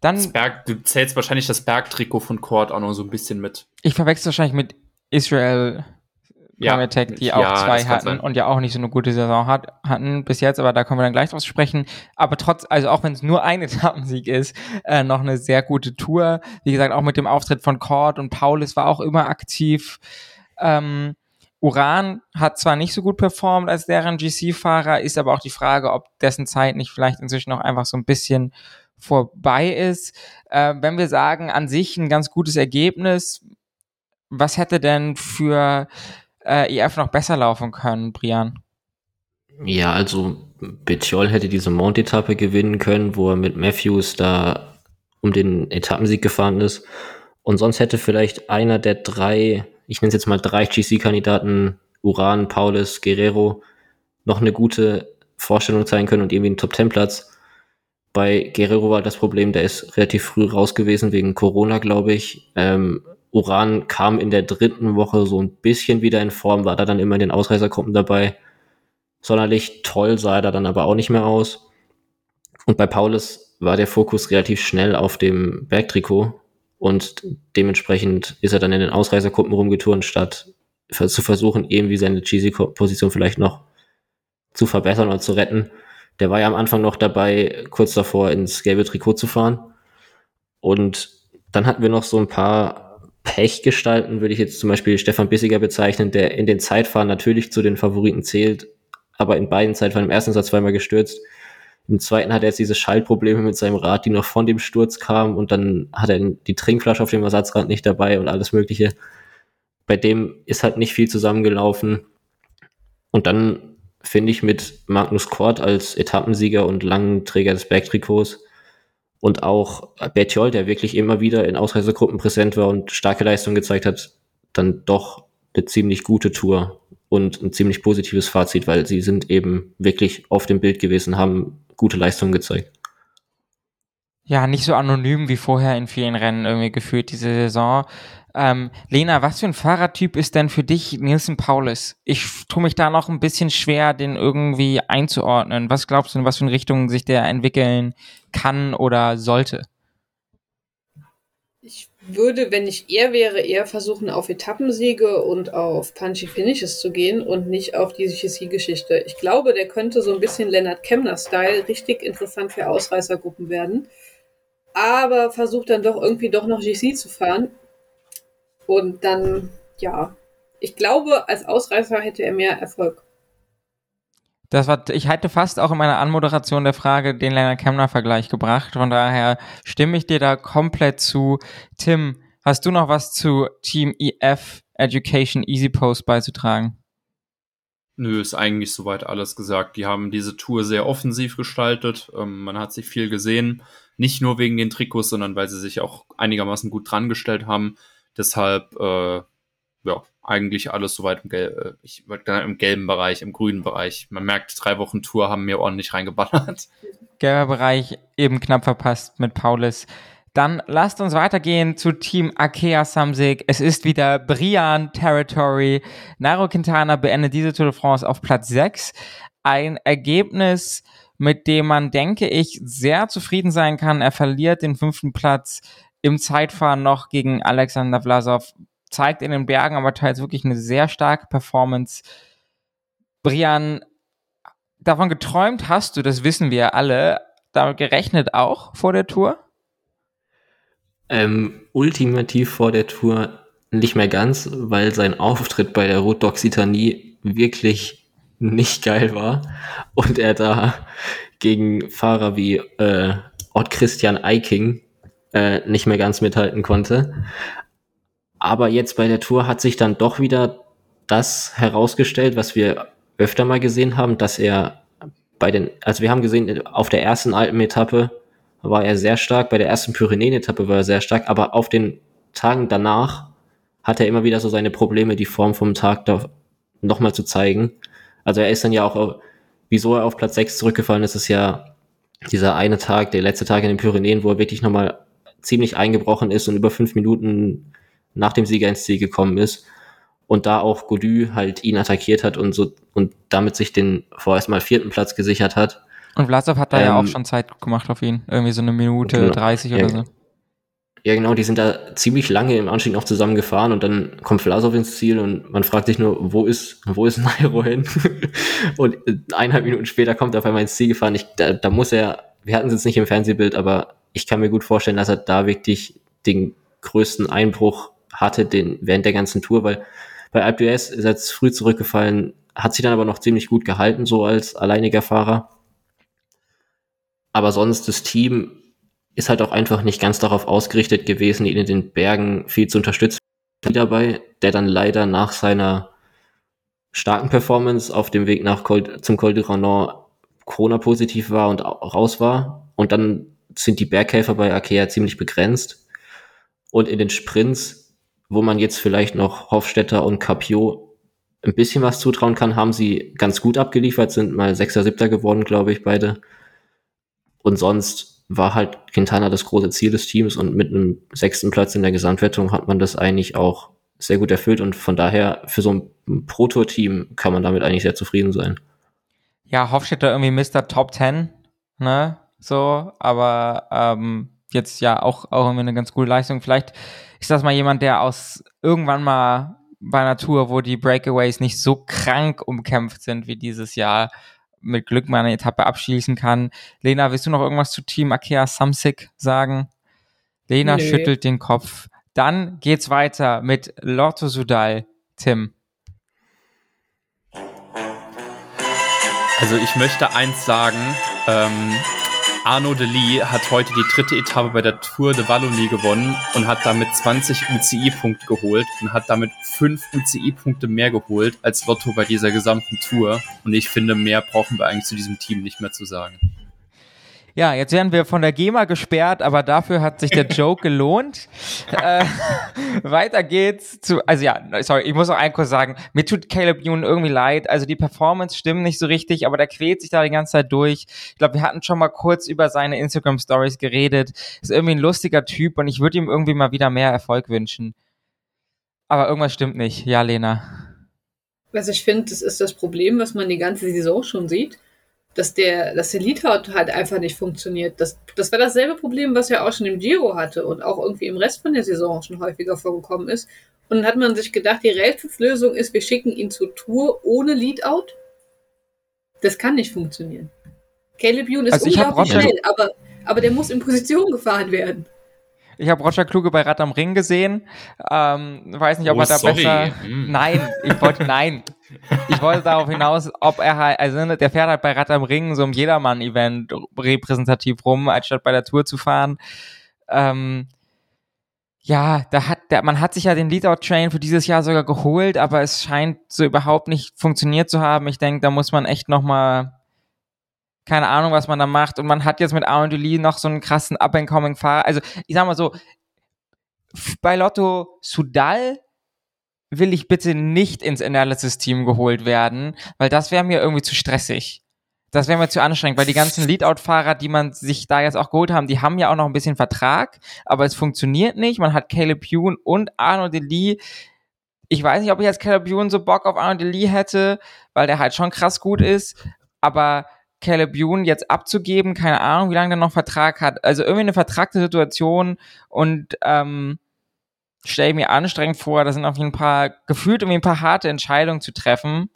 Dann, Berg, du zählst wahrscheinlich das Bergtrikot von Cord auch noch so ein bisschen mit. ich verwechsel wahrscheinlich mit Israel Ja, Cometech, die ja, auch zwei das kann hatten und ja auch nicht so eine gute Saison hat, hatten bis jetzt, aber da kommen wir dann gleich drauf sprechen. Aber trotz, also auch wenn es nur ein Etappensieg ist, äh, noch eine sehr gute Tour. Wie gesagt, auch mit dem Auftritt von Cord und Paulus war auch immer aktiv. Ähm, Uran hat zwar nicht so gut performt als deren GC-Fahrer, ist aber auch die Frage, ob dessen Zeit nicht vielleicht inzwischen noch einfach so ein bisschen vorbei ist. Äh, wenn wir sagen, an sich ein ganz gutes Ergebnis, was hätte denn für äh, EF noch besser laufen können, Brian? Ja, also Betjol hätte diese Mount-Etappe gewinnen können, wo er mit Matthews da um den Etappensieg gefahren ist. Und sonst hätte vielleicht einer der drei, ich nenne es jetzt mal drei GC-Kandidaten, Uran, Paulus, Guerrero, noch eine gute Vorstellung zeigen können und irgendwie einen Top-10-Platz. Bei Guerrero war das Problem, der ist relativ früh raus gewesen wegen Corona, glaube ich. Ähm, Uran kam in der dritten Woche so ein bisschen wieder in Form, war da dann immer in den Ausreißergruppen dabei. Sonderlich toll sah er da dann aber auch nicht mehr aus. Und bei Paulus war der Fokus relativ schnell auf dem Bergtrikot und dementsprechend ist er dann in den Ausreißergruppen rumgeturnt, statt zu versuchen, irgendwie seine GC-Position vielleicht noch zu verbessern oder zu retten. Der war ja am Anfang noch dabei, kurz davor ins gelbe Trikot zu fahren. Und dann hatten wir noch so ein paar Pechgestalten, würde ich jetzt zum Beispiel Stefan Bissiger bezeichnen, der in den Zeitfahren natürlich zu den Favoriten zählt, aber in beiden Zeitfahren im ersten Satz zweimal gestürzt. Im zweiten hat er jetzt diese Schaltprobleme mit seinem Rad, die noch von dem Sturz kamen und dann hat er die Trinkflasche auf dem Ersatzrad nicht dabei und alles Mögliche. Bei dem ist halt nicht viel zusammengelaufen. Und dann finde ich mit Magnus Kort als Etappensieger und langen Träger des Bergtrikots und auch Betjol, der wirklich immer wieder in Ausreißergruppen präsent war und starke Leistung gezeigt hat, dann doch eine ziemlich gute Tour und ein ziemlich positives Fazit, weil sie sind eben wirklich auf dem Bild gewesen, haben gute Leistungen gezeigt. Ja, nicht so anonym wie vorher in vielen Rennen irgendwie gefühlt diese Saison. Ähm, Lena, was für ein Fahrertyp ist denn für dich Nielsen Paulus? Ich tue mich da noch ein bisschen schwer, den irgendwie einzuordnen. Was glaubst du, in was für eine Richtung sich der entwickeln kann oder sollte? Würde, wenn ich er wäre, eher versuchen, auf Etappensiege und auf punchy Finishes zu gehen und nicht auf diese GC-Geschichte. Ich glaube, der könnte so ein bisschen Leonard Kemner-Style richtig interessant für Ausreißergruppen werden. Aber versucht dann doch irgendwie doch noch GC zu fahren. Und dann, ja, ich glaube, als Ausreißer hätte er mehr Erfolg. Das war, ich hatte fast auch in meiner Anmoderation der Frage den Leonard Kemner-Vergleich gebracht. Von daher stimme ich dir da komplett zu. Tim, hast du noch was zu Team EF Education Easy Post beizutragen? Nö, ist eigentlich soweit alles gesagt. Die haben diese Tour sehr offensiv gestaltet. Ähm, man hat sich viel gesehen. Nicht nur wegen den Trikots, sondern weil sie sich auch einigermaßen gut dran gestellt haben. Deshalb, äh, ja, eigentlich alles soweit im, Gel äh, ich im gelben Bereich, im grünen Bereich. Man merkt, drei Wochen Tour haben mir ordentlich reingeballert. Gelber Bereich eben knapp verpasst mit Paulus. Dann lasst uns weitergehen zu Team Akea Samsic. Es ist wieder Brian Territory. Nairo Quintana beendet diese Tour de France auf Platz 6. Ein Ergebnis, mit dem man, denke ich, sehr zufrieden sein kann. Er verliert den fünften Platz im Zeitfahren noch gegen Alexander Vlasov. Zeigt in den Bergen aber teils wirklich eine sehr starke Performance. Brian, davon geträumt hast du, das wissen wir alle. Damit gerechnet auch vor der Tour? Ähm, ultimativ vor der Tour nicht mehr ganz, weil sein Auftritt bei der Route d'Occitanie wirklich nicht geil war und er da gegen Fahrer wie äh, Ott Christian Eiking äh, nicht mehr ganz mithalten konnte. Aber jetzt bei der Tour hat sich dann doch wieder das herausgestellt, was wir öfter mal gesehen haben, dass er bei den, also wir haben gesehen, auf der ersten Alpenetappe war er sehr stark, bei der ersten Pyrenäen-Etappe war er sehr stark, aber auf den Tagen danach hat er immer wieder so seine Probleme, die Form vom Tag da nochmal zu zeigen. Also er ist dann ja auch, wieso er auf Platz 6 zurückgefallen ist, ist ja dieser eine Tag, der letzte Tag in den Pyrenäen, wo er wirklich nochmal ziemlich eingebrochen ist und über fünf Minuten nach dem Sieger ins Ziel gekommen ist und da auch Godu halt ihn attackiert hat und so und damit sich den vorerst mal vierten Platz gesichert hat. Und Vlasov hat da ähm, ja auch ähm, schon Zeit gemacht auf ihn. Irgendwie so eine Minute genau, 30 oder ja, so. Ja, genau, die sind da ziemlich lange im Anstieg noch zusammen gefahren und dann kommt Vlasov ins Ziel und man fragt sich nur, wo ist, wo ist Nairo hin? und eineinhalb Minuten später kommt er auf einmal ins Ziel gefahren. Ich, da, da muss er, wir hatten es jetzt nicht im Fernsehbild, aber ich kann mir gut vorstellen, dass er da wirklich den größten Einbruch hatte den, während der ganzen Tour, weil bei d'Huez ist er jetzt früh zurückgefallen, hat sich dann aber noch ziemlich gut gehalten, so als alleiniger Fahrer. Aber sonst das Team ist halt auch einfach nicht ganz darauf ausgerichtet gewesen, ihn in den Bergen viel zu unterstützen. Dabei, der dann leider nach seiner starken Performance auf dem Weg nach Col, zum Col de Ronan Corona-positiv war und raus war. Und dann sind die Berghelfer bei Akea ziemlich begrenzt. Und in den Sprints, wo man jetzt vielleicht noch Hofstetter und Capio ein bisschen was zutrauen kann, haben sie ganz gut abgeliefert, sind mal Sechster, Siebter geworden, glaube ich, beide. Und sonst war halt Quintana das große Ziel des Teams und mit einem sechsten Platz in der Gesamtwertung hat man das eigentlich auch sehr gut erfüllt und von daher für so ein Pro-Tour-Team kann man damit eigentlich sehr zufrieden sein. Ja, Hofstetter irgendwie Mr. Top 10, ne? So, aber ähm, jetzt ja auch, auch irgendwie eine ganz gute Leistung. Vielleicht ist das mal jemand, der aus irgendwann mal bei einer Tour, wo die Breakaways nicht so krank umkämpft sind wie dieses Jahr, mit Glück mal eine Etappe abschließen kann. Lena, willst du noch irgendwas zu Team Akea Samsic sagen? Lena Nö. schüttelt den Kopf. Dann geht's weiter mit Lotto Sudal. Tim. Also ich möchte eins sagen, ähm, Arnaud Delis hat heute die dritte Etappe bei der Tour de Wallonie gewonnen und hat damit 20 UCI-Punkte geholt und hat damit 5 UCI-Punkte mehr geholt als Lotto bei dieser gesamten Tour. Und ich finde, mehr brauchen wir eigentlich zu diesem Team nicht mehr zu sagen. Ja, jetzt werden wir von der GEMA gesperrt, aber dafür hat sich der Joke gelohnt. äh, weiter geht's zu, also ja, sorry, ich muss noch ein kurz sagen, mir tut Caleb Youn irgendwie leid. Also die Performance stimmt nicht so richtig, aber der quält sich da die ganze Zeit durch. Ich glaube, wir hatten schon mal kurz über seine Instagram Stories geredet. Ist irgendwie ein lustiger Typ und ich würde ihm irgendwie mal wieder mehr Erfolg wünschen. Aber irgendwas stimmt nicht. Ja, Lena. Also ich finde, das ist das Problem, was man die ganze Saison schon sieht dass der, dass der Leadout halt einfach nicht funktioniert. Das, das war dasselbe Problem, was er auch schon im Giro hatte und auch irgendwie im Rest von der Saison schon häufiger vorgekommen ist. Und dann hat man sich gedacht, die Rätselslösung ist, wir schicken ihn zur Tour ohne Leadout. Das kann nicht funktionieren. Caleb Youn ist also unglaublich schnell, aber, aber der muss in Position gefahren werden. Ich habe Roger Kluge bei Rad am Ring gesehen. Ähm, weiß nicht, ob oh, er da sorry. besser. Mm. Nein, ich wollte nein. Ich wollte darauf hinaus, ob er halt, also ne, der fährt halt bei Rad am Ring so einem Jedermann-Event repräsentativ rum, als statt bei der Tour zu fahren. Ähm, ja, da hat, der, man hat sich ja den Leadout-Train für dieses Jahr sogar geholt, aber es scheint so überhaupt nicht funktioniert zu haben. Ich denke, da muss man echt nochmal keine Ahnung, was man da macht. Und man hat jetzt mit Aaron Lee noch so einen krassen Up-and-Coming-Fahrer. Also, ich sag mal so, bei Lotto Sudal will ich bitte nicht ins Analysis-Team geholt werden, weil das wäre mir irgendwie zu stressig. Das wäre mir zu anstrengend, weil die ganzen Leadout-Fahrer, die man sich da jetzt auch geholt haben, die haben ja auch noch ein bisschen Vertrag, aber es funktioniert nicht. Man hat Caleb Youn und Arno Lee. Ich weiß nicht, ob ich jetzt Caleb Youn so Bock auf Arno Lee hätte, weil der halt schon krass gut ist, aber Caleb Youn jetzt abzugeben, keine Ahnung, wie lange der noch Vertrag hat. Also irgendwie eine vertragte Situation und ähm, stelle ich mir anstrengend vor, da sind auf jeden Fall gefühlt irgendwie ein paar harte Entscheidungen zu treffen.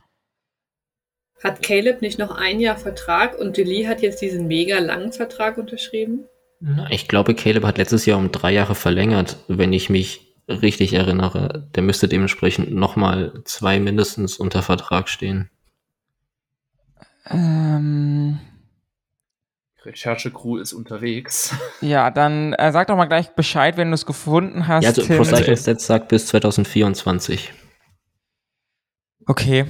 Hat Caleb nicht noch ein Jahr Vertrag und Delis hat jetzt diesen mega langen Vertrag unterschrieben? Ich glaube, Caleb hat letztes Jahr um drei Jahre verlängert, wenn ich mich richtig erinnere. Der müsste dementsprechend nochmal zwei mindestens unter Vertrag stehen. Ähm, Recherche-Crew ist unterwegs. Ja, dann äh, sag doch mal gleich Bescheid, wenn du es gefunden hast. Ja, also Pro Cycling Stats sagt bis 2024. Okay.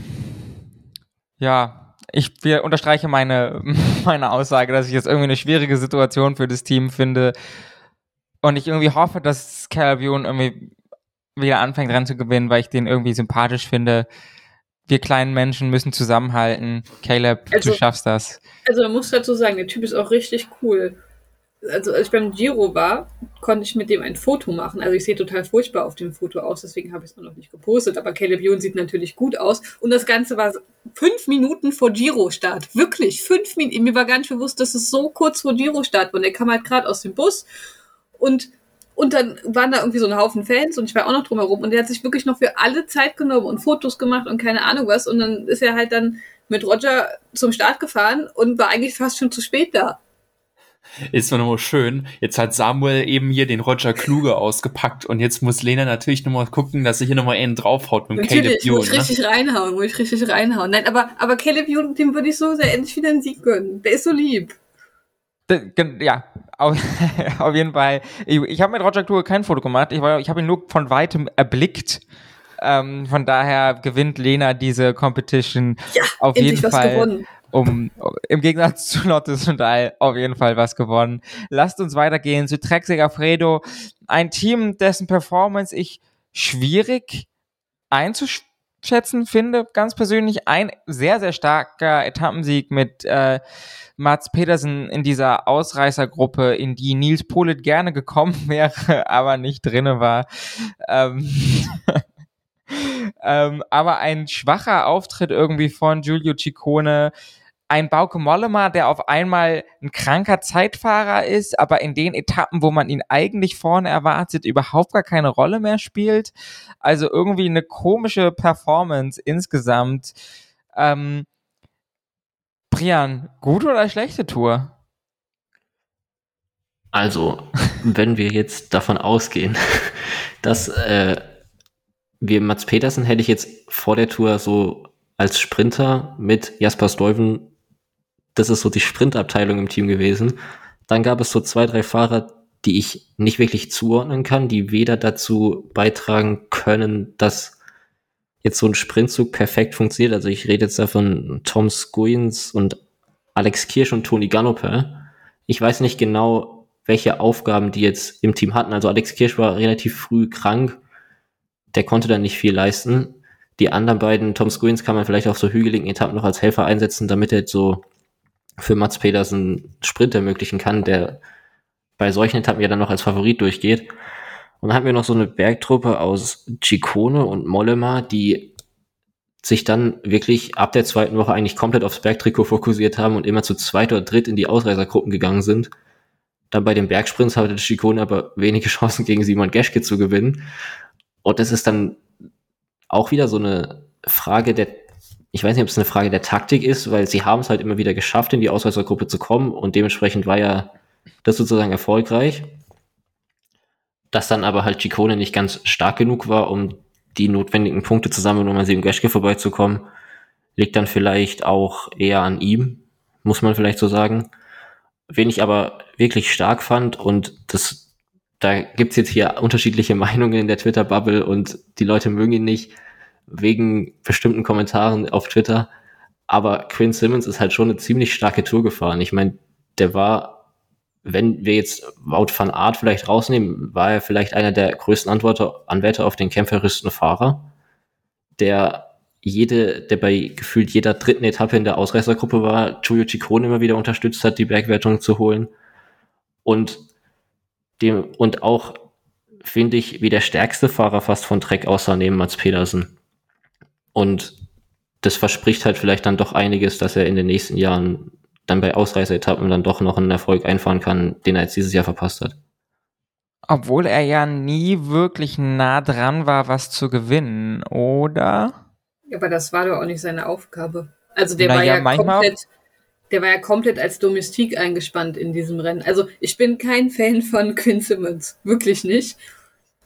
Ja, ich wir unterstreiche meine, meine Aussage, dass ich jetzt irgendwie eine schwierige Situation für das Team finde. Und ich irgendwie hoffe, dass Calabion irgendwie wieder anfängt, Rennen zu gewinnen, weil ich den irgendwie sympathisch finde wir kleinen Menschen müssen zusammenhalten. Caleb, also, du schaffst das. Also man muss dazu sagen, der Typ ist auch richtig cool. Also als ich beim Giro war, konnte ich mit dem ein Foto machen. Also ich sehe total furchtbar auf dem Foto aus, deswegen habe ich es noch nicht gepostet. Aber Caleb Ewan sieht natürlich gut aus. Und das Ganze war fünf Minuten vor Giro-Start. Wirklich, fünf Minuten. Mir war gar nicht bewusst, dass es so kurz vor Giro-Start war. Und er kam halt gerade aus dem Bus und und dann waren da irgendwie so ein Haufen Fans und ich war auch noch drumherum und der hat sich wirklich noch für alle Zeit genommen und Fotos gemacht und keine Ahnung was. Und dann ist er halt dann mit Roger zum Start gefahren und war eigentlich fast schon zu spät da. Ist doch nochmal schön. Jetzt hat Samuel eben hier den Roger Kluge ausgepackt und jetzt muss Lena natürlich nochmal gucken, dass sie hier nochmal einen draufhaut mit natürlich, Caleb Ewan. Muss ich ne? richtig reinhauen, muss ich richtig reinhauen. Nein, aber, aber Caleb Ewan, dem würde ich so sehr endlich wieder einen Sieg gönnen. Der ist so lieb ja, auf, auf, jeden Fall. Ich, ich habe mit Roger Kluge kein Foto gemacht. Ich, ich habe ihn nur von weitem erblickt. Ähm, von daher gewinnt Lena diese Competition ja, auf jeden Fall. Um, im Gegensatz zu Lottes und All auf jeden Fall was gewonnen. Lasst uns weitergehen zu Trek Segafredo. Ein Team, dessen Performance ich schwierig einzuschätzen finde, ganz persönlich. Ein sehr, sehr starker Etappensieg mit äh, Mats Petersen in dieser Ausreißergruppe, in die Nils Polit gerne gekommen wäre, aber nicht drinne war. Ähm, ähm, aber ein schwacher Auftritt irgendwie von Giulio Ciccone, ein Bauke Mollema, der auf einmal ein kranker Zeitfahrer ist, aber in den Etappen, wo man ihn eigentlich vorne erwartet, überhaupt gar keine Rolle mehr spielt. Also irgendwie eine komische Performance insgesamt. Ähm, Brian, gute oder schlechte Tour? Also, wenn wir jetzt davon ausgehen, dass äh, wir Mats Petersen hätte ich jetzt vor der Tour so als Sprinter mit Jasper Stuyven, das ist so die Sprintabteilung im Team gewesen. Dann gab es so zwei, drei Fahrer, die ich nicht wirklich zuordnen kann, die weder dazu beitragen können, dass jetzt so ein Sprintzug perfekt funktioniert. Also ich rede jetzt da von Tom Squins und Alex Kirsch und Toni Ganope. Ich weiß nicht genau, welche Aufgaben die jetzt im Team hatten. Also Alex Kirsch war relativ früh krank. Der konnte dann nicht viel leisten. Die anderen beiden, Tom Squins, kann man vielleicht auf so hügeligen Etappen noch als Helfer einsetzen, damit er so für Mats Petersen Sprint ermöglichen kann, der bei solchen Etappen ja dann noch als Favorit durchgeht. Und dann hatten wir noch so eine Bergtruppe aus Ciccone und Mollema, die sich dann wirklich ab der zweiten Woche eigentlich komplett aufs Bergtrikot fokussiert haben und immer zu zweit oder dritt in die Ausreißergruppen gegangen sind. Dann bei den Bergsprints hatte Ciccone aber wenige Chancen gegen Simon Geschke zu gewinnen. Und das ist dann auch wieder so eine Frage der, ich weiß nicht, ob es eine Frage der Taktik ist, weil sie haben es halt immer wieder geschafft, in die Ausreißergruppe zu kommen und dementsprechend war ja das sozusagen erfolgreich dass dann aber halt Chicone nicht ganz stark genug war, um die notwendigen Punkte zu sammeln, um an Simon Geschke vorbeizukommen, liegt dann vielleicht auch eher an ihm, muss man vielleicht so sagen. Wen ich aber wirklich stark fand und das da gibt's jetzt hier unterschiedliche Meinungen in der Twitter-Bubble und die Leute mögen ihn nicht wegen bestimmten Kommentaren auf Twitter. Aber Quinn Simmons ist halt schon eine ziemlich starke Tour gefahren. Ich meine, der war, wenn wir jetzt Wout van Art vielleicht rausnehmen, war er vielleicht einer der größten Antworter, Anwärter auf den kämpferischen Fahrer, der jede, der bei gefühlt jeder dritten Etappe in der Ausreißergruppe war, Giulio Ciccone immer wieder unterstützt hat, die Bergwertung zu holen. Und dem, und auch, finde ich, wie der stärkste Fahrer fast von Trek außer neben Mats Pedersen. Und das verspricht halt vielleicht dann doch einiges, dass er in den nächsten Jahren dann bei Ausreißeretappen dann doch noch einen Erfolg einfahren kann, den er jetzt dieses Jahr verpasst hat. Obwohl er ja nie wirklich nah dran war, was zu gewinnen, oder? Aber das war doch auch nicht seine Aufgabe. Also der Na war ja, ja, manchmal- komplett, der war ja komplett als Domestik eingespannt in diesem Rennen. Also ich bin kein Fan von Quinn Simmons, wirklich nicht.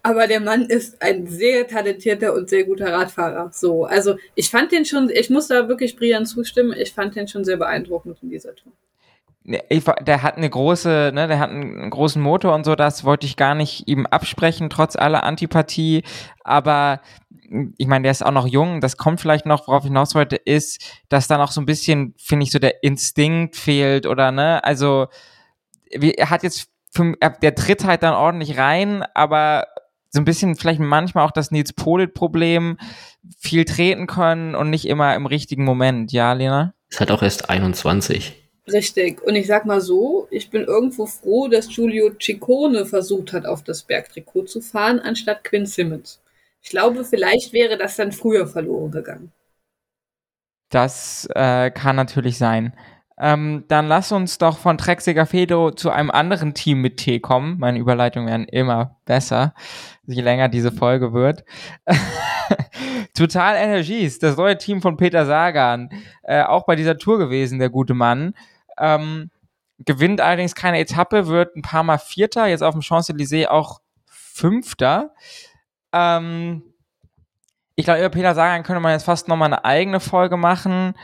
Aber der Mann ist ein sehr talentierter und sehr guter Radfahrer. So, also ich fand den schon, ich muss da wirklich Brian zustimmen, ich fand den schon sehr beeindruckend in dieser Tour. Ich, der hat eine große, ne, der hat einen großen Motor und so, das wollte ich gar nicht ihm absprechen, trotz aller Antipathie. Aber mh, ich meine, der ist auch noch jung, das kommt vielleicht noch, worauf ich hinaus wollte, ist, dass da noch so ein bisschen, finde ich, so der Instinkt fehlt oder ne, also er hat jetzt, er- der tritt halt dann ordentlich rein, aber so ein bisschen vielleicht manchmal auch das Nils Polit-Problem, viel treten können und nicht immer im richtigen Moment, ja, Lena? Ist halt auch erst 21. Richtig. Und ich sag mal so, ich bin irgendwo froh, dass Giulio Ciccone versucht hat, auf das Bergtrikot zu fahren, anstatt Quinn Simmons. Ich glaube, vielleicht wäre das dann früher verloren gegangen. Das äh, kann natürlich sein. Ähm, dann lass uns doch von Trek Segafredo zu einem anderen Team mit T kommen. Meine Überleitungen werden immer besser, je länger diese Folge wird. Total Energies, das neue Team von Peter Sagan, äh, auch bei dieser Tour gewesen, der gute Mann. Ähm, gewinnt allerdings keine Etappe, wird ein paar Mal Vierter, jetzt auf dem Champs-Élysées auch Fünfter. Ähm, ich glaube, über Peter Sagan könnte man jetzt fast nochmal eine eigene Folge machen.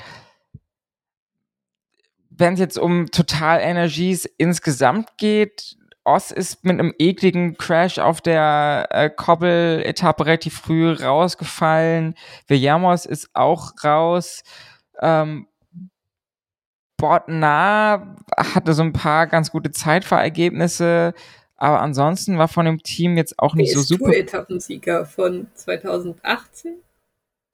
Wenn es jetzt um Total Energies insgesamt geht, Oss ist mit einem ekligen Crash auf der äh, Kobbel-Etappe relativ früh rausgefallen. Villamos ist auch raus. Ähm, Botnar hatte so ein paar ganz gute Zeitfahrergebnisse, aber ansonsten war von dem Team jetzt auch nicht Der so ist super. Tour-Etappensieger von 2018.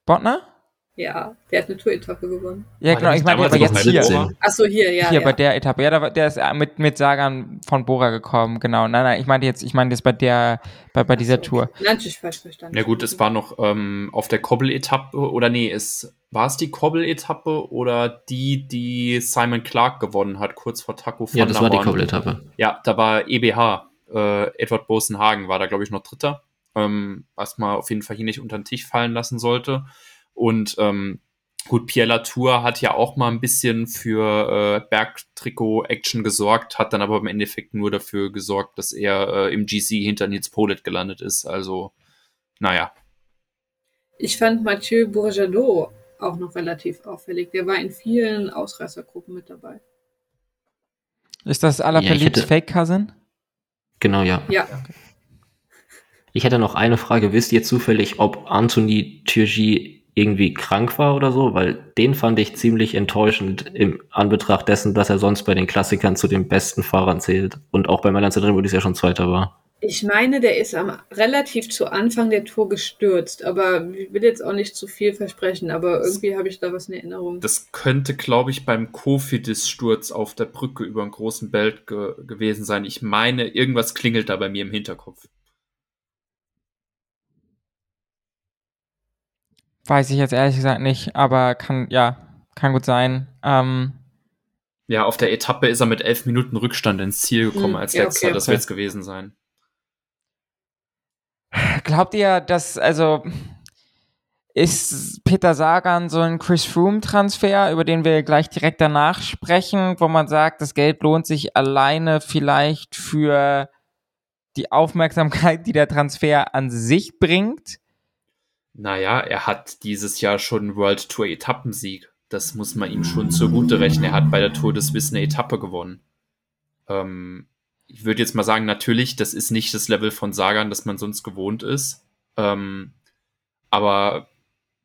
Botnar? Ja, der hat eine Tour-Etappe gewonnen. Ja, War genau, ich meine aber jetzt hier. Bora? Ach so, hier, ja. hier ja. bei der Etappe. Ja, der, der ist äh, mit, mit Sagan von Bora gekommen, genau. Nein, nein, ich meinte jetzt, ich meinte jetzt bei der, bei, bei dieser so, Tour. okay. Nein, ich falsch verstanden. Ja gut, es war noch ähm, auf der Kobbel-Etappe, oder nee, es war es die Kobbel-Etappe oder die, die Simon Clark gewonnen hat, kurz vor Taco van Ja, das der war die Horn. Koppeletappe. Ja, da war EBH, äh, Edward Bosenhagen war da, glaube ich, noch Dritter, ähm, was man auf jeden Fall hier nicht unter den Tisch fallen lassen sollte. Und ähm, gut, Pierre Latour hat ja auch mal ein bisschen für äh, Bergtrikot-Action gesorgt, hat dann aber im Endeffekt nur dafür gesorgt, dass er äh, im GC hinter Nils Polet gelandet ist. Also, naja. Ich fand Mathieu Bourjadot auch noch relativ auffällig. Der war in vielen Ausreißergruppen mit dabei. Ist das Ja, Alaphilippe hätte- Fake Cousin? Genau, ja. Ja, Ich hätte noch eine Frage. Wisst ihr zufällig, ob Anthony Turgi irgendwie krank war oder so? Weil den fand ich ziemlich enttäuschend im Anbetracht dessen, dass er sonst bei den Klassikern zu den besten Fahrern zählt. Und auch bei Mailand drin, wo dies ja schon Zweiter war. ich meine, der ist am relativ zu Anfang der Tour gestürzt, aber ich will jetzt auch nicht zu viel versprechen, aber irgendwie habe ich da was in Erinnerung. Das könnte, glaube ich, beim Kofidis-Sturz auf der Brücke über einen großen Belt ge gewesen sein. Ich meine, irgendwas klingelt da bei mir im Hinterkopf. Weiß ich jetzt ehrlich gesagt nicht, aber kann, ja, kann gut sein. Ähm, Ja, auf der Etappe ist er mit elf Minuten Rückstand ins Ziel gekommen Hm, als ja, letzter. okay. Das wird es gewesen sein. glaubt ihr, dass, also, ist Peter Sagan so ein Chris Froome-Transfer, über den wir gleich direkt danach sprechen, wo man sagt, das Geld lohnt sich alleine vielleicht für die Aufmerksamkeit, die der Transfer an sich bringt? Naja, er hat dieses Jahr schon World Tour Etappensieg. Das muss man ihm schon zugute rechnen. Er hat bei der Tour des Wissen eine Etappe gewonnen. Ähm, ich würde jetzt mal sagen, natürlich, das ist nicht das Level von Sagan, das man sonst gewohnt ist. Ähm, aber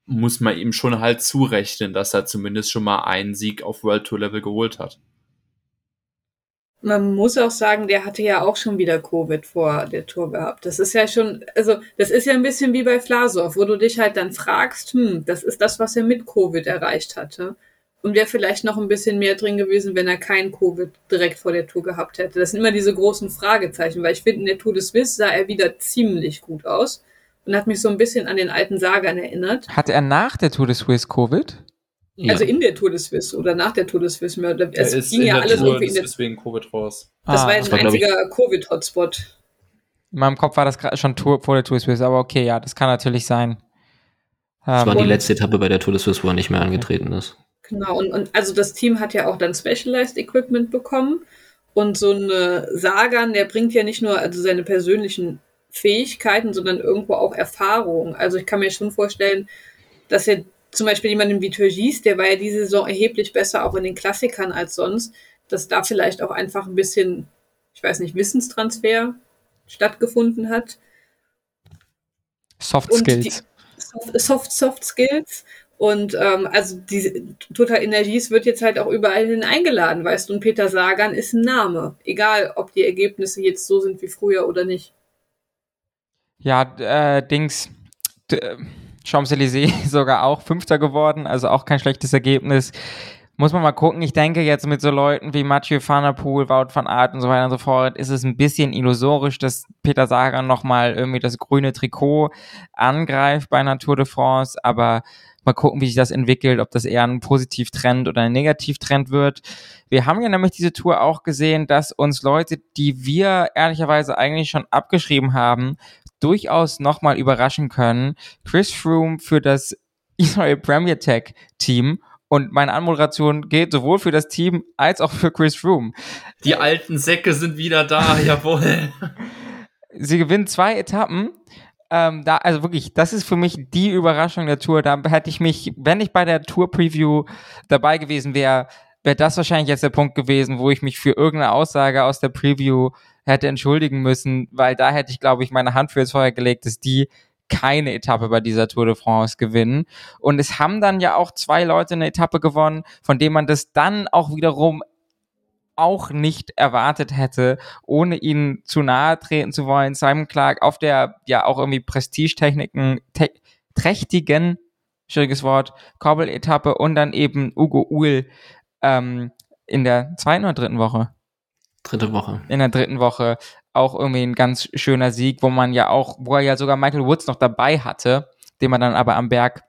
muss man ihm schon halt zurechnen, dass er zumindest schon mal einen Sieg auf World Tour Level geholt hat. Man muss auch sagen, der hatte ja auch schon wieder Covid vor der Tour gehabt. Das ist ja schon, also das ist ja ein bisschen wie bei Flasov, wo du dich halt dann fragst, hm, das ist das, was er mit Covid erreicht hatte. Und wäre vielleicht noch ein bisschen mehr drin gewesen, wenn er kein Covid direkt vor der Tour gehabt hätte. Das sind immer diese großen Fragezeichen, weil ich finde, in der Tour de Suisse sah er wieder ziemlich gut aus und hat mich so ein bisschen an den alten Sagan erinnert. Hatte er nach der Tour de Suisse Covid? Ja. Also in der Tour de Suisse oder nach der Tour de Suisse. Es ist ging ja alles Tour irgendwie in der deswegen Covid raus. Das ah, war ein einziger Covid-Hotspot. In meinem Kopf war das schon Tour, vor der Tour de Suisse, aber okay, ja, das kann natürlich sein. Das war die letzte Etappe bei der Tour de Suisse, wo er nicht mehr angetreten ist. Genau, und, und also das Team hat ja auch dann Specialized Equipment bekommen. Und so eine Sagan, der bringt ja nicht nur also seine persönlichen Fähigkeiten, sondern irgendwo auch Erfahrung. Also ich kann mir schon vorstellen, dass er zum Beispiel jemanden wie Turgis, der war ja diese Saison erheblich besser auch in den Klassikern als sonst, dass da vielleicht auch einfach ein bisschen, ich weiß nicht, Wissenstransfer stattgefunden hat. Soft Skills. Soft, Soft, Soft Skills. Und ähm, also diese Total Energies wird jetzt halt auch überall hin eingeladen, weißt du, und Peter Sagan ist ein Name. Egal, ob die Ergebnisse jetzt so sind wie früher oder nicht. Ja, äh, Dings. Champs-Élysées sogar auch Fünfter geworden, also auch kein schlechtes Ergebnis. Muss man mal gucken. Ich denke jetzt mit so Leuten wie Mathieu van der Poel, Wout van Aert und so weiter und so fort, ist es ein bisschen illusorisch, dass Peter Sagan nochmal irgendwie das grüne Trikot angreift bei einer Tour de France, aber mal gucken, wie sich das entwickelt, ob das eher ein Positivtrend oder ein Negativtrend wird. Wir haben ja nämlich diese Tour auch gesehen, dass uns Leute, die wir ehrlicherweise eigentlich schon abgeschrieben haben, durchaus nochmal überraschen können. Chris Froome für das Israel Premier Tech Team und meine Anmoderation geht sowohl für das Team als auch für Chris Froome. Die alten Säcke sind wieder da, jawohl. Sie gewinnen zwei Etappen. Ähm, da, also wirklich, das ist für mich die Überraschung der Tour. Da hätte ich mich, wenn ich bei der Tour-Preview dabei gewesen wäre, wäre das wahrscheinlich jetzt der Punkt gewesen, wo ich mich für irgendeine Aussage aus der Preview hätte entschuldigen müssen, weil da hätte ich, glaube ich, meine Hand für ins Feuer gelegt, dass die keine Etappe bei dieser Tour de France gewinnen. Und es haben dann ja auch zwei Leute eine Etappe gewonnen, von denen man das dann auch wiederum auch nicht erwartet hätte, ohne ihnen zu nahe treten zu wollen. Simon Clark auf der ja auch irgendwie Prestigetechniken, te trächtigen, schwieriges Wort, Korbel-Etappe und dann eben Ugo Uhl ähm, in der zweiten oder dritten Woche. Dritte Woche. In der dritten Woche auch irgendwie ein ganz schöner Sieg, wo man ja auch, wo er ja sogar Michael Woods noch dabei hatte, den man dann aber am Berg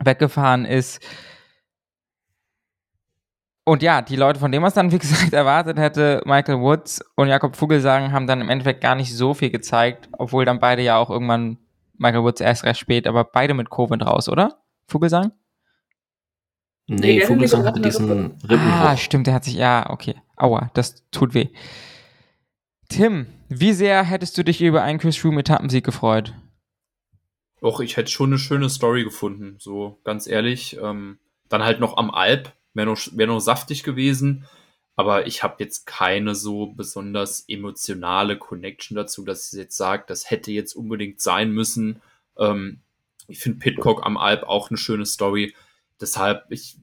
weggefahren ist. Und ja, die Leute, von denen man es dann, wie gesagt, erwartet hätte, Michael Woods und Jakob Vogelsang, haben dann im Endeffekt gar nicht so viel gezeigt, obwohl dann beide ja auch irgendwann, Michael Woods erst recht spät, aber beide mit Covid raus, oder? Vogelsang? Nee, nee Vogelsang hatte diesen Rippenbruch. Ah, stimmt, der hat sich, ja, okay. Aua, das tut weh. Tim, wie sehr hättest du dich über einen Chris Froome Etappensieg gefreut? Och, ich hätte schon eine schöne Story gefunden, so ganz ehrlich. Ähm, dann halt noch am Alp, wäre noch, wär noch saftig gewesen. Aber ich habe jetzt keine so besonders emotionale Connection dazu, dass ich jetzt sage, das hätte jetzt unbedingt sein müssen. Ähm, ich finde Pitcock am Alp auch eine schöne Story. Deshalb, ich,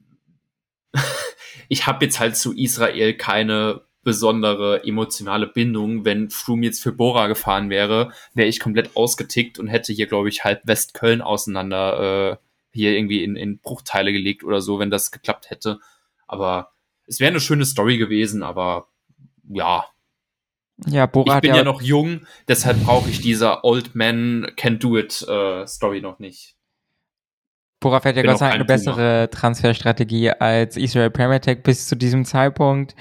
ich habe jetzt halt zu Israel keine besondere emotionale Bindung. Wenn Froome jetzt für Bora gefahren wäre, wäre ich komplett ausgetickt und hätte hier, glaube ich, halb Westköln auseinander äh, hier irgendwie in, in Bruchteile gelegt oder so, wenn das geklappt hätte. Aber es wäre eine schöne Story gewesen, aber ja. Ja, Bora ich bin ja, ja noch jung, deshalb brauche ich diese Old Man Can Do It äh, Story noch nicht. Bora fährt ja Gott sei Dank eine bessere Transferstrategie als Israel Premier Tech bis zu diesem Zeitpunkt.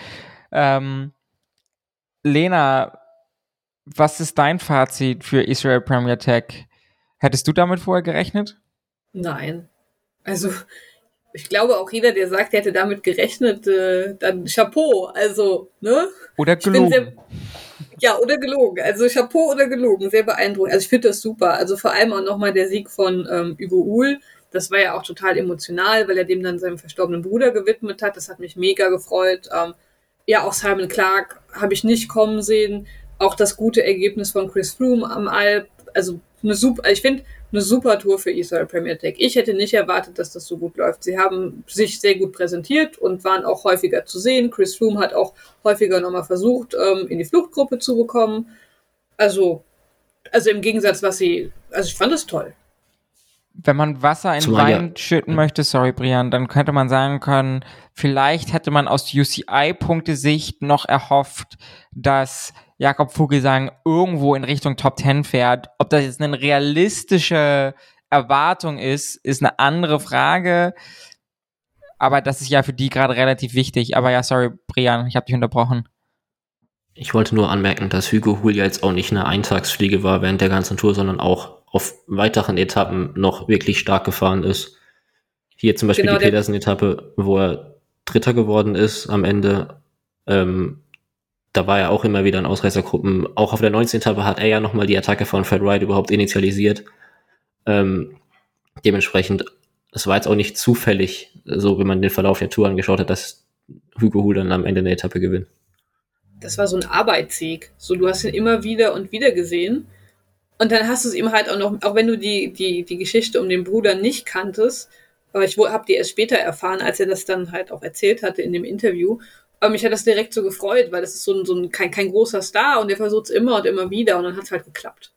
Ähm, Lena, was ist dein Fazit für Israel Premier Tech? Hättest du damit vorher gerechnet? Nein. Also, ich glaube auch jeder, der sagt, er hätte damit gerechnet, äh, dann Chapeau. Also, ne? Oder gelogen. Sehr, ja, oder gelogen. Also Chapeau oder gelogen. Sehr beeindruckend. Also ich finde das super. Also vor allem auch nochmal der Sieg von ähm, Hugo Uhl das war ja auch total emotional, weil er dem dann seinem verstorbenen Bruder gewidmet hat. Das hat mich mega gefreut. Ähm, ja, auch Simon Clark habe ich nicht kommen sehen. Auch das gute Ergebnis von Chris Froome am Alp. Also eine super, ich finde, eine super Tour für Israel Premier Tech. Ich hätte nicht erwartet, dass das so gut läuft. Sie haben sich sehr gut präsentiert und waren auch häufiger zu sehen. Chris Froome hat auch häufiger nochmal versucht, ähm, in die Fluchtgruppe zu bekommen. Also, also im Gegensatz, was sie, also ich fand es toll. Wenn man Wasser in Zumal Wein schütten möchte, sorry Brian, dann könnte man sagen können, vielleicht hätte man aus UCI-Punkte-Sicht noch erhofft, dass Jakob Vogelsang irgendwo in Richtung Top 10 fährt. Ob das jetzt eine realistische Erwartung ist, ist eine andere Frage. Aber das ist ja für die gerade relativ wichtig. Aber ja, sorry, Brian, ich habe dich unterbrochen. Ich wollte nur anmerken, dass Hugo Hull ja jetzt auch nicht eine Eintagsfliege war während der ganzen Tour, sondern auch auf weiteren Etappen noch wirklich stark gefahren ist. Hier zum Beispiel Genau, die der- Pedersen-Etappe, wo er Dritter geworden ist am Ende. Ähm, da war er auch immer wieder in Ausreißergruppen. Auch auf der 19. Etappe hat er ja nochmal die Attacke von Fred Wright überhaupt initialisiert. Ähm, dementsprechend, es war jetzt auch nicht zufällig, so wenn man den Verlauf der Tour angeschaut hat, dass Hugo Hull dann am Ende eine Etappe gewinnt. das war so ein Arbeitssieg. So, du hast ihn immer wieder und wieder gesehen. Und dann hast du es ihm halt auch noch, auch wenn du die, die, die Geschichte um den Bruder nicht kanntest, aber ich habe die erst später erfahren, als er das dann halt auch erzählt hatte in dem Interview. Aber mich hat das direkt so gefreut, weil das ist so ein, so ein kein, kein großer Star und der versucht es immer und immer wieder und dann hat es halt geklappt.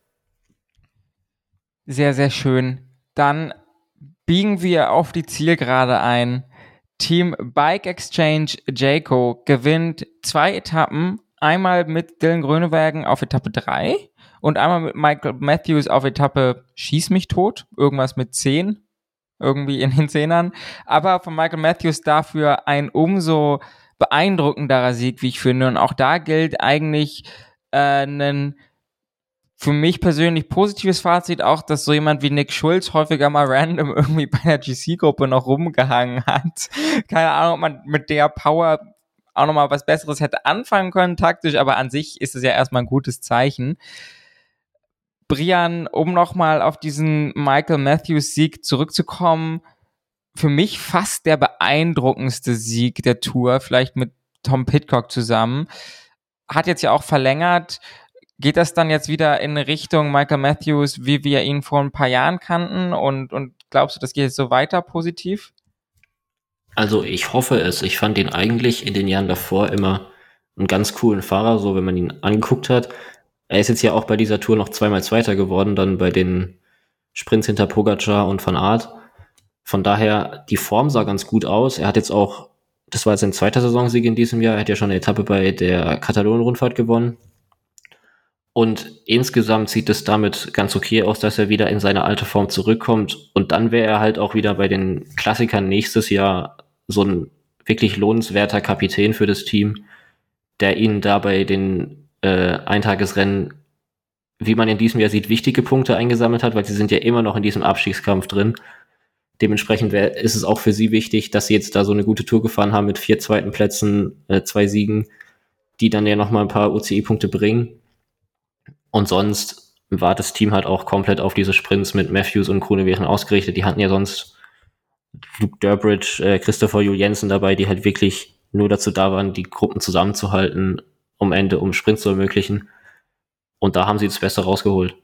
Sehr, sehr schön. Dann biegen wir auf die Zielgerade ein. Team Bike Exchange Jayco gewinnt zwei Etappen. Einmal mit Dylan Grönewagen auf Etappe 3 und einmal mit Michael Matthews auf Etappe Schieß mich tot. Irgendwas mit 10. Irgendwie in den Zehnern. Aber von Michael Matthews dafür ein umso beeindruckenderer Sieg, wie ich finde. Und auch da gilt eigentlich äh, einen für mich persönlich positives Fazit auch, dass so jemand wie Nick Schulz häufiger mal random irgendwie bei der GC-Gruppe noch rumgehangen hat. Keine Ahnung, ob man mit der Power auch nochmal was Besseres hätte anfangen können taktisch, aber an sich ist es ja erstmal ein gutes Zeichen. Brian, um nochmal auf diesen Michael Matthews Sieg zurückzukommen, für mich fast der beeindruckendste Sieg der Tour, vielleicht mit Tom Pitcock zusammen. Hat jetzt ja auch verlängert. Geht das dann jetzt wieder in Richtung Michael Matthews, wie wir ihn vor ein paar Jahren kannten? Und, und glaubst du, das geht jetzt so weiter positiv? Also ich hoffe es. Ich fand ihn eigentlich in den Jahren davor immer einen ganz coolen Fahrer, so wenn man ihn angeguckt hat. Er ist jetzt ja auch bei dieser Tour noch zweimal Zweiter geworden, dann bei den Sprints hinter Pogacar und Van Aert. Von daher, die Form sah ganz gut aus. Er hat jetzt auch, das war jetzt sein zweiter Saisonsieg in diesem Jahr, er hat ja schon eine Etappe bei der Katalonien-Rundfahrt gewonnen. Und insgesamt sieht es damit ganz okay aus, dass er wieder in seine alte Form zurückkommt. Und dann wäre er halt auch wieder bei den Klassikern nächstes Jahr so ein wirklich lohnenswerter Kapitän für das Team, der ihnen da bei den äh, Eintagesrennen, wie man in diesem Jahr sieht, wichtige Punkte eingesammelt hat, weil sie sind ja immer noch in diesem Abstiegskampf drin. Dementsprechend wär, ist es auch für sie wichtig, dass sie jetzt da so eine gute Tour gefahren haben mit vier zweiten Plätzen, äh, zwei Siegen, die dann ja noch mal ein paar UCI-Punkte bringen. Und sonst war das Team halt auch komplett auf diese Sprints mit Matthews und Grunewegen ausgerichtet. Die hatten ja sonst Luke Durbridge, äh, Christopher Juliensen dabei, die halt wirklich nur dazu da waren, die Gruppen zusammenzuhalten, um Ende, um Sprints zu ermöglichen. Und da haben sie das Beste rausgeholt.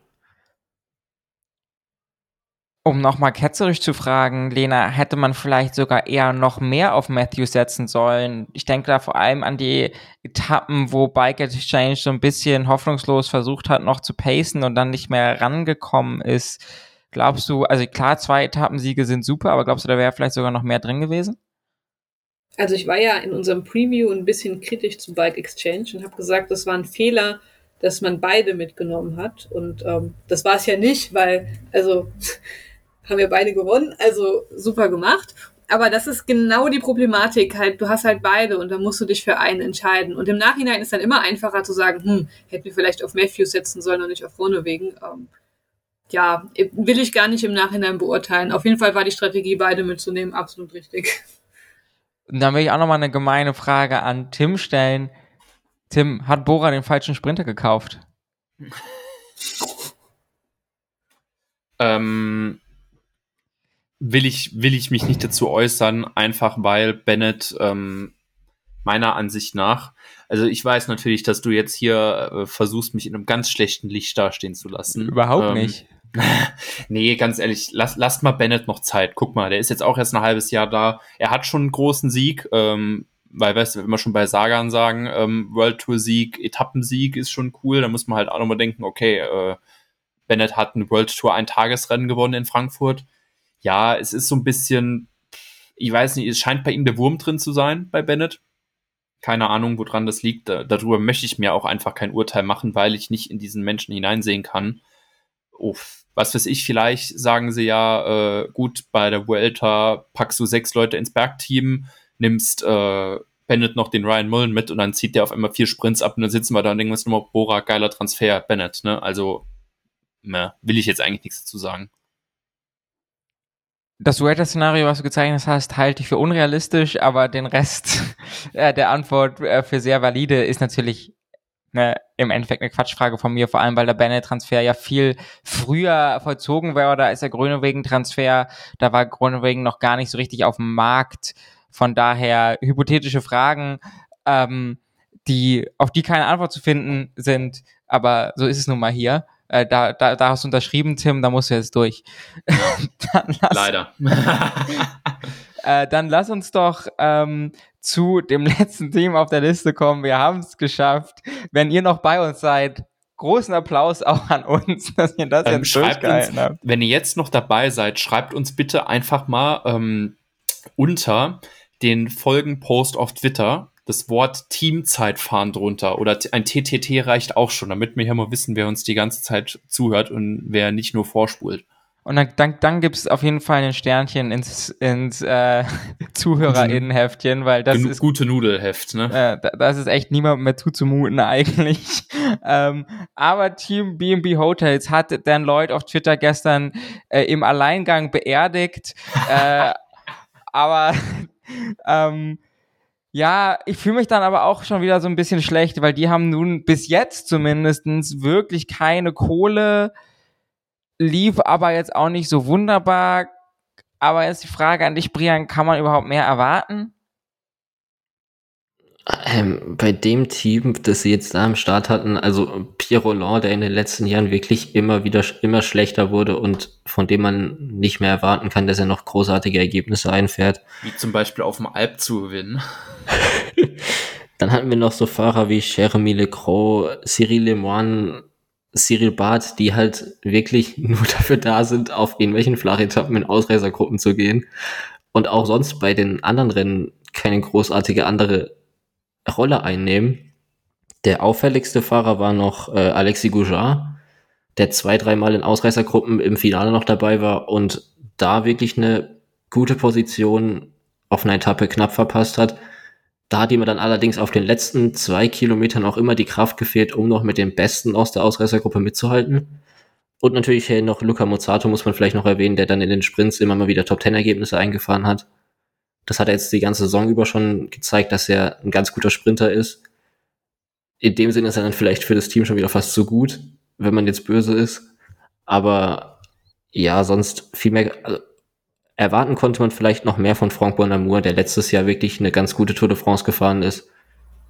Um nochmal ketzerisch zu fragen, Lena, hätte man vielleicht sogar eher noch mehr auf Matthews setzen sollen? Ich denke da vor allem an die Etappen, wo Bike Exchange so ein bisschen hoffnungslos versucht hat, noch zu pacen und dann nicht mehr rangekommen ist. Glaubst du, also klar, zwei Etappensiege sind super, aber glaubst du, da wäre vielleicht sogar noch mehr drin gewesen? Also ich war ja in unserem Preview ein bisschen kritisch zu Bike Exchange und habe gesagt, das war ein Fehler, dass man beide mitgenommen hat. Und ähm, das war es ja nicht, weil, also haben wir beide gewonnen, also super gemacht. Aber das ist genau die Problematik, halt, du hast halt beide und dann musst du dich für einen entscheiden. Und im Nachhinein ist dann immer einfacher zu sagen, hm, hätten wir vielleicht auf Matthews setzen sollen und nicht auf Ronewegen. Ähm, ja, will ich gar nicht im Nachhinein beurteilen. Auf jeden Fall war die Strategie, beide mitzunehmen, absolut richtig. Und dann will ich auch nochmal eine gemeine Frage an Tim stellen. Tim, hat Bora den falschen Sprinter gekauft? Ähm, will ich, will ich mich nicht dazu äußern, einfach weil Bennett ähm, meiner Ansicht nach. Also ich weiß natürlich, dass du jetzt hier äh, versuchst, mich in einem ganz schlechten Licht dastehen zu lassen. Überhaupt Ähm, nicht. nee, ganz ehrlich, lass, lasst mal Bennett noch Zeit. Guck mal, der ist jetzt auch erst ein halbes Jahr da. Er hat schon einen großen Sieg, ähm, weil, weißt du, wenn wir schon bei Sagan sagen, ähm, World Tour Sieg, Etappensieg ist schon cool, da muss man halt auch nochmal denken, okay, äh, Bennett hat ein World Tour Eintagesrennen gewonnen in Frankfurt. Ja, es ist so ein bisschen, ich weiß nicht, es scheint bei ihm der Wurm drin zu sein, bei Bennett. Keine Ahnung, woran das liegt. Da, darüber möchte ich mir auch einfach kein Urteil machen, weil ich nicht in diesen Menschen hineinsehen kann. Uff, was weiß ich, vielleicht sagen sie ja, äh, gut, bei der Vuelta packst du sechs Leute ins Bergteam, nimmst äh, Bennett noch den Ryan Mullen mit und dann zieht der auf einmal vier Sprints ab und dann sitzen wir da und denken uns nochmal, Bora, geiler Transfer, Bennett, ne? Also, ne, will ich jetzt eigentlich nichts dazu sagen. Das Weather-Szenario, was du gezeichnet hast, halte ich für unrealistisch, aber den Rest äh, der Antwort äh, für sehr valide ist natürlich ne, im Endeffekt eine Quatschfrage von mir, vor allem weil der Bennett-Transfer ja viel früher vollzogen wurde als der Grönewegen-Transfer. Da war Grönewegen noch gar nicht so richtig auf dem Markt. Von daher hypothetische Fragen, ähm, die, auf die keine Antwort zu finden sind, aber so ist es nun mal hier. Äh, da, da, da hast du unterschrieben, Tim, da musst du jetzt durch. Leider. Äh, dann lass uns doch ähm, zu dem letzten Team auf der Liste kommen. Wir haben es geschafft. Wenn ihr noch bei uns seid, großen Applaus auch an uns, dass ihr das Ähm, jetzt durchgehalten uns, habt. wenn ihr jetzt noch dabei seid, schreibt uns bitte einfach mal ähm, unter den Folgenpost auf Twitter das Wort Teamzeitfahren drunter oder ein TTT reicht auch schon, damit wir hier mal wissen, wer uns die ganze Zeit zuhört und wer nicht nur vorspult. Und dann, dann, dann gibt es auf jeden Fall ein Sternchen ins, ins äh, ZuhörerInnenheftchen, weil das Genu- ist gute Nudelheft, ne? Äh, da- das ist echt niemandem mehr zuzumuten eigentlich. ähm, aber Team B&B Hotels hat Dan Lloyd auf Twitter gestern äh, im Alleingang beerdigt. äh, aber ähm, ja, ich fühle mich dann aber auch schon wieder so ein bisschen schlecht, weil die haben nun bis jetzt zumindestens wirklich keine Kohle, lief aber jetzt auch nicht so wunderbar. Aber jetzt die Frage an dich, Brian, kann man überhaupt mehr erwarten? Ähm, bei dem Team, das sie jetzt da am Start hatten, also Pierre Roland, der in den letzten Jahren wirklich immer wieder immer schlechter wurde und von dem man nicht mehr erwarten kann, dass er noch großartige Ergebnisse einfährt. Wie zum Beispiel auf dem Alp zu gewinnen. Dann hatten wir noch so Fahrer wie Jeremy Lecroix, Cyril Lemoine, Cyril Barth, die halt wirklich nur dafür da sind, auf irgendwelchen Flachetappen in Ausreißergruppen zu gehen und auch sonst bei den anderen Rennen keine großartige andere Rolle einnehmen. Der auffälligste Fahrer war noch äh, Alexis Goujard, der zwei, dreimal in Ausreißergruppen im Finale noch dabei war und da wirklich eine gute Position auf einer Etappe knapp verpasst hat. Da hat ihm dann allerdings auf den letzten zwei Kilometern auch immer die Kraft gefehlt, um noch mit den Besten aus der Ausreißergruppe mitzuhalten. Und natürlich noch Luca Mozzato muss man vielleicht noch erwähnen, der dann in den Sprints immer mal wieder Top-10-Ergebnisse eingefahren hat. Das hat er jetzt die ganze Saison über schon gezeigt, dass er ein ganz guter Sprinter ist. In dem Sinne ist er dann vielleicht für das Team schon wieder fast zu gut, wenn man jetzt böse ist. Aber ja, sonst viel mehr, also, erwarten konnte man vielleicht noch mehr von Franck Bonamour, der letztes Jahr wirklich eine ganz gute Tour de France gefahren ist.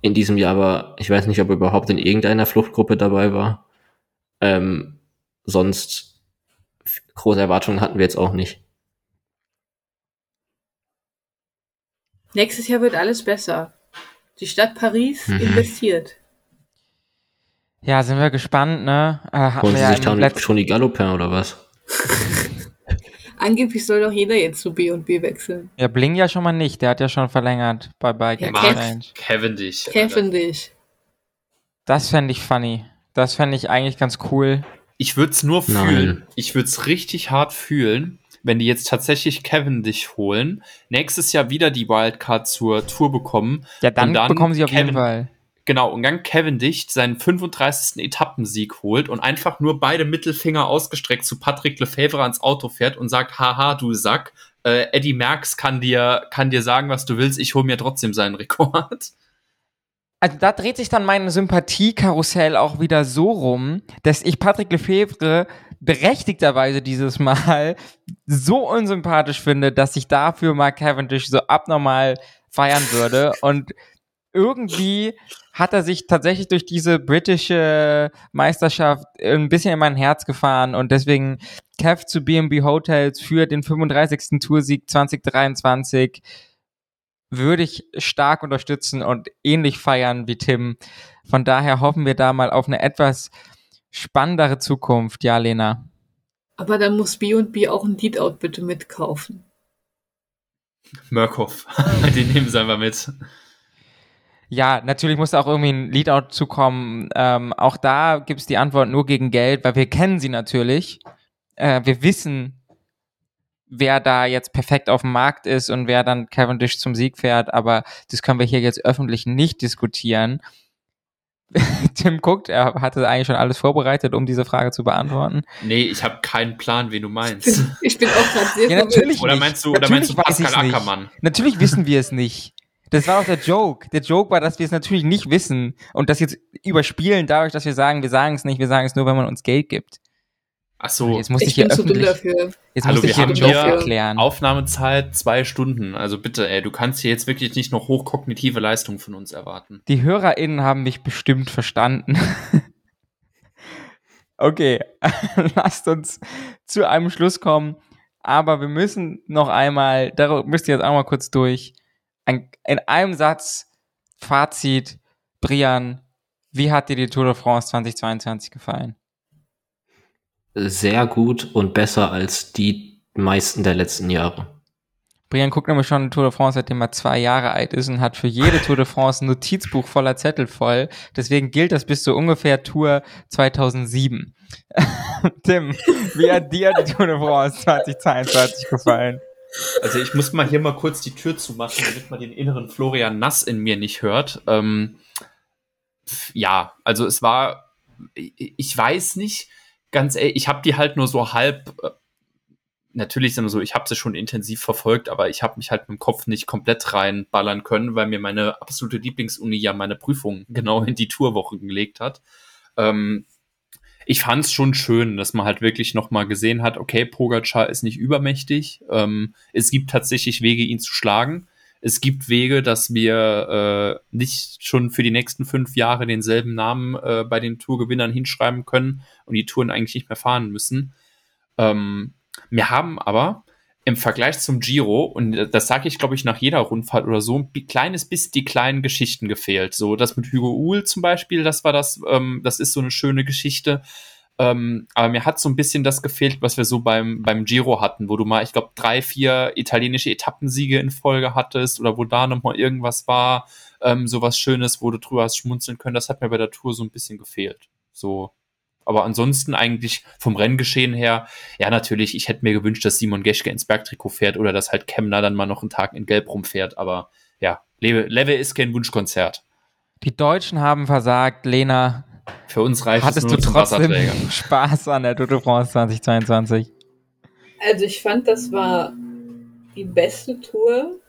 In diesem Jahr aber, ich weiß nicht, ob er überhaupt in irgendeiner Fluchtgruppe dabei war. Ähm, sonst große Erwartungen hatten wir jetzt auch nicht. Nächstes Jahr wird alles besser. Die Stadt Paris Mhm. investiert. Ja, sind wir gespannt, ne? Äh, Holen wir sie ja sich im dann schon die Galopin oder was? Angeblich soll doch jeder jetzt zu B und B wechseln. Ja, Bling ja schon mal nicht. Der hat ja schon verlängert bei Bike Ja, Exchange. Cavendish. Cavendish. Das fände ich funny. Das fände ich eigentlich ganz cool. Ich würde es nur Nein. fühlen. Ich würde es richtig hart fühlen, wenn die jetzt tatsächlich Cavendish holen, nächstes Jahr wieder die Wildcard zur Tour bekommen. Ja, dann, Und dann bekommen sie auf jeden Kevin- Fall. Genau, und dann Cavendish seinen 35. Etappensieg holt und einfach nur beide Mittelfinger ausgestreckt zu Patrick Lefevre ans Auto fährt und sagt, haha, du Sack, äh, Eddie Merckx kann dir, kann dir sagen, was du willst, ich hole mir trotzdem seinen Rekord. Also da dreht sich dann mein Sympathiekarussell auch wieder so rum, dass ich Patrick Lefebvre berechtigterweise dieses Mal so unsympathisch finde, dass ich dafür Mark Cavendish so abnormal feiern würde und irgendwie hat er sich tatsächlich durch diese britische Meisterschaft ein bisschen in mein Herz gefahren und deswegen Kev zu B&B Hotels für den 35. Toursieg 2023 würde ich stark unterstützen und ähnlich feiern wie Tim. Von daher hoffen wir da mal auf eine etwas spannendere Zukunft. Ja, Lena. Aber dann muss B&B auch ein Leadout bitte mitkaufen. Murkoff, den nehmen sie einfach mit. Ja, natürlich muss auch irgendwie ein Leadout zukommen. Ähm, auch da gibt es die Antwort nur gegen Geld, weil wir kennen sie natürlich. Äh, wir wissen, wer da jetzt perfekt auf dem Markt ist und wer dann Cavendish zum Sieg fährt, aber das können wir hier jetzt öffentlich nicht diskutieren. Tim guckt, er hatte eigentlich schon alles vorbereitet, um diese Frage zu beantworten. Nee, ich habe keinen Plan, wen du meinst. Ich bin auch gerade sehr Ja, natürlich Oder meinst du, oder Natürlich meinst du weiß Pascal ich's nicht. Ackermann? Natürlich wissen wir es nicht. Das war auch der Joke. Der Joke war, dass wir es natürlich nicht wissen und das jetzt überspielen dadurch, dass wir sagen, wir sagen es nicht, wir sagen es nur, wenn man uns Geld gibt. Ach so, Jetzt muss ich, Ich hier bin zu dumm öffentlich, dafür. jetzt Hallo, muss ich wir hier haben Joke hier erklären. Aufnahmezeit zwei Stunden. Also bitte, ey, du kannst hier jetzt wirklich nicht noch hochkognitive Leistung von uns erwarten. Die HörerInnen haben mich bestimmt verstanden. okay, lasst uns zu einem Schluss kommen. Aber wir müssen noch einmal, da müsst ihr jetzt auch mal kurz durch. Ein, in einem Satz, Fazit, Brian, wie hat dir die Tour de France 2022 gefallen? Sehr gut und besser als die meisten der letzten Jahre. Brian guckt nämlich schon Tour de France, seitdem er zwei Jahre alt ist und hat für jede Tour de France ein Notizbuch voller Zettel voll. Deswegen gilt das bis zu ungefähr Tour 2007. Tim, wie hat dir die Tour de France 2022 gefallen? Also ich muss mal hier mal kurz die Tür zumachen, damit man den inneren Florian Nass in mir nicht hört. Ähm, ja, also es war, ich weiß nicht, ganz ehrlich, ich habe die halt nur so halb, äh, natürlich sind so, ich habe sie schon intensiv verfolgt, aber ich habe mich halt mit dem Kopf nicht komplett reinballern können, weil mir meine absolute Lieblingsuni ja meine Prüfung genau in die Tourwoche gelegt hat. Ähm, ich fand es schon schön, dass man halt wirklich noch mal gesehen hat, okay, Pogacar ist nicht übermächtig. Ähm, es gibt tatsächlich Wege, ihn zu schlagen. Es gibt Wege, dass wir äh, nicht schon für die nächsten fünf Jahre denselben Namen äh, bei den Tourgewinnern hinschreiben können und die Touren eigentlich nicht mehr fahren müssen. Ähm, wir haben aber im Vergleich zum Giro, und das sage ich, glaube ich, nach jeder Rundfahrt oder so, ein kleines bisschen die kleinen Geschichten gefehlt. So, das mit Hugo Uhl zum Beispiel, das war das, ähm, das ist so eine schöne Geschichte. Ähm, aber mir hat so ein bisschen das gefehlt, was wir so beim, beim Giro hatten, wo du mal, ich glaube, drei, vier italienische Etappensiege in Folge hattest oder wo da nochmal irgendwas war, ähm, so was Schönes, wo du drüber hast schmunzeln können. Das hat mir bei der Tour so ein bisschen gefehlt. So. Aber ansonsten eigentlich vom Renngeschehen her, ja, natürlich, ich hätte mir gewünscht, dass Simon Geschke ins Bergtrikot fährt oder dass halt Kemner dann mal noch einen Tag in Gelb rumfährt. Aber ja, Level, ist kein Wunschkonzert. Die Deutschen haben versagt. Lena, Für uns reicht es hattest nur du trotzdem Wasserträger. Spaß an der Tour de France 2022? Also ich fand, das war die beste Tour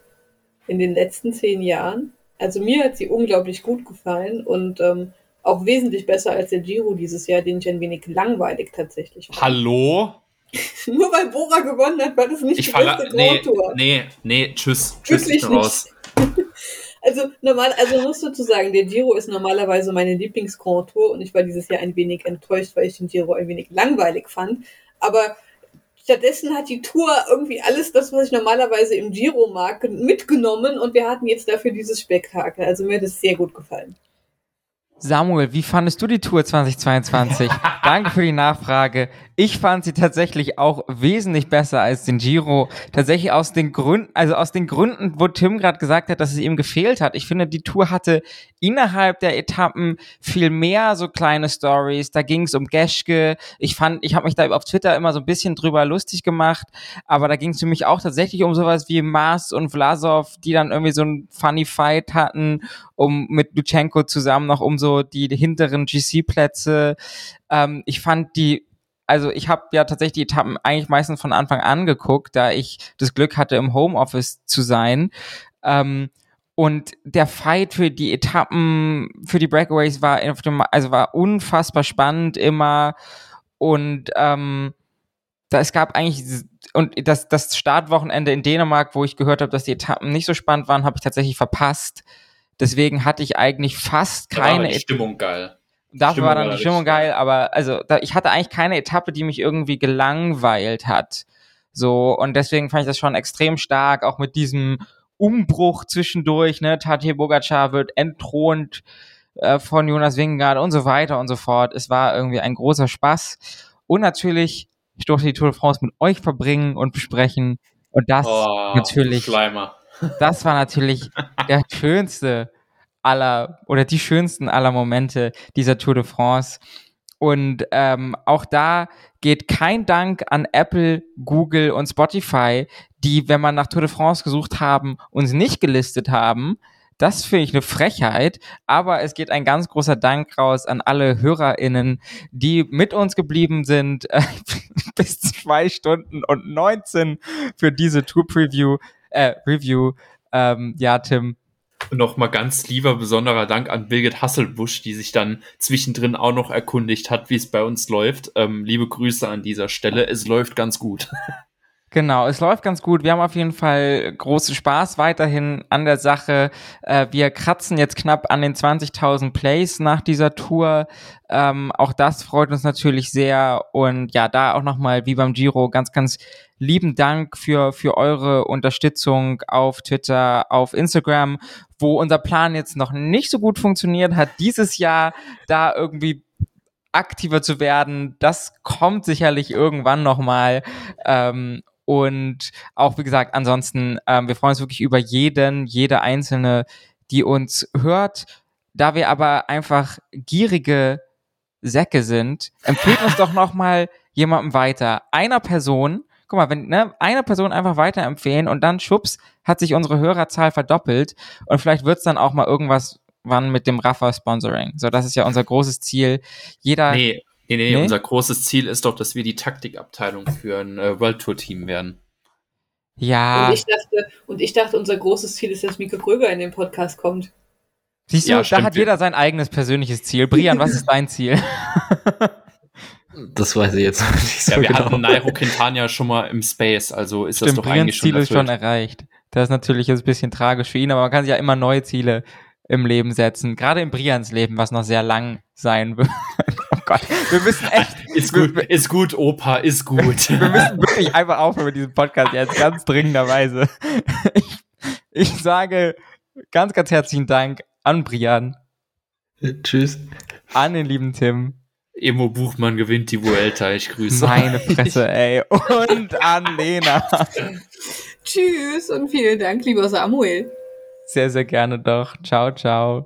in den letzten zehn Jahren. Also mir hat sie unglaublich gut gefallen und ähm, auch wesentlich besser als der Giro dieses Jahr, den ich ein wenig langweilig tatsächlich fand. Hallo? Nur weil Bora gewonnen hat, war das nicht Ich die beste nee, Grand Tour. nee, nee, tschüss. Tschüss, Wirklich ich bin raus. Also normal, also musst du zu sagen, der Giro ist normalerweise meine Lieblings-Grand Tour und ich war dieses Jahr ein wenig enttäuscht, weil ich den Giro ein wenig langweilig fand. Aber stattdessen hat die Tour irgendwie alles das, was ich normalerweise im Giro mag, mitgenommen und wir hatten jetzt dafür dieses Spektakel. Also mir hat es sehr gut gefallen. Samuel, wie fandest du die Tour 2022? Danke für die Nachfrage. Ich fand sie tatsächlich auch wesentlich besser als den Giro. Tatsächlich aus den Gründen, also aus den Gründen, wo Tim gerade gesagt hat, dass es ihm gefehlt hat. Ich finde, die Tour hatte innerhalb der Etappen viel mehr so kleine Stories. Da ging es um Geschke. Ich fand, ich habe mich da auf Twitter immer so ein bisschen drüber lustig gemacht, aber da ging es für mich auch tatsächlich um sowas wie Mars und Vlasov, die dann irgendwie so ein funny Fight hatten, um mit Lutschenko zusammen noch um so die hinteren GC-Plätze. Ähm, ich fand die also ich habe ja tatsächlich die Etappen eigentlich meistens von Anfang an geguckt, da ich das Glück hatte, im Homeoffice zu sein. Ähm, und der Fight für die Etappen, für die Breakaways war, auf dem, also war unfassbar spannend immer. Und ähm, da, es gab eigentlich und das, das Startwochenende in Dänemark, wo ich gehört habe, dass die Etappen nicht so spannend waren, habe ich tatsächlich verpasst. Deswegen hatte ich eigentlich fast Da war keine die Stimmung geil. Dafür Stimmung war dann die Stimmung geil, aber also da, ich hatte eigentlich keine Etappe, die mich irgendwie gelangweilt hat. So, und deswegen fand ich das schon extrem stark, auch mit diesem Umbruch zwischendurch, ne, Tadej Bogacar wird entthront äh, von Jonas Wingegaard und so weiter und so fort. Es war irgendwie ein großer Spaß. Und natürlich, ich durfte die Tour de France mit euch verbringen und besprechen. Und das Oh, natürlich Schleimer. das war natürlich der schönste aller oder die schönsten aller Momente dieser Tour de France. Und ähm, auch da geht kein Dank an Apple, Google und Spotify, die, wenn man nach Tour de France gesucht haben, uns nicht gelistet haben. Das finde ich eine Frechheit, aber es geht ein ganz großer Dank raus an alle HörerInnen, die mit uns geblieben sind, äh, bis zwei Stunden und 19 für diese Tour-Preview, äh, Review. Ähm, ja, Tim, Nochmal ganz lieber besonderer Dank an Birgit Hasselbusch, die sich dann zwischendrin auch noch erkundigt hat, wie es bei uns läuft. Ähm, liebe Grüße an dieser Stelle. Es läuft ganz gut. Genau, es läuft ganz gut. Wir haben auf jeden Fall großen Spaß weiterhin an der Sache. Äh, wir kratzen jetzt knapp an den 20.000 Plays nach dieser Tour. Ähm, auch das freut uns natürlich sehr. Und ja, da auch nochmal, wie beim Giro, ganz, ganz lieben Dank für, für eure Unterstützung auf Twitter, auf Instagram, wo unser Plan jetzt noch nicht so gut funktioniert hat, dieses Jahr da irgendwie aktiver zu werden. Das kommt sicherlich irgendwann nochmal. Ähm, und auch, wie gesagt, ansonsten, ähm, wir freuen uns wirklich über jeden, jede einzelne, die uns hört. Da wir aber einfach gierige Säcke sind, empfehlt uns doch nochmal jemandem weiter. Einer Person, guck mal, wenn, ne, einer Person einfach weiterempfehlen und dann schubs, hat sich unsere Hörerzahl verdoppelt und vielleicht wird's dann auch mal irgendwas wann mit dem Rafa-Sponsoring. So, das ist ja unser großes Ziel. Jeder, Nee, nee, nee, Nee? unser großes Ziel ist doch, dass wir die Taktikabteilung für ein äh, World Tour Team werden. ja, Und, ich dachte, und ich dachte, unser großes Ziel ist, dass Mika Kröger in den Podcast kommt. siehst du, Ja, da stimmt. hat jeder sein eigenes persönliches Ziel. Brian, was ist dein Ziel? Das weiß ich jetzt noch nicht so Ja, wir genau. hatten Nairo Quintana schon mal im Space, also ist das Stimmt, doch Brians eigentlich schon Ziel ist schon erreicht. Das ist natürlich jetzt ein bisschen tragisch für ihn, aber man kann sich ja immer neue Ziele im Leben setzen. Gerade in Brians Leben, was noch sehr lang sein wird. oh Gott, wir müssen echt, Ist gut, ist gut, Opa, ist gut. wir müssen wirklich einfach aufhören mit diesem Podcast jetzt ganz dringenderweise. Ich, ich sage ganz, ganz herzlichen Dank an Brian, Tschüss. an den lieben Tim, Emo Buchmann gewinnt die Vuelta, ich grüße. meine Fresse, ey, und an Lena. Tschüss und vielen Dank, lieber Samuel. Sehr, sehr gerne doch. Ciao, ciao.